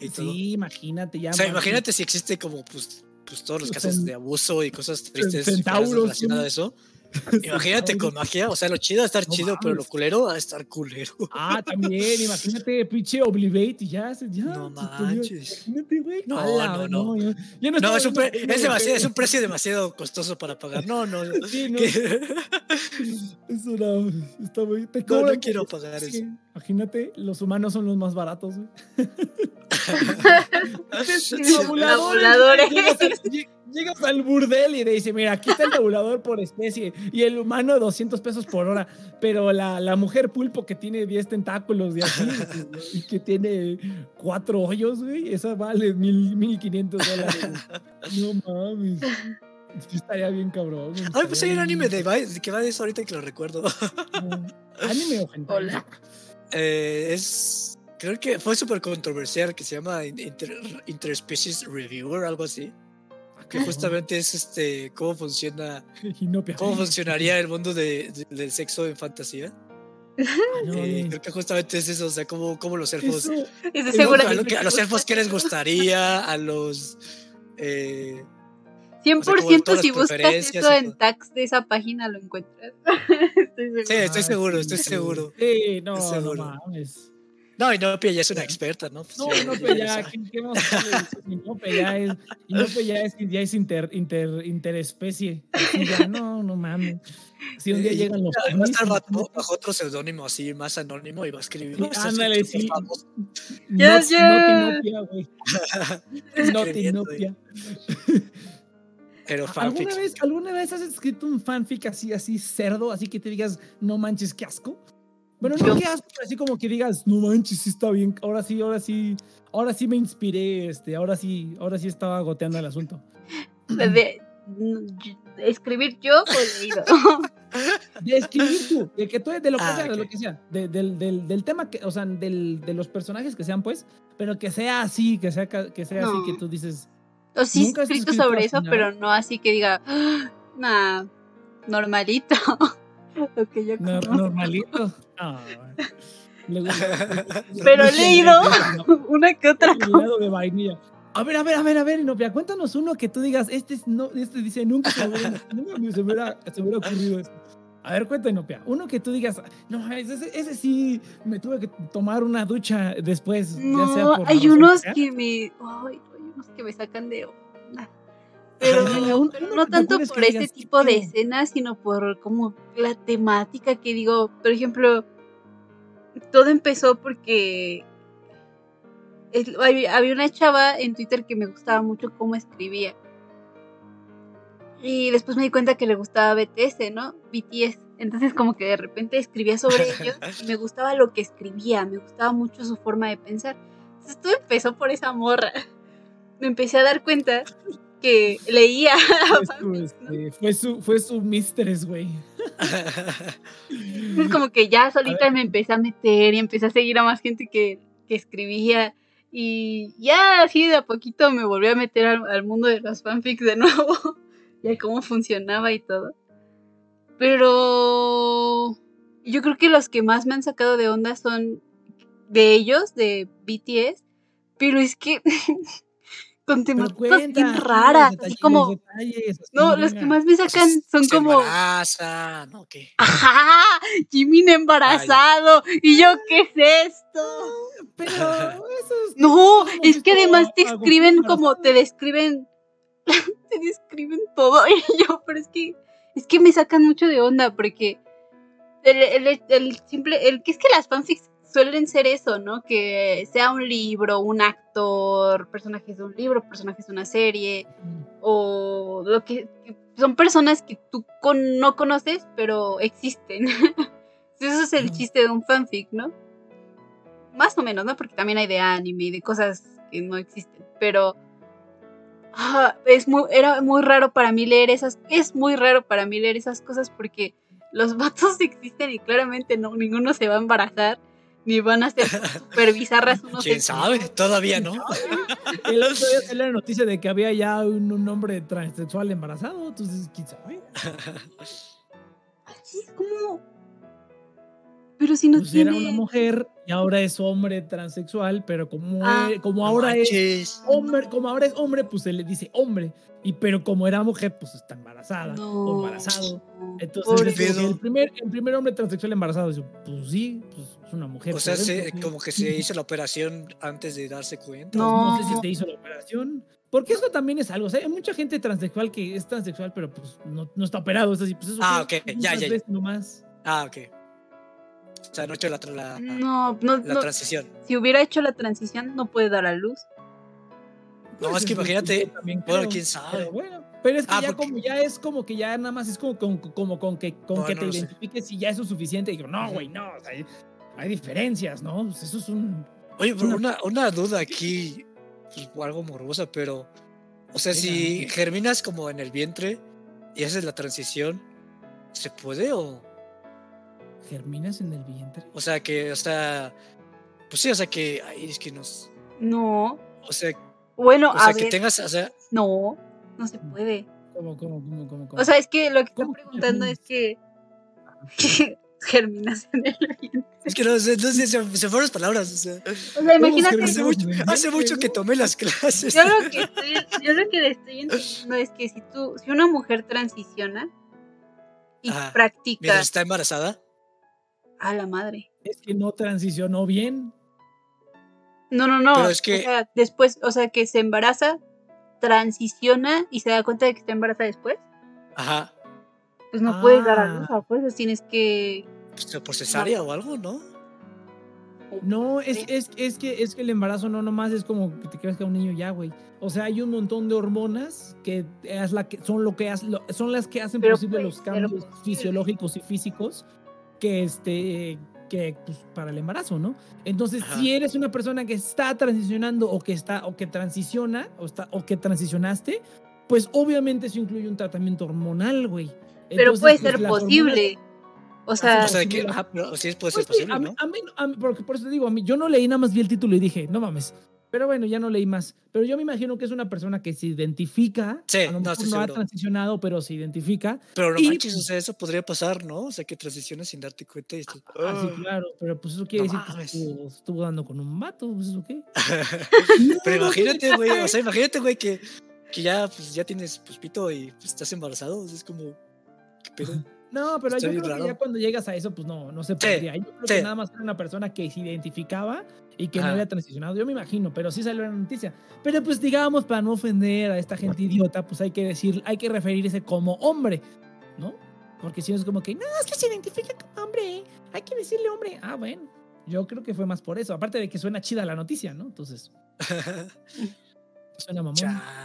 Y todo. Sí, imagínate ya. O sea, imagínate si existe como, pues, pues todos los casos de abuso y cosas tristes relacionadas a eso. Imagínate con magia, o sea, lo chido va a estar No chido, pero lo culero va a estar culero. Ah, también, imagínate, pinche Oblivate y ya, se- ya. No manches. Imagínate, güey. No, no, no. ya- ya No, es un, pre- es, de demasiado, es un precio demasiado costoso para pagar. No, no. Sí, no. Es una. Está muy. Te No, quiero pagar sí, eso. Imagínate, los humanos son los más baratos, güey. Tabuladores. Llegas, al- burdel y te dice, mira, aquí está el tabulador por especie y el humano 200 pesos por hora, pero la, la mujer pulpo que tiene 10 tentáculos y así, y que tiene cuatro hoyos, güey, esa vale mil, 1500 dólares. No mames. Sí estaría bien cabrón. güey, Ay, pues hay un anime de Vi- que va de eso ahorita que lo recuerdo. Anime o. Hola. Eh, es. Creo que fue súper controversial, que se llama Inter- Interspecies Reviewer, algo así. Que justamente es este. cómo funciona. Cómo funcionaría el mundo de- de- del sexo en fantasía. Ah, no, Eh, creo que justamente es eso, o sea, cómo, cómo los elfos. Eso- a, que lo que- a los elfos, ¿qué les gustaría? A los. eh, 100% todas las si buscas eso en tags de esa página lo encuentras. estoy sí, estoy seguro, estoy seguro. Sí, no, no mames. No, y Nopia ya es una experta, ¿no? Pues No, Inope ya. Inope ya es, Inope ya es, ya es inter, inter, interespecie. Así ya, no, no mames. Si un día llegan los ya, Va a estar ovnis, bajo, otro seudónimo así, más anónimo, y va a escribir. Sí, "No, es ándale, sí. famoso". Ya, no, güey. Escribiendo, Notinopia. Pero ¿Alguna fanfics. vez, ¿Alguna vez has escrito un fanfic así, así cerdo, así que te digas, no manches, qué asco? Bueno, no Yo- qué asco, pero así como que digas, no manches, sí está bien, ahora sí, ahora sí, ahora sí me inspiré, este, ahora sí, ahora sí estaba goteando el asunto. De- de- de escribir yo o leído. De escribir tú, de que tú, de lo que Ah, sea, de lo que sea, de- del, del, del tema, que, o sea, del, de los personajes que sean, pues, pero que sea así, que sea, que sea así, No. que tú dices, O sí he ¿Nunca has escrito escrito sobre así eso, nada? pero no así que diga, "Ah, nah, normalito. Lo que yo no, conozco. normalito. Le gusta- Pero le- leído. Una que otra helado de vainilla. A ver, a ver, a ver, a ver, Inopia, cuéntanos uno que tú digas, este es no, este dice, nunca se me se me hubiera, se me hubiera ocurrido esto. A ver, cuenta, Inopia. Uno que tú digas, no, ese, ese sí me tuve que tomar una ducha después. ya sea No, por la hay unos sea. que me. Ay, hay unos que me sacan de onda. Pero, no tanto por este tipo de escenas, sino por como la temática que digo. Por ejemplo, todo empezó porque es- había una chava en Twitter que me gustaba mucho cómo escribía. Y después me di cuenta que le gustaba BTS, ¿no? BTS. Entonces como que de repente escribía sobre ellos y me gustaba lo que escribía, me gustaba mucho su forma de pensar. Entonces todo empezó por esa morra. Me empecé a dar cuenta que leía Fue su, este, fue su, fue su mistress, güey. Entonces como que ya solita me empecé a meter y empecé a seguir a más gente que, que escribía. Y ya así de a poquito me volví a meter al, al mundo de los fanfics de nuevo. y a cómo funcionaba y todo. Pero yo creo que los que más me han sacado de onda son de ellos, de BTS. Pero es que temáticas cuenta. bien raras. Así como... detalles, No, los que más me sacan son Se como... embaraza, ¿no? ¿Qué? ¡Ajá! Jimin embarazado. ¿Y yo qué es esto? Pero eso es. No, es que además te escriben como te describen. te describen todo. Y yo, pero es que. Es que me sacan mucho de onda porque. El, el, el simple. El que es que las fanfics suelen ser eso, ¿no? Que sea un libro, un actor, personajes de un libro, personajes de una serie. O lo que. son personas que tú con- no conoces, pero existen. Eso es el Ujú. chiste de un fanfic, ¿no? Más o menos, ¿no? Porque también hay de anime y de cosas que no existen. Pero ah, es muy, era muy raro para mí leer esas. Es muy raro para mí leer esas cosas porque los vatos existen y claramente no, ninguno se va a embarazar. Ni van a ser super bizarras unos ¿Quién sabe? Todavía no. El otro día salió la noticia de que había ya un, un hombre transexual embarazado, entonces, ¿quién sabe? Así es como. Pero si no Pues tiene. era una mujer y ahora es hombre transexual, pero como, Ah. e- como ahora es hombre, como ahora es hombre, pues se le dice hombre. Y pero como era mujer, pues está embarazada No. o embarazado. Entonces el primer, el primer hombre transexual embarazado, dice, pues sí, pues es una mujer. O sea, se- como que se hizo la operación antes de darse cuenta. No. No sé si se hizo la operación. Porque eso también es algo. O sea, hay mucha gente transexual que es transexual, pero pues no, no está operado. Es así, pues eso Ah, ok, ya, ya, ya. nomás. Ah, ok. O sea, no he hecho la, la, No, no, la no. transición. Si hubiera hecho la transición, no puede dar a luz. No, Pues es que imagínate, también bueno, creo, quién sabe. Pero bueno, pero es que Ah, ya porque- como ya es como que ya nada más es como con, como con que con No, que no te lo sé. identifiques y ya eso es suficiente. Y digo, no, güey, no, o sea, hay, diferencias, ¿no? Pues eso es un. Oye, pero Una- una, duda aquí, pues, algo morbosa, pero, o sea, si germinas como en el vientre y haces la transición, ¿se puede o, ¿Germinas en el vientre? o sea, que, o sea, pues sí, o sea, que, ay, es que nos, No. o sea, Bueno, o sea, a que ver. tengas, o sea, No, no se puede. ¿Cómo, cómo, cómo, cómo? cómo? O sea, es que lo que ¿Cómo estoy que preguntando es que. Que germinas en el vientre. es que no, sé, no sé, se, se fueron las palabras, o sea, O sea, ¿Cómo imagínate. germinas? hace mucho, hace mucho que tomé las clases. Yo lo que estoy, yo lo que le estoy entendiendo es que si tú, si una mujer transiciona y Ajá. practica Mientras está embarazada, a la madre. Es que no transicionó bien. No, no, no. Pero es que- O sea, después, o sea, que se embaraza, transiciona y se da cuenta de que está embarazada después, ajá, pues no puedes dar a Ah. luz a fuerzas, tienes que. pues, por cesárea o algo, ¿no? No, es, es, es, que, es que el embarazo no nomás es como que te crezca un niño ya, güey. O sea, hay un montón de hormonas que, es la que son, lo que lo- son las que hacen Pero posible puede los cambios posible. fisiológicos y físicos que, este, que pues, para el embarazo, ¿no? Entonces, Ajá. si eres una persona que está transicionando o que está o que transiciona o, está, o que transicionaste, pues obviamente eso incluye un tratamiento hormonal, güey. Pero Entonces, puede pues, ser posible. O sea, O sea, sí, que, ajá, pero sí puede ser Pues sí, posible, a mí- ¿no? a mí- a mí- porque por eso te digo, a mí, yo no leí nada más vi el título y dije, no mames. Pero bueno, ya no leí más. Pero yo me imagino que es una persona que se identifica. Sí, a lo no, mejor estoy no ha transicionado, pero se identifica. Pero no Y- manches, o sea, eso podría pasar, ¿no? O sea, que transiciones sin darte cuenta y esto. Ah, sí, claro. Pero pues eso quiere No decir que mames. estuvo, estuvo dando con un vato. Pues eso qué. Pero imagínate, güey, o sea, imagínate, güey, que, que ya, pues, ya tienes pues, pito y pues, estás embarazado. o sea, es como, No, pero yo creo raro. que ya cuando llegas a eso, pues no, no se podría. Yo creo sí. que nada más era una persona que se identificaba y que no había transicionado. Yo me imagino, pero sí salió la noticia. Pero pues digamos, para no ofender a esta gente idiota, pues hay que decir, hay que referirse como hombre, ¿no? Porque si no es como que, no, es que se identifica como hombre, hay que decirle hombre. Ah, bueno, yo creo que fue más por eso. Aparte de que suena chida la noticia, ¿no? Entonces, suena mamón.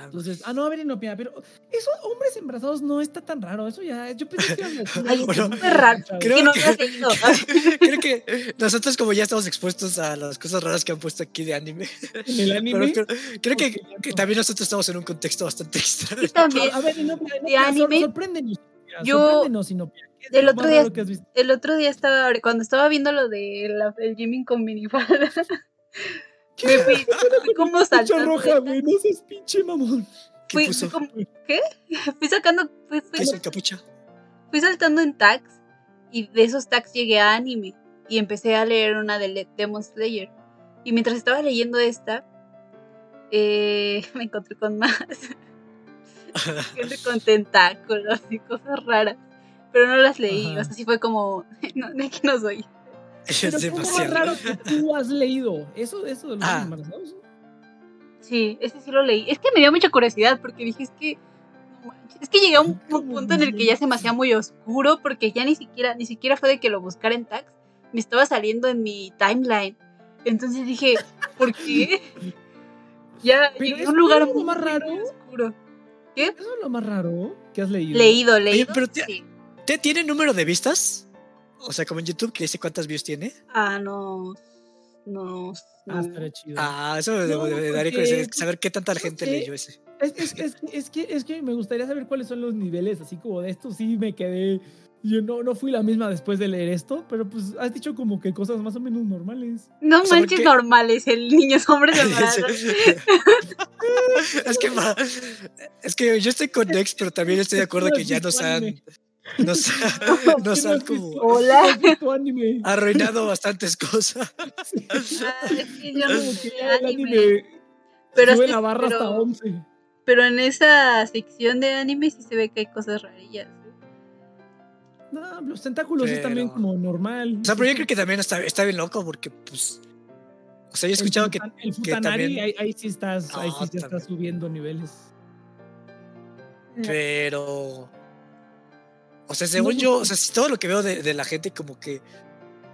Entonces, ah, no, a ver, Inopia, pero eso, hombres embarazados no está tan raro. Eso ya, yo pensé que ibas a decir Ay, Bueno, súper raro. creo que no que-. Creo que nosotros como ya estamos expuestos a las cosas raras que han puesto aquí de anime. en el anime. Pero creo, creo que, que también nosotros estamos en un contexto bastante extraño. Sí, también. A ver, Inopia, de Inopia, sor- anime, sorpréndenos. Yo- sorpréndenos, Inopia. ¿Qué es el otro día-? El otro día estaba, cuando estaba viendo lo de la- el Jimmy con minifalda, me fui, fui como saltando. roja, güey, no seas pinche mamón. ¿Qué Fui, puso? fui como- ¿Qué? Fui sacando, fui, fui- ¿Qué es el capucha? fui saltando en tags y de esos tags llegué a anime y empecé a leer una de Le- Demon Slayer. Y mientras estaba leyendo esta, eh, me encontré con más. Gente con tentáculos y cosas raras. Pero no las leí, Ajá. o sea, sí fue como, no, de aquí no soy. Pero Es ¿cómo más demasiado. raro que tú has leído? Eso, eso de los Ah. embarazados. Sí, ese sí lo leí. Es que me dio mucha curiosidad porque dije, es que. Es que llegué a un, un ¿Cómo punto en el que ya se me hacía muy oscuro porque ya ni siquiera, ni siquiera fue de que lo buscara en tags, me estaba saliendo en mi timeline. Entonces dije, ¿por qué? Ya Pero es un lugar muy, más muy raro. oscuro. Eso es lo más raro que has leído. Leído, leído. pero te- sí. ¿Te- ¿Tiene número de vistas? O sea, como en YouTube, que dice cuántas views tiene. Ah, no. No. Ah, no. estaría chido. Ah, eso me, No, me- me daría porque- curiosidad saber qué tanta gente leyó ese. Es, es, es, que- es, que, es que me gustaría saber cuáles son los niveles, así como de esto sí me quedé. Yo no, no fui la misma después de leer esto, pero pues has dicho como que cosas más o menos normales. No O sea, manches porque- normales, el niño es hombre de es que ma- es que yo estoy con Nex, pero también estoy de acuerdo que ya nos han nos, nos han como Hola. Arruinado bastantes cosas. Ah, yo no sé el anime. anime Pero, sube la barra hasta pero- 11. pero en esa sección de anime sí se ve que hay cosas rarillas. ¿eh? No, los tentáculos es también como normal. O sea, pero yo creo que también está, está bien loco porque, pues. O sea, yo he escuchado el, que. el que también- ahí, ahí sí estás, ahí sí No, te estás subiendo niveles. Pero. O sea, según yo, o sea, si todo lo que veo de, de la gente, como que.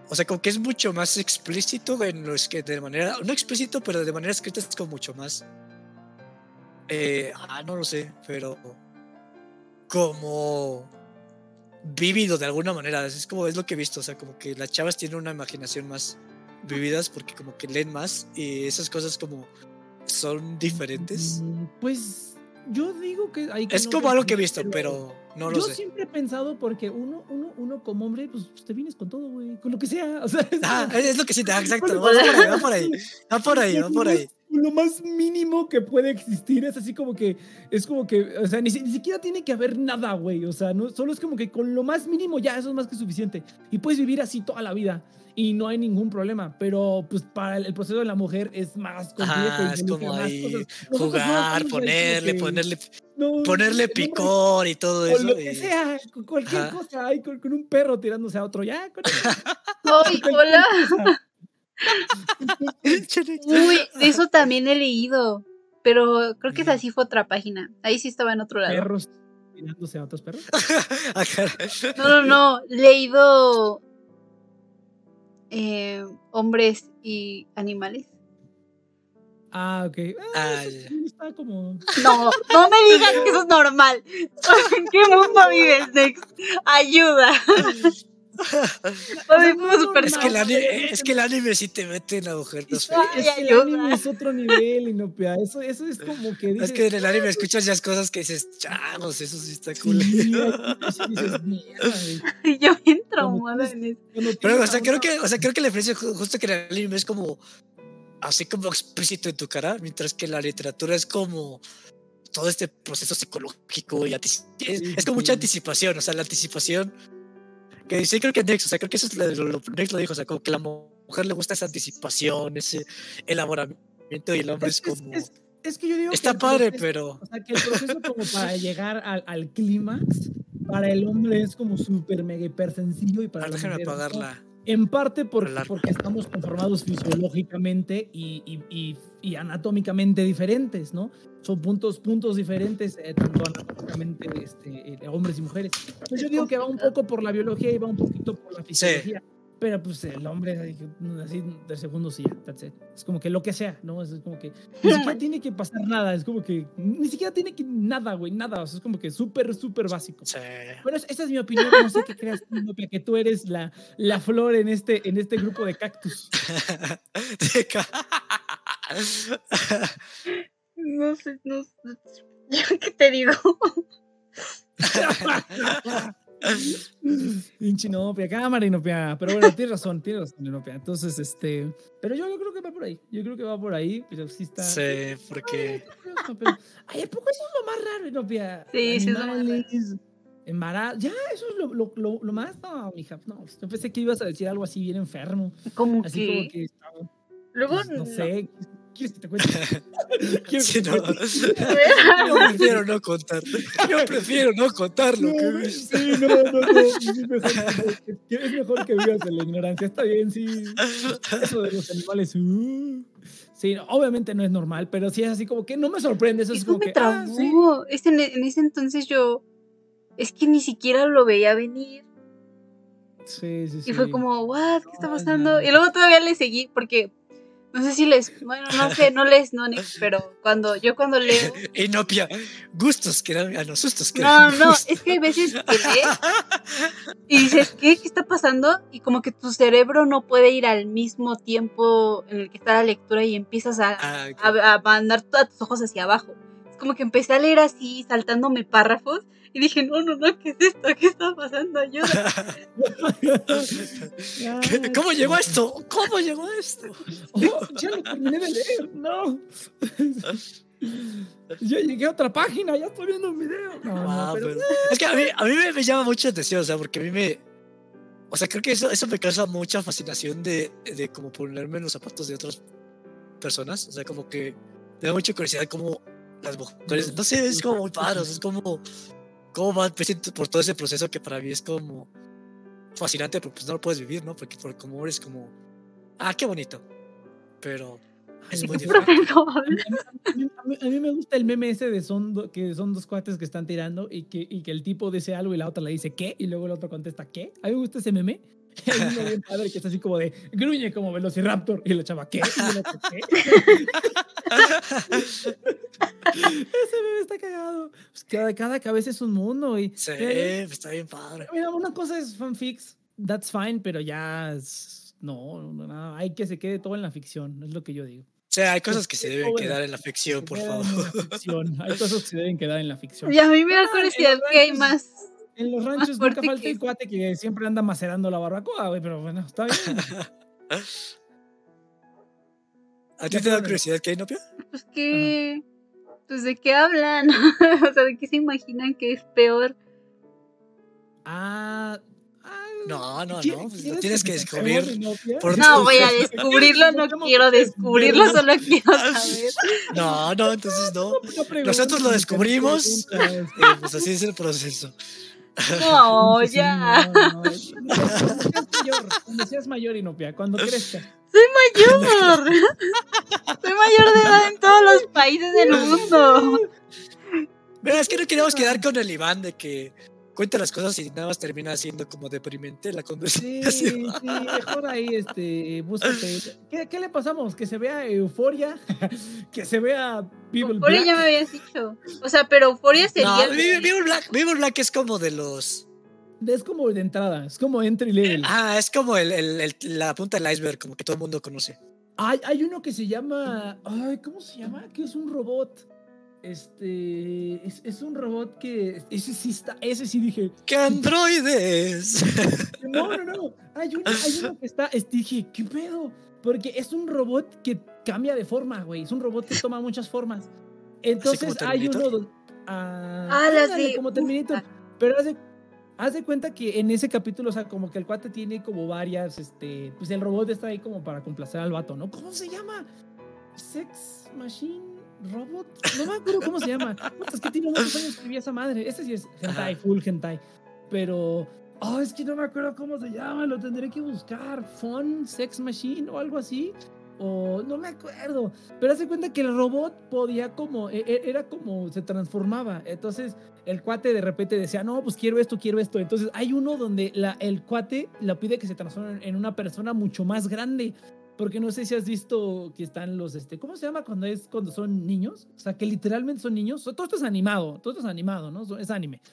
O sea, como que es mucho más explícito en los que de manera. No explícito, pero de manera escrita es como mucho más. Eh, ah, no lo sé, pero. Como. Vívido de alguna manera. Es como es lo que he visto. O sea, como que las chavas tienen una imaginación más vividas porque como que leen más y esas cosas como son diferentes. Mm, Pues yo digo que hay que Es no como algo que he visto, pero no lo yo sé. siempre he pensado porque uno, uno, uno como hombre, pues te vienes con todo, güey, con lo que sea. O sea, es Ah, como- es lo que sí, ah, exacto. Va por ahí, va por ahí, va por ahí, va por ahí. Lo más mínimo que puede existir es así como que, es como que, o sea, ni, ni siquiera tiene que haber nada, güey. O sea, no, solo es como que con lo más mínimo ya, eso es más que suficiente. Y puedes vivir así toda la vida y no hay ningún problema. Pero pues para el, el proceso de la mujer es más complejo. Ajá, es como más ahí cosas. Nosotros no jugar, ponerle, ponerle, no, ponerle picor y todo eso. lo que y- sea, con cualquier Ajá. cosa, hay con, con un perro tirándose a otro, ya, con ¡Ay, hola! Uy, de eso también he leído. Pero creo que esa Ujú. sí fue otra página. Ahí sí estaba en otro lado. perros tirándose a otros perros. Ah. No, no, no. Leído eh, hombres y animales. Ah, ok. Ah, Ah, eso ya. sí está como. No, no me digas que eso es normal. ¿En qué mundo vives, Nex? Ayuda. Es que, el anime, es que el anime sí te mete en agujeros. Es, es que el anime es otro nivel, Inopia. Eso, eso es como que dices. Es que en el anime escuchas ya cosas que dices, chavos, eso sí está cool. Sí. Yo bien traumada en eso. Pero, o sea, a creo una- que, o sea, creo que la diferencia ju- justo que en el anime es como así como explícito en tu cara, mientras que la literatura es como todo este proceso psicológico y es, con mucha anticipación, o sea, la anticipación que sí creo que Nex, o sea, creo que eso es lo, lo, lo- Nex lo dijo, o sea, como que la mujer le gusta esa anticipación, ese elaboramiento y el hombre es, como es- es que yo digo. que está padre, proceso- pero O sea, que el proceso como para llegar al, al clímax, para el hombre es como súper mega hiper sencillo y para Ah, déjame apagarla. En parte porque, porque estamos conformados fisiológicamente y, y- y- y anatómicamente diferentes, ¿no? Son puntos, puntos diferentes, eh, tanto anatómicamente este, eh, hombres y mujeres. Pues yo digo que va un poco por la biología y va un poquito por la fisiología. Pero pues el hombre así, de segundo sí, ya, that's it. Es como que lo que sea, ¿no? Es como que ni siquiera tiene que pasar nada, es como que ni siquiera tiene que nada, güey, nada. O sea, es como que súper, súper básico. Sí. Bueno, es- esa es mi opinión. No sé qué creas, tú, Nopia, que tú eres la, la flor en este, en este grupo de cactus. No sé, no sé. ¿Yo qué te digo? Pinche Inopia, cámara Inopia. Pero bueno, tienes razón, tienes razón, Inopia. Entonces, este. Pero yo, yo creo que va por ahí. Yo creo que va por ahí, pero sí está. Sí, porque No, pero- Ay, ¿a poco eso es lo más raro, Inopia? Sí, sí es lo más raro. Embarazo. Ya, eso es lo, lo, lo, lo más. No, mija. No, yo pensé que ibas a decir algo así bien enfermo. Como Así que. como que. estaba- Luego. pues, no sé. ¿Quieres que te cuente? ¿Quieres Sí, que no. te? Yo prefiero no contar. Yo prefiero no contar lo que No, sí, no, no, no. Es mejor, que, que- es mejor que vivas en la ignorancia. Está bien, sí. Eso de los animales. uh. Sí, obviamente no es normal, pero sí es así como que no me sorprende. Eso es como me que. ah, sí. en, en ese entonces yo. Es que ni siquiera lo veía venir. Sí, sí, sí. Y fue como, ¿what? ¿Qué está pasando? no. Y luego todavía le seguí porque. No sé si les. Bueno, no sé, no les, no, pero cuando yo cuando leo. Inopia, gustos que eran. Ah, no, sustos que No, no, es que hay veces que lees y dices, ¿qué? ¿Qué está pasando? Y como que tu cerebro no puede ir al mismo tiempo en el que está la lectura y empiezas a, Ah, a, a mandar todos tus ojos hacia abajo. Como que empecé a leer así, saltándome párrafos. Y dije, no, no, no, ¿qué es esto? ¿Qué está pasando? Ayuda. ¿Qué- ¿Cómo llegó esto? ¿Cómo llegó esto? Oh, ya lo terminé de leer, no. Ya llegué a otra página, ya estoy viendo un video. No, no, Ah, pero- pero- Es que a mí, a mí me, me llama mucha atención, o sea, porque a mí me... O sea, creo que eso, eso me causa mucha fascinación de, de como ponerme en los zapatos de otras personas. O sea, como que me da mucha curiosidad como las mujeres... No sé, es como muy padre, o sea, es como... Cómo van por todo ese proceso que para mí es como fascinante, pero pues no lo puedes vivir, ¿no? Porque por como eres como... Ah, qué bonito. Pero es muy. Profesor. A mí, a mí- a mí me gusta el meme ese de son do- que son dos cuates que están tirando y que, y que el tipo dice algo y la otra le dice ¿qué? Y luego el otro contesta ¿qué? A mí me gusta ese meme. Hay uno bien padre que está así como de gruñe como Velociraptor y la chava ¿qué? Y otro, ¿qué? ese meme está cagado. Pues cada, cada cabeza es un mundo y Sí, mira, está bien padre. mira, una cosa es fanfics, that's fine, pero ya es- no, no, no, hay que se quede todo en la ficción, es lo que yo digo. O sea, hay cosas que se deben quedar en la ficción, por favor. la. Hay cosas que se deben quedar en la ficción. Y a mí me da Ah, curiosidad que hay más. En los ranchos nunca falta el cuate que siempre anda macerando la barbacoa, güey, pero bueno, está bien. ¿A ti te da curiosidad que hay novia? Pues que. Pues de qué hablan. o sea, de qué se imaginan que es peor. Ah, ah, No, no, ¿quieres- no. pues lo tienes que descubrir. por No voy a descubrirlo, no quiero descubrirlo, solo quiero saber. No, no, entonces no. Nosotros lo descubrimos. Eh, pues así es el proceso. No, ya. no, no. Cuando seas mayor, cuando seas mayor, Inopia, cuando crezcas. Soy mayor. Soy mayor de edad en todos los países del mundo. Mira, es que no queremos quedar con el Iván de que cuenta las cosas y nada más termina siendo como deprimente la Sí, conversación. sí, mejor ahí, este, búscate. ¿Qué, qué le pasamos? ¿Que se vea euforia? ¿Que se vea People Euforia Black? ya me habías dicho. O sea, pero Euforia sería. No, Vivo Black, Black es como de los. Es como de entrada, es como entry level. Ah, es como el, el- el- la punta del iceberg, como que todo el mundo conoce. Hay, hay uno que se llama. Ay, ¿cómo se llama? Que es un robot. Este. Es, es un robot que. Ese sí está. Ese sí dije. ¡Qué androides! No, no, no. Hay uno, hay uno que está. es- dije, ¿qué pedo? Porque es un robot que cambia de forma, güey. Es un robot que toma muchas formas. Entonces hay uno donde. Ah, Ah, las de. como Terminator. Uf, Pero haz de, haz de cuenta que en ese capítulo, o sea, como que el cuate tiene como varias, este, pues el robot está ahí como para complacer al vato, ¿no? ¿Cómo se llama? Sex Machine Robot. No me acuerdo cómo se llama. Es que tiene muchos años que esa madre. Ese sí es hentai, Ajá. full hentai. Pero, oh, es que no me acuerdo cómo se llama, lo tendré que buscar. Fun Sex Machine o algo así. O no me acuerdo. Pero hace cuenta que el robot podía como, e- e- era como, se transformaba. Entonces el cuate de repente decía, no, pues quiero esto, quiero esto. Entonces hay uno donde la, el cuate le pide que se transforme en una persona mucho más grande. Porque no sé si has visto que están los, este, ¿cómo se llama cuando es cuando son niños? O sea, que literalmente son niños. Todo esto es animado, todo esto es animado, ¿no? Es anime.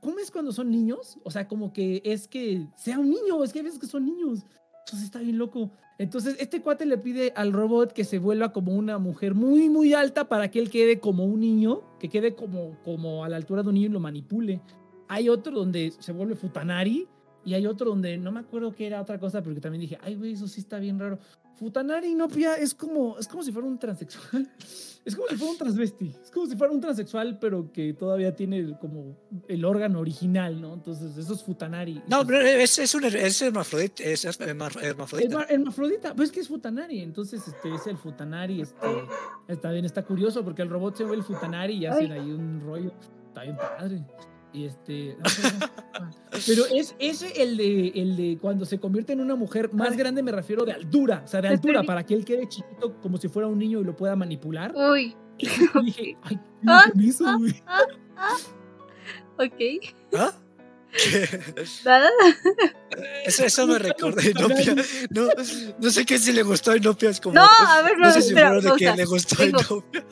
¿Cómo es cuando son niños? O sea, como que es que sea un niño, es que hay veces que son niños. Entonces está bien loco. Entonces este cuate le pide al robot que se vuelva como una mujer muy, muy alta para que él quede como un niño, que quede como, como a la altura de un niño y lo manipule. Hay otro donde se vuelve Futanari y hay otro donde no me acuerdo qué era otra cosa, porque también dije, ay, güey, eso sí está bien raro. Futanari no pia es como, es como si fuera un transexual. Es como si fuera un transvesti. Es como si fuera un transexual, pero que todavía tiene el- como el órgano original, ¿no? Entonces, eso es Futanari. No, pero es, es un es hermafrodita. Es hermafrodita. ma- hermafrodita, pues es que es Futanari, entonces este es el Futanari, este está bien, está curioso porque el robot se ve el Futanari y hacen ahí un rollo, está bien padre. Y este, pero es ese el de el de cuando se convierte en una mujer más grande, me refiero de altura, o sea, de altura para que él quede chiquito como si fuera un niño y lo pueda manipular. Uy, Y dije, ay, ¿qué Ah, con eso, güey? ok. ¿Ah? Nada. Eso, eso me recordó a Inopia. No, no sé qué si le gustó a Inopia. Es como, No, a ver, no, no sé si espera, fueron de que le gustó a Inopia.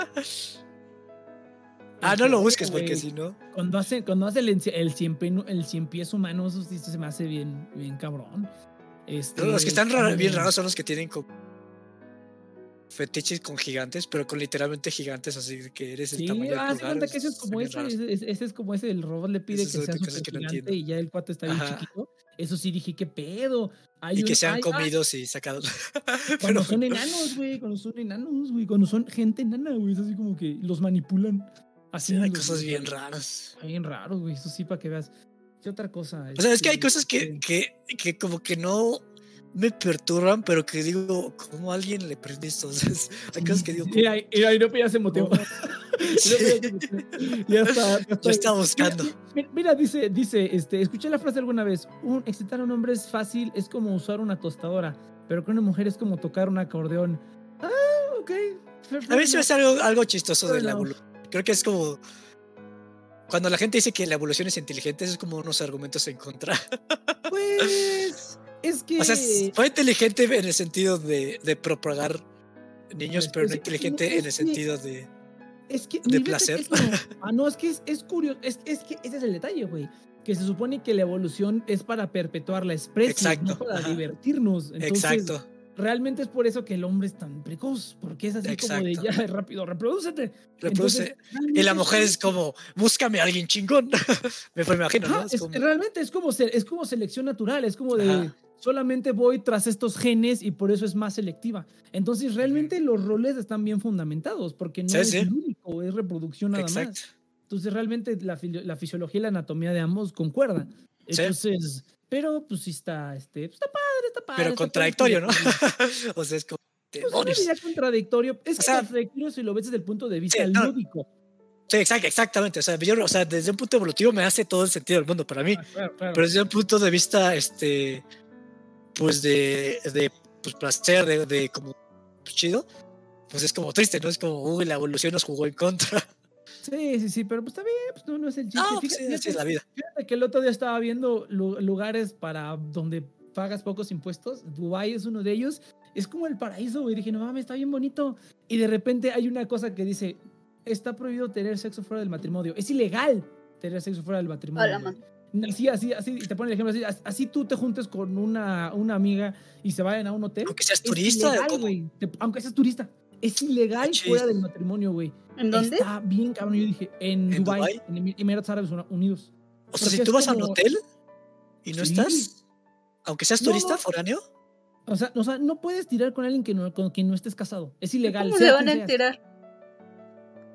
Ah, no lo busques porque Güey. si no. Cuando hace, cuando hace el, el, cien el cien pies humano, eso sí se me hace bien, bien cabrón. Este, No, los que están rara- bien raros son los que tienen como. fetiches con gigantes, pero con literalmente gigantes, así que eres el Sí, tamaño del ah, pulgar. cuenta que ese es como ese, raro. ese, ese- es como ese, el robot le pide que sea súper que no gigante entiendo. y ya el cuate está bien Ajá. chiquito. Eso sí dije, ¿qué pedo? Hay Y un- que sean hay- ah, comidos y sacados. Cuando son enanos, güey, cuando son enanos, güey, cuando son gente enana, güey, es así como que los manipulan. Sí, hay cosas bien raras. Está bien raro, güey, eso sí, para que veas. ¿Qué otra cosa? O sea, es que hay Este, cosas que, que, que como que no me perturban, pero que digo, ¿cómo a alguien le prende esto? O sea, hay cosas que digo, Mira, Irope ya se motivó. Ya está, ya está. Yo estaba buscando. Mira, dice, dice, este, escuché la frase alguna vez, un, excitar a un hombre es fácil, es como usar una tostadora, pero con una mujer es como tocar un acordeón. Ah, ok. A mí se me hace algo, algo chistoso de la enough. evolución. Creo que es como. Cuando la gente dice que la evolución es inteligente, es como unos argumentos en contra. Pues, es que... O sea, fue inteligente en el sentido de, de propagar niños, Pues, pero no inteligente en el sentido de. Es que. de placer. Ah, no, es que es, es curioso. Es, es que ese es el detalle, güey. Que se supone que la evolución es para perpetuar la especie, no para ajá. divertirnos. Entonces, Exacto. Realmente es por eso que el hombre es tan precoz, porque es así como de Exacto. ya rápido, reprodúcete. Reproduce. Entonces, y la mujer es como, búscame a alguien chingón. me, me imagino, Ajá, ¿no? Es es- como- realmente es como, es como selección natural, es como de Ajá. solamente voy tras estos genes y por eso es más selectiva. Entonces, realmente los roles están bien fundamentados, porque no Sí, es sí. el único, es reproducción nada Exacto. más. Entonces, realmente la, la fisiología y la anatomía de ambos concuerdan. Sí. Entonces, pero pues sí está, este, pues, está padre, está padre. Pero está contradictorio, ¿no? o sea, es como. Pues diría contradictorio, es O sea- contradictorio si lo ves desde el punto de vista Sí, no. lúdico. Sí, exact- exactamente. O sea, yo, o sea, desde un punto evolutivo me hace todo el sentido del mundo para mí. Ah, claro, claro. Pero desde un punto de vista, este, pues de, de pues, placer, de, de como pues, chido, pues es como triste, ¿no? Es como, uy, la evolución nos jugó en contra. Sí, sí, sí, pero pues está bien, pues no, no es el chiste. No, pues Fíjate- sí, es la vida. Fíjate que el otro día estaba viendo lu- lugares para donde pagas pocos impuestos. Dubai es uno de ellos. Es como el paraíso, güey. Dije, no mames, está bien bonito. Y de repente hay una cosa que dice, está prohibido tener sexo fuera del matrimonio. Es ilegal tener sexo fuera del matrimonio. Hola. Así, así, así, y te pone el ejemplo así, as- así tú te juntes con una, una amiga y se vayan a un hotel. Aunque seas turista, ilegal, güey. Te- Aunque seas turista. Es ilegal fuera del matrimonio, güey. ¿En dónde? Está bien, cabrón. Yo dije, en, ¿En Dubai, Dubái? en Emi- Emiratos Árabes Unidos. O sea, Porque si tú vas a un como- hotel y no Sí. estás, aunque seas turista, no. foráneo, O sea, o sea, no puedes tirar con alguien que no, con quien no estés casado. Es ilegal. ¿Cómo se van a enterar?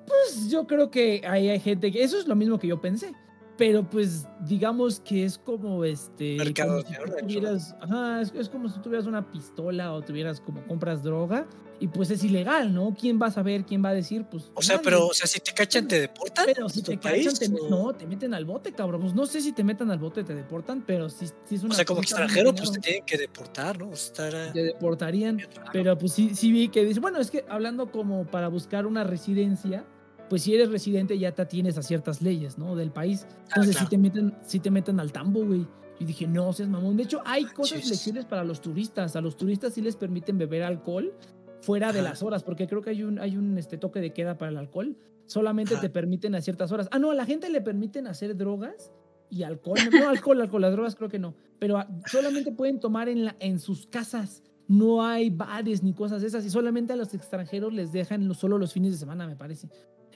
Pues yo creo que ahí hay gente que. Eso es lo mismo que yo pensé. Pero pues digamos que es como este. Como si tuvieras. Ajá, es, es como si tuvieras una pistola o tuvieras como compras droga. Y pues es ilegal, ¿no? ¿Quién va a saber? ¿Quién va a decir? Pues. o sea, nadie. pero, o sea, si te cachan, te deportan. Pero si ¿Tu te país, cachan, te, no, te meten al bote, cabrón. Pues no sé si te metan al bote, te deportan, pero si, si es una. O sea, como extranjero, pues te tienen que deportar, ¿no? O sea, estar, te deportarían. Pero pues sí, sí vi que dice, bueno, es que hablando como para buscar una residencia, pues si eres residente ya te atienes a ciertas leyes, ¿no? Del país. Entonces Ah, claro. sí te meten, sí te meten al tambo, güey. Y dije, no seas mamón. De hecho, hay cosas Manches. flexibles para los turistas. A los turistas sí les permiten beber alcohol fuera de las horas, porque creo que hay un, hay un este, toque de queda para el alcohol. Solamente Ajá. te permiten a ciertas horas. Ah, no, a la gente le permiten hacer drogas y alcohol. No, alcohol, alcohol, las drogas creo que no. Pero ah, solamente pueden tomar en, la, en sus casas. No hay bares ni cosas de esas. Y solamente a los extranjeros les dejan lo- solo los fines de semana, me parece.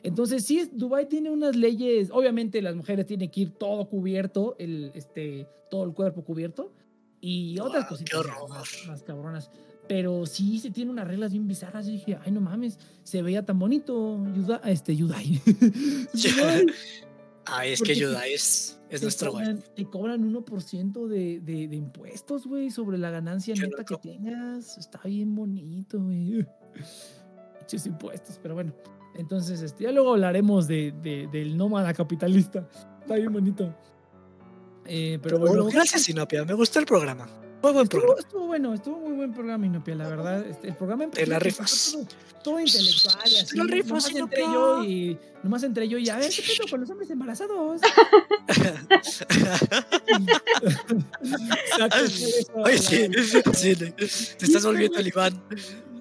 Entonces, sí, Dubái tiene unas leyes. Obviamente, las mujeres tienen que ir todo cubierto, el, este, todo el cuerpo cubierto. Y otras Guau, qué cositas más, más cabronas. Pero sí, se tiene unas reglas bien bizarras. Y dije, ay, no mames, se veía tan bonito. Yuda, este, Yudai. Ay, es porque que Yudai es, es nuestro güey. te cobran 1% de, de, de impuestos, güey, sobre la ganancia Qué neta que loco. tengas. Está bien bonito, güey. Muchos impuestos, pero bueno. Entonces, este, ya luego hablaremos de, de- del nómada capitalista. Está bien bonito. Eh, pero Pero bueno, bueno, gracias, Sinopia. Me gustó el programa. Fue buen Estuvo, programa. estuvo bueno, estuvo muy buen programa, Inopia, la verdad. Este, el programa Te la empezó rifas. todo, todo intelectual y así. la rifas, nomás entré yo y nomás entré yo y a ver qué pedo con los hombres embarazados. Oye, sí, sí, te estás volviendo el Iván.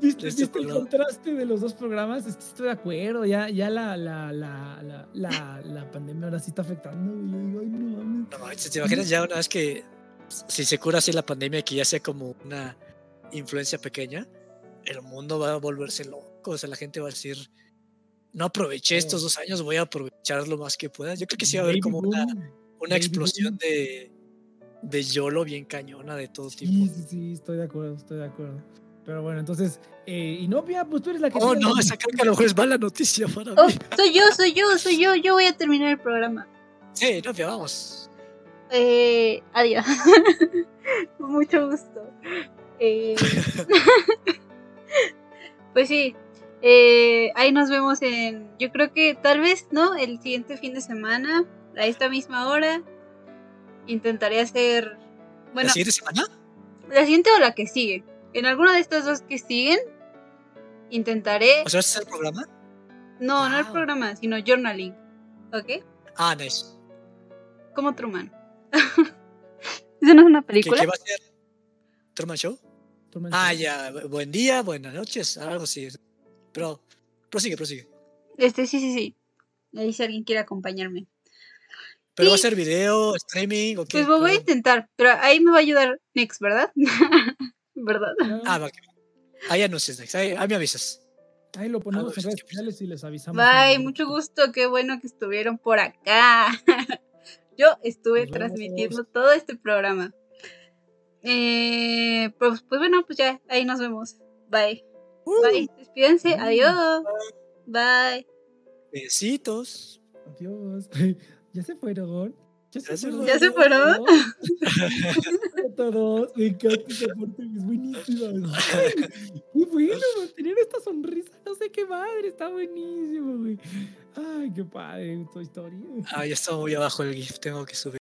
¿Viste, viste el contraste de los dos programas? Es que estoy de acuerdo, ya, ya la, la, la, la, pandemia ahora sí está afectando. güey. Yo digo, ay, no mames. No manches, ¿te imaginas ya una vez que si se cura así la pandemia, que ya sea como una influencia pequeña? el mundo va a volverse loco. O sea, la gente va a decir, no aproveché estos dos años, voy a aprovechar lo más que pueda. Yo creo que sí va a haber como una, una explosión de, de YOLO bien cañona de todo tipo. Sí, sí, sí, estoy de acuerdo, estoy de acuerdo. Pero bueno, entonces, eh, Inopia, pues tú eres la que... Oh, no, esa creo que a lo mejor es mala noticia para Oh, mí. soy yo, soy yo, soy yo. Yo voy a terminar el programa. Sí, no, vamos. Eh, adiós. Mucho gusto. Eh, pues sí. eh, ahí nos vemos en. Yo creo que tal vez, ¿no? El siguiente fin de semana, a esta misma hora. Intentaré hacer. Bueno, ¿La siguiente semana? la siguiente o la que sigue. En alguna de estas dos que siguen, intentaré. ¿O sea, ¿este es el programa? No, no el Wow. programa, sino journaling. ¿Ok? Ah, nice. Como Truman. ¿Eso no es una ¿Qué, película? qué va a ser? ¿Truman Show? Truman Ah, Show. ya. bu- Buen día, buenas noches, algo así. Pero, prosigue, prosigue. Este, sí, sí, sí. Ahí si alguien quiere acompañarme. ¿Pero va a Sí. ser video, streaming o qué? Pues voy a Perdón. intentar, pero ahí me va a ayudar Nex, ¿verdad? ¿Verdad? Ah, va. Ahí anuncias, Nex. Ahí, ahí me avisas. Ahí lo ponemos Ah, en pues, redes es que- sociales y les avisamos. Bye, mucho gusto, qué bueno que estuvieron por acá. Yo estuve Nos vemos. transmitiendo todo este programa. Eh, pues, pues bueno, pues ya, ahí nos vemos. Bye. Uh, Bye. Despídense, Mm. adiós. Bye. Besitos. Adiós. Ya se fueron. Ya Ya se ¿Ya se fueron? A todos. Me encanta esa parte, es buenísima. Bueno mantener esta sonrisa. No sé qué madre, está buenísimo, güey. Ay, qué padre tu historia. Ah, ya está muy abajo el GIF, tengo que subir.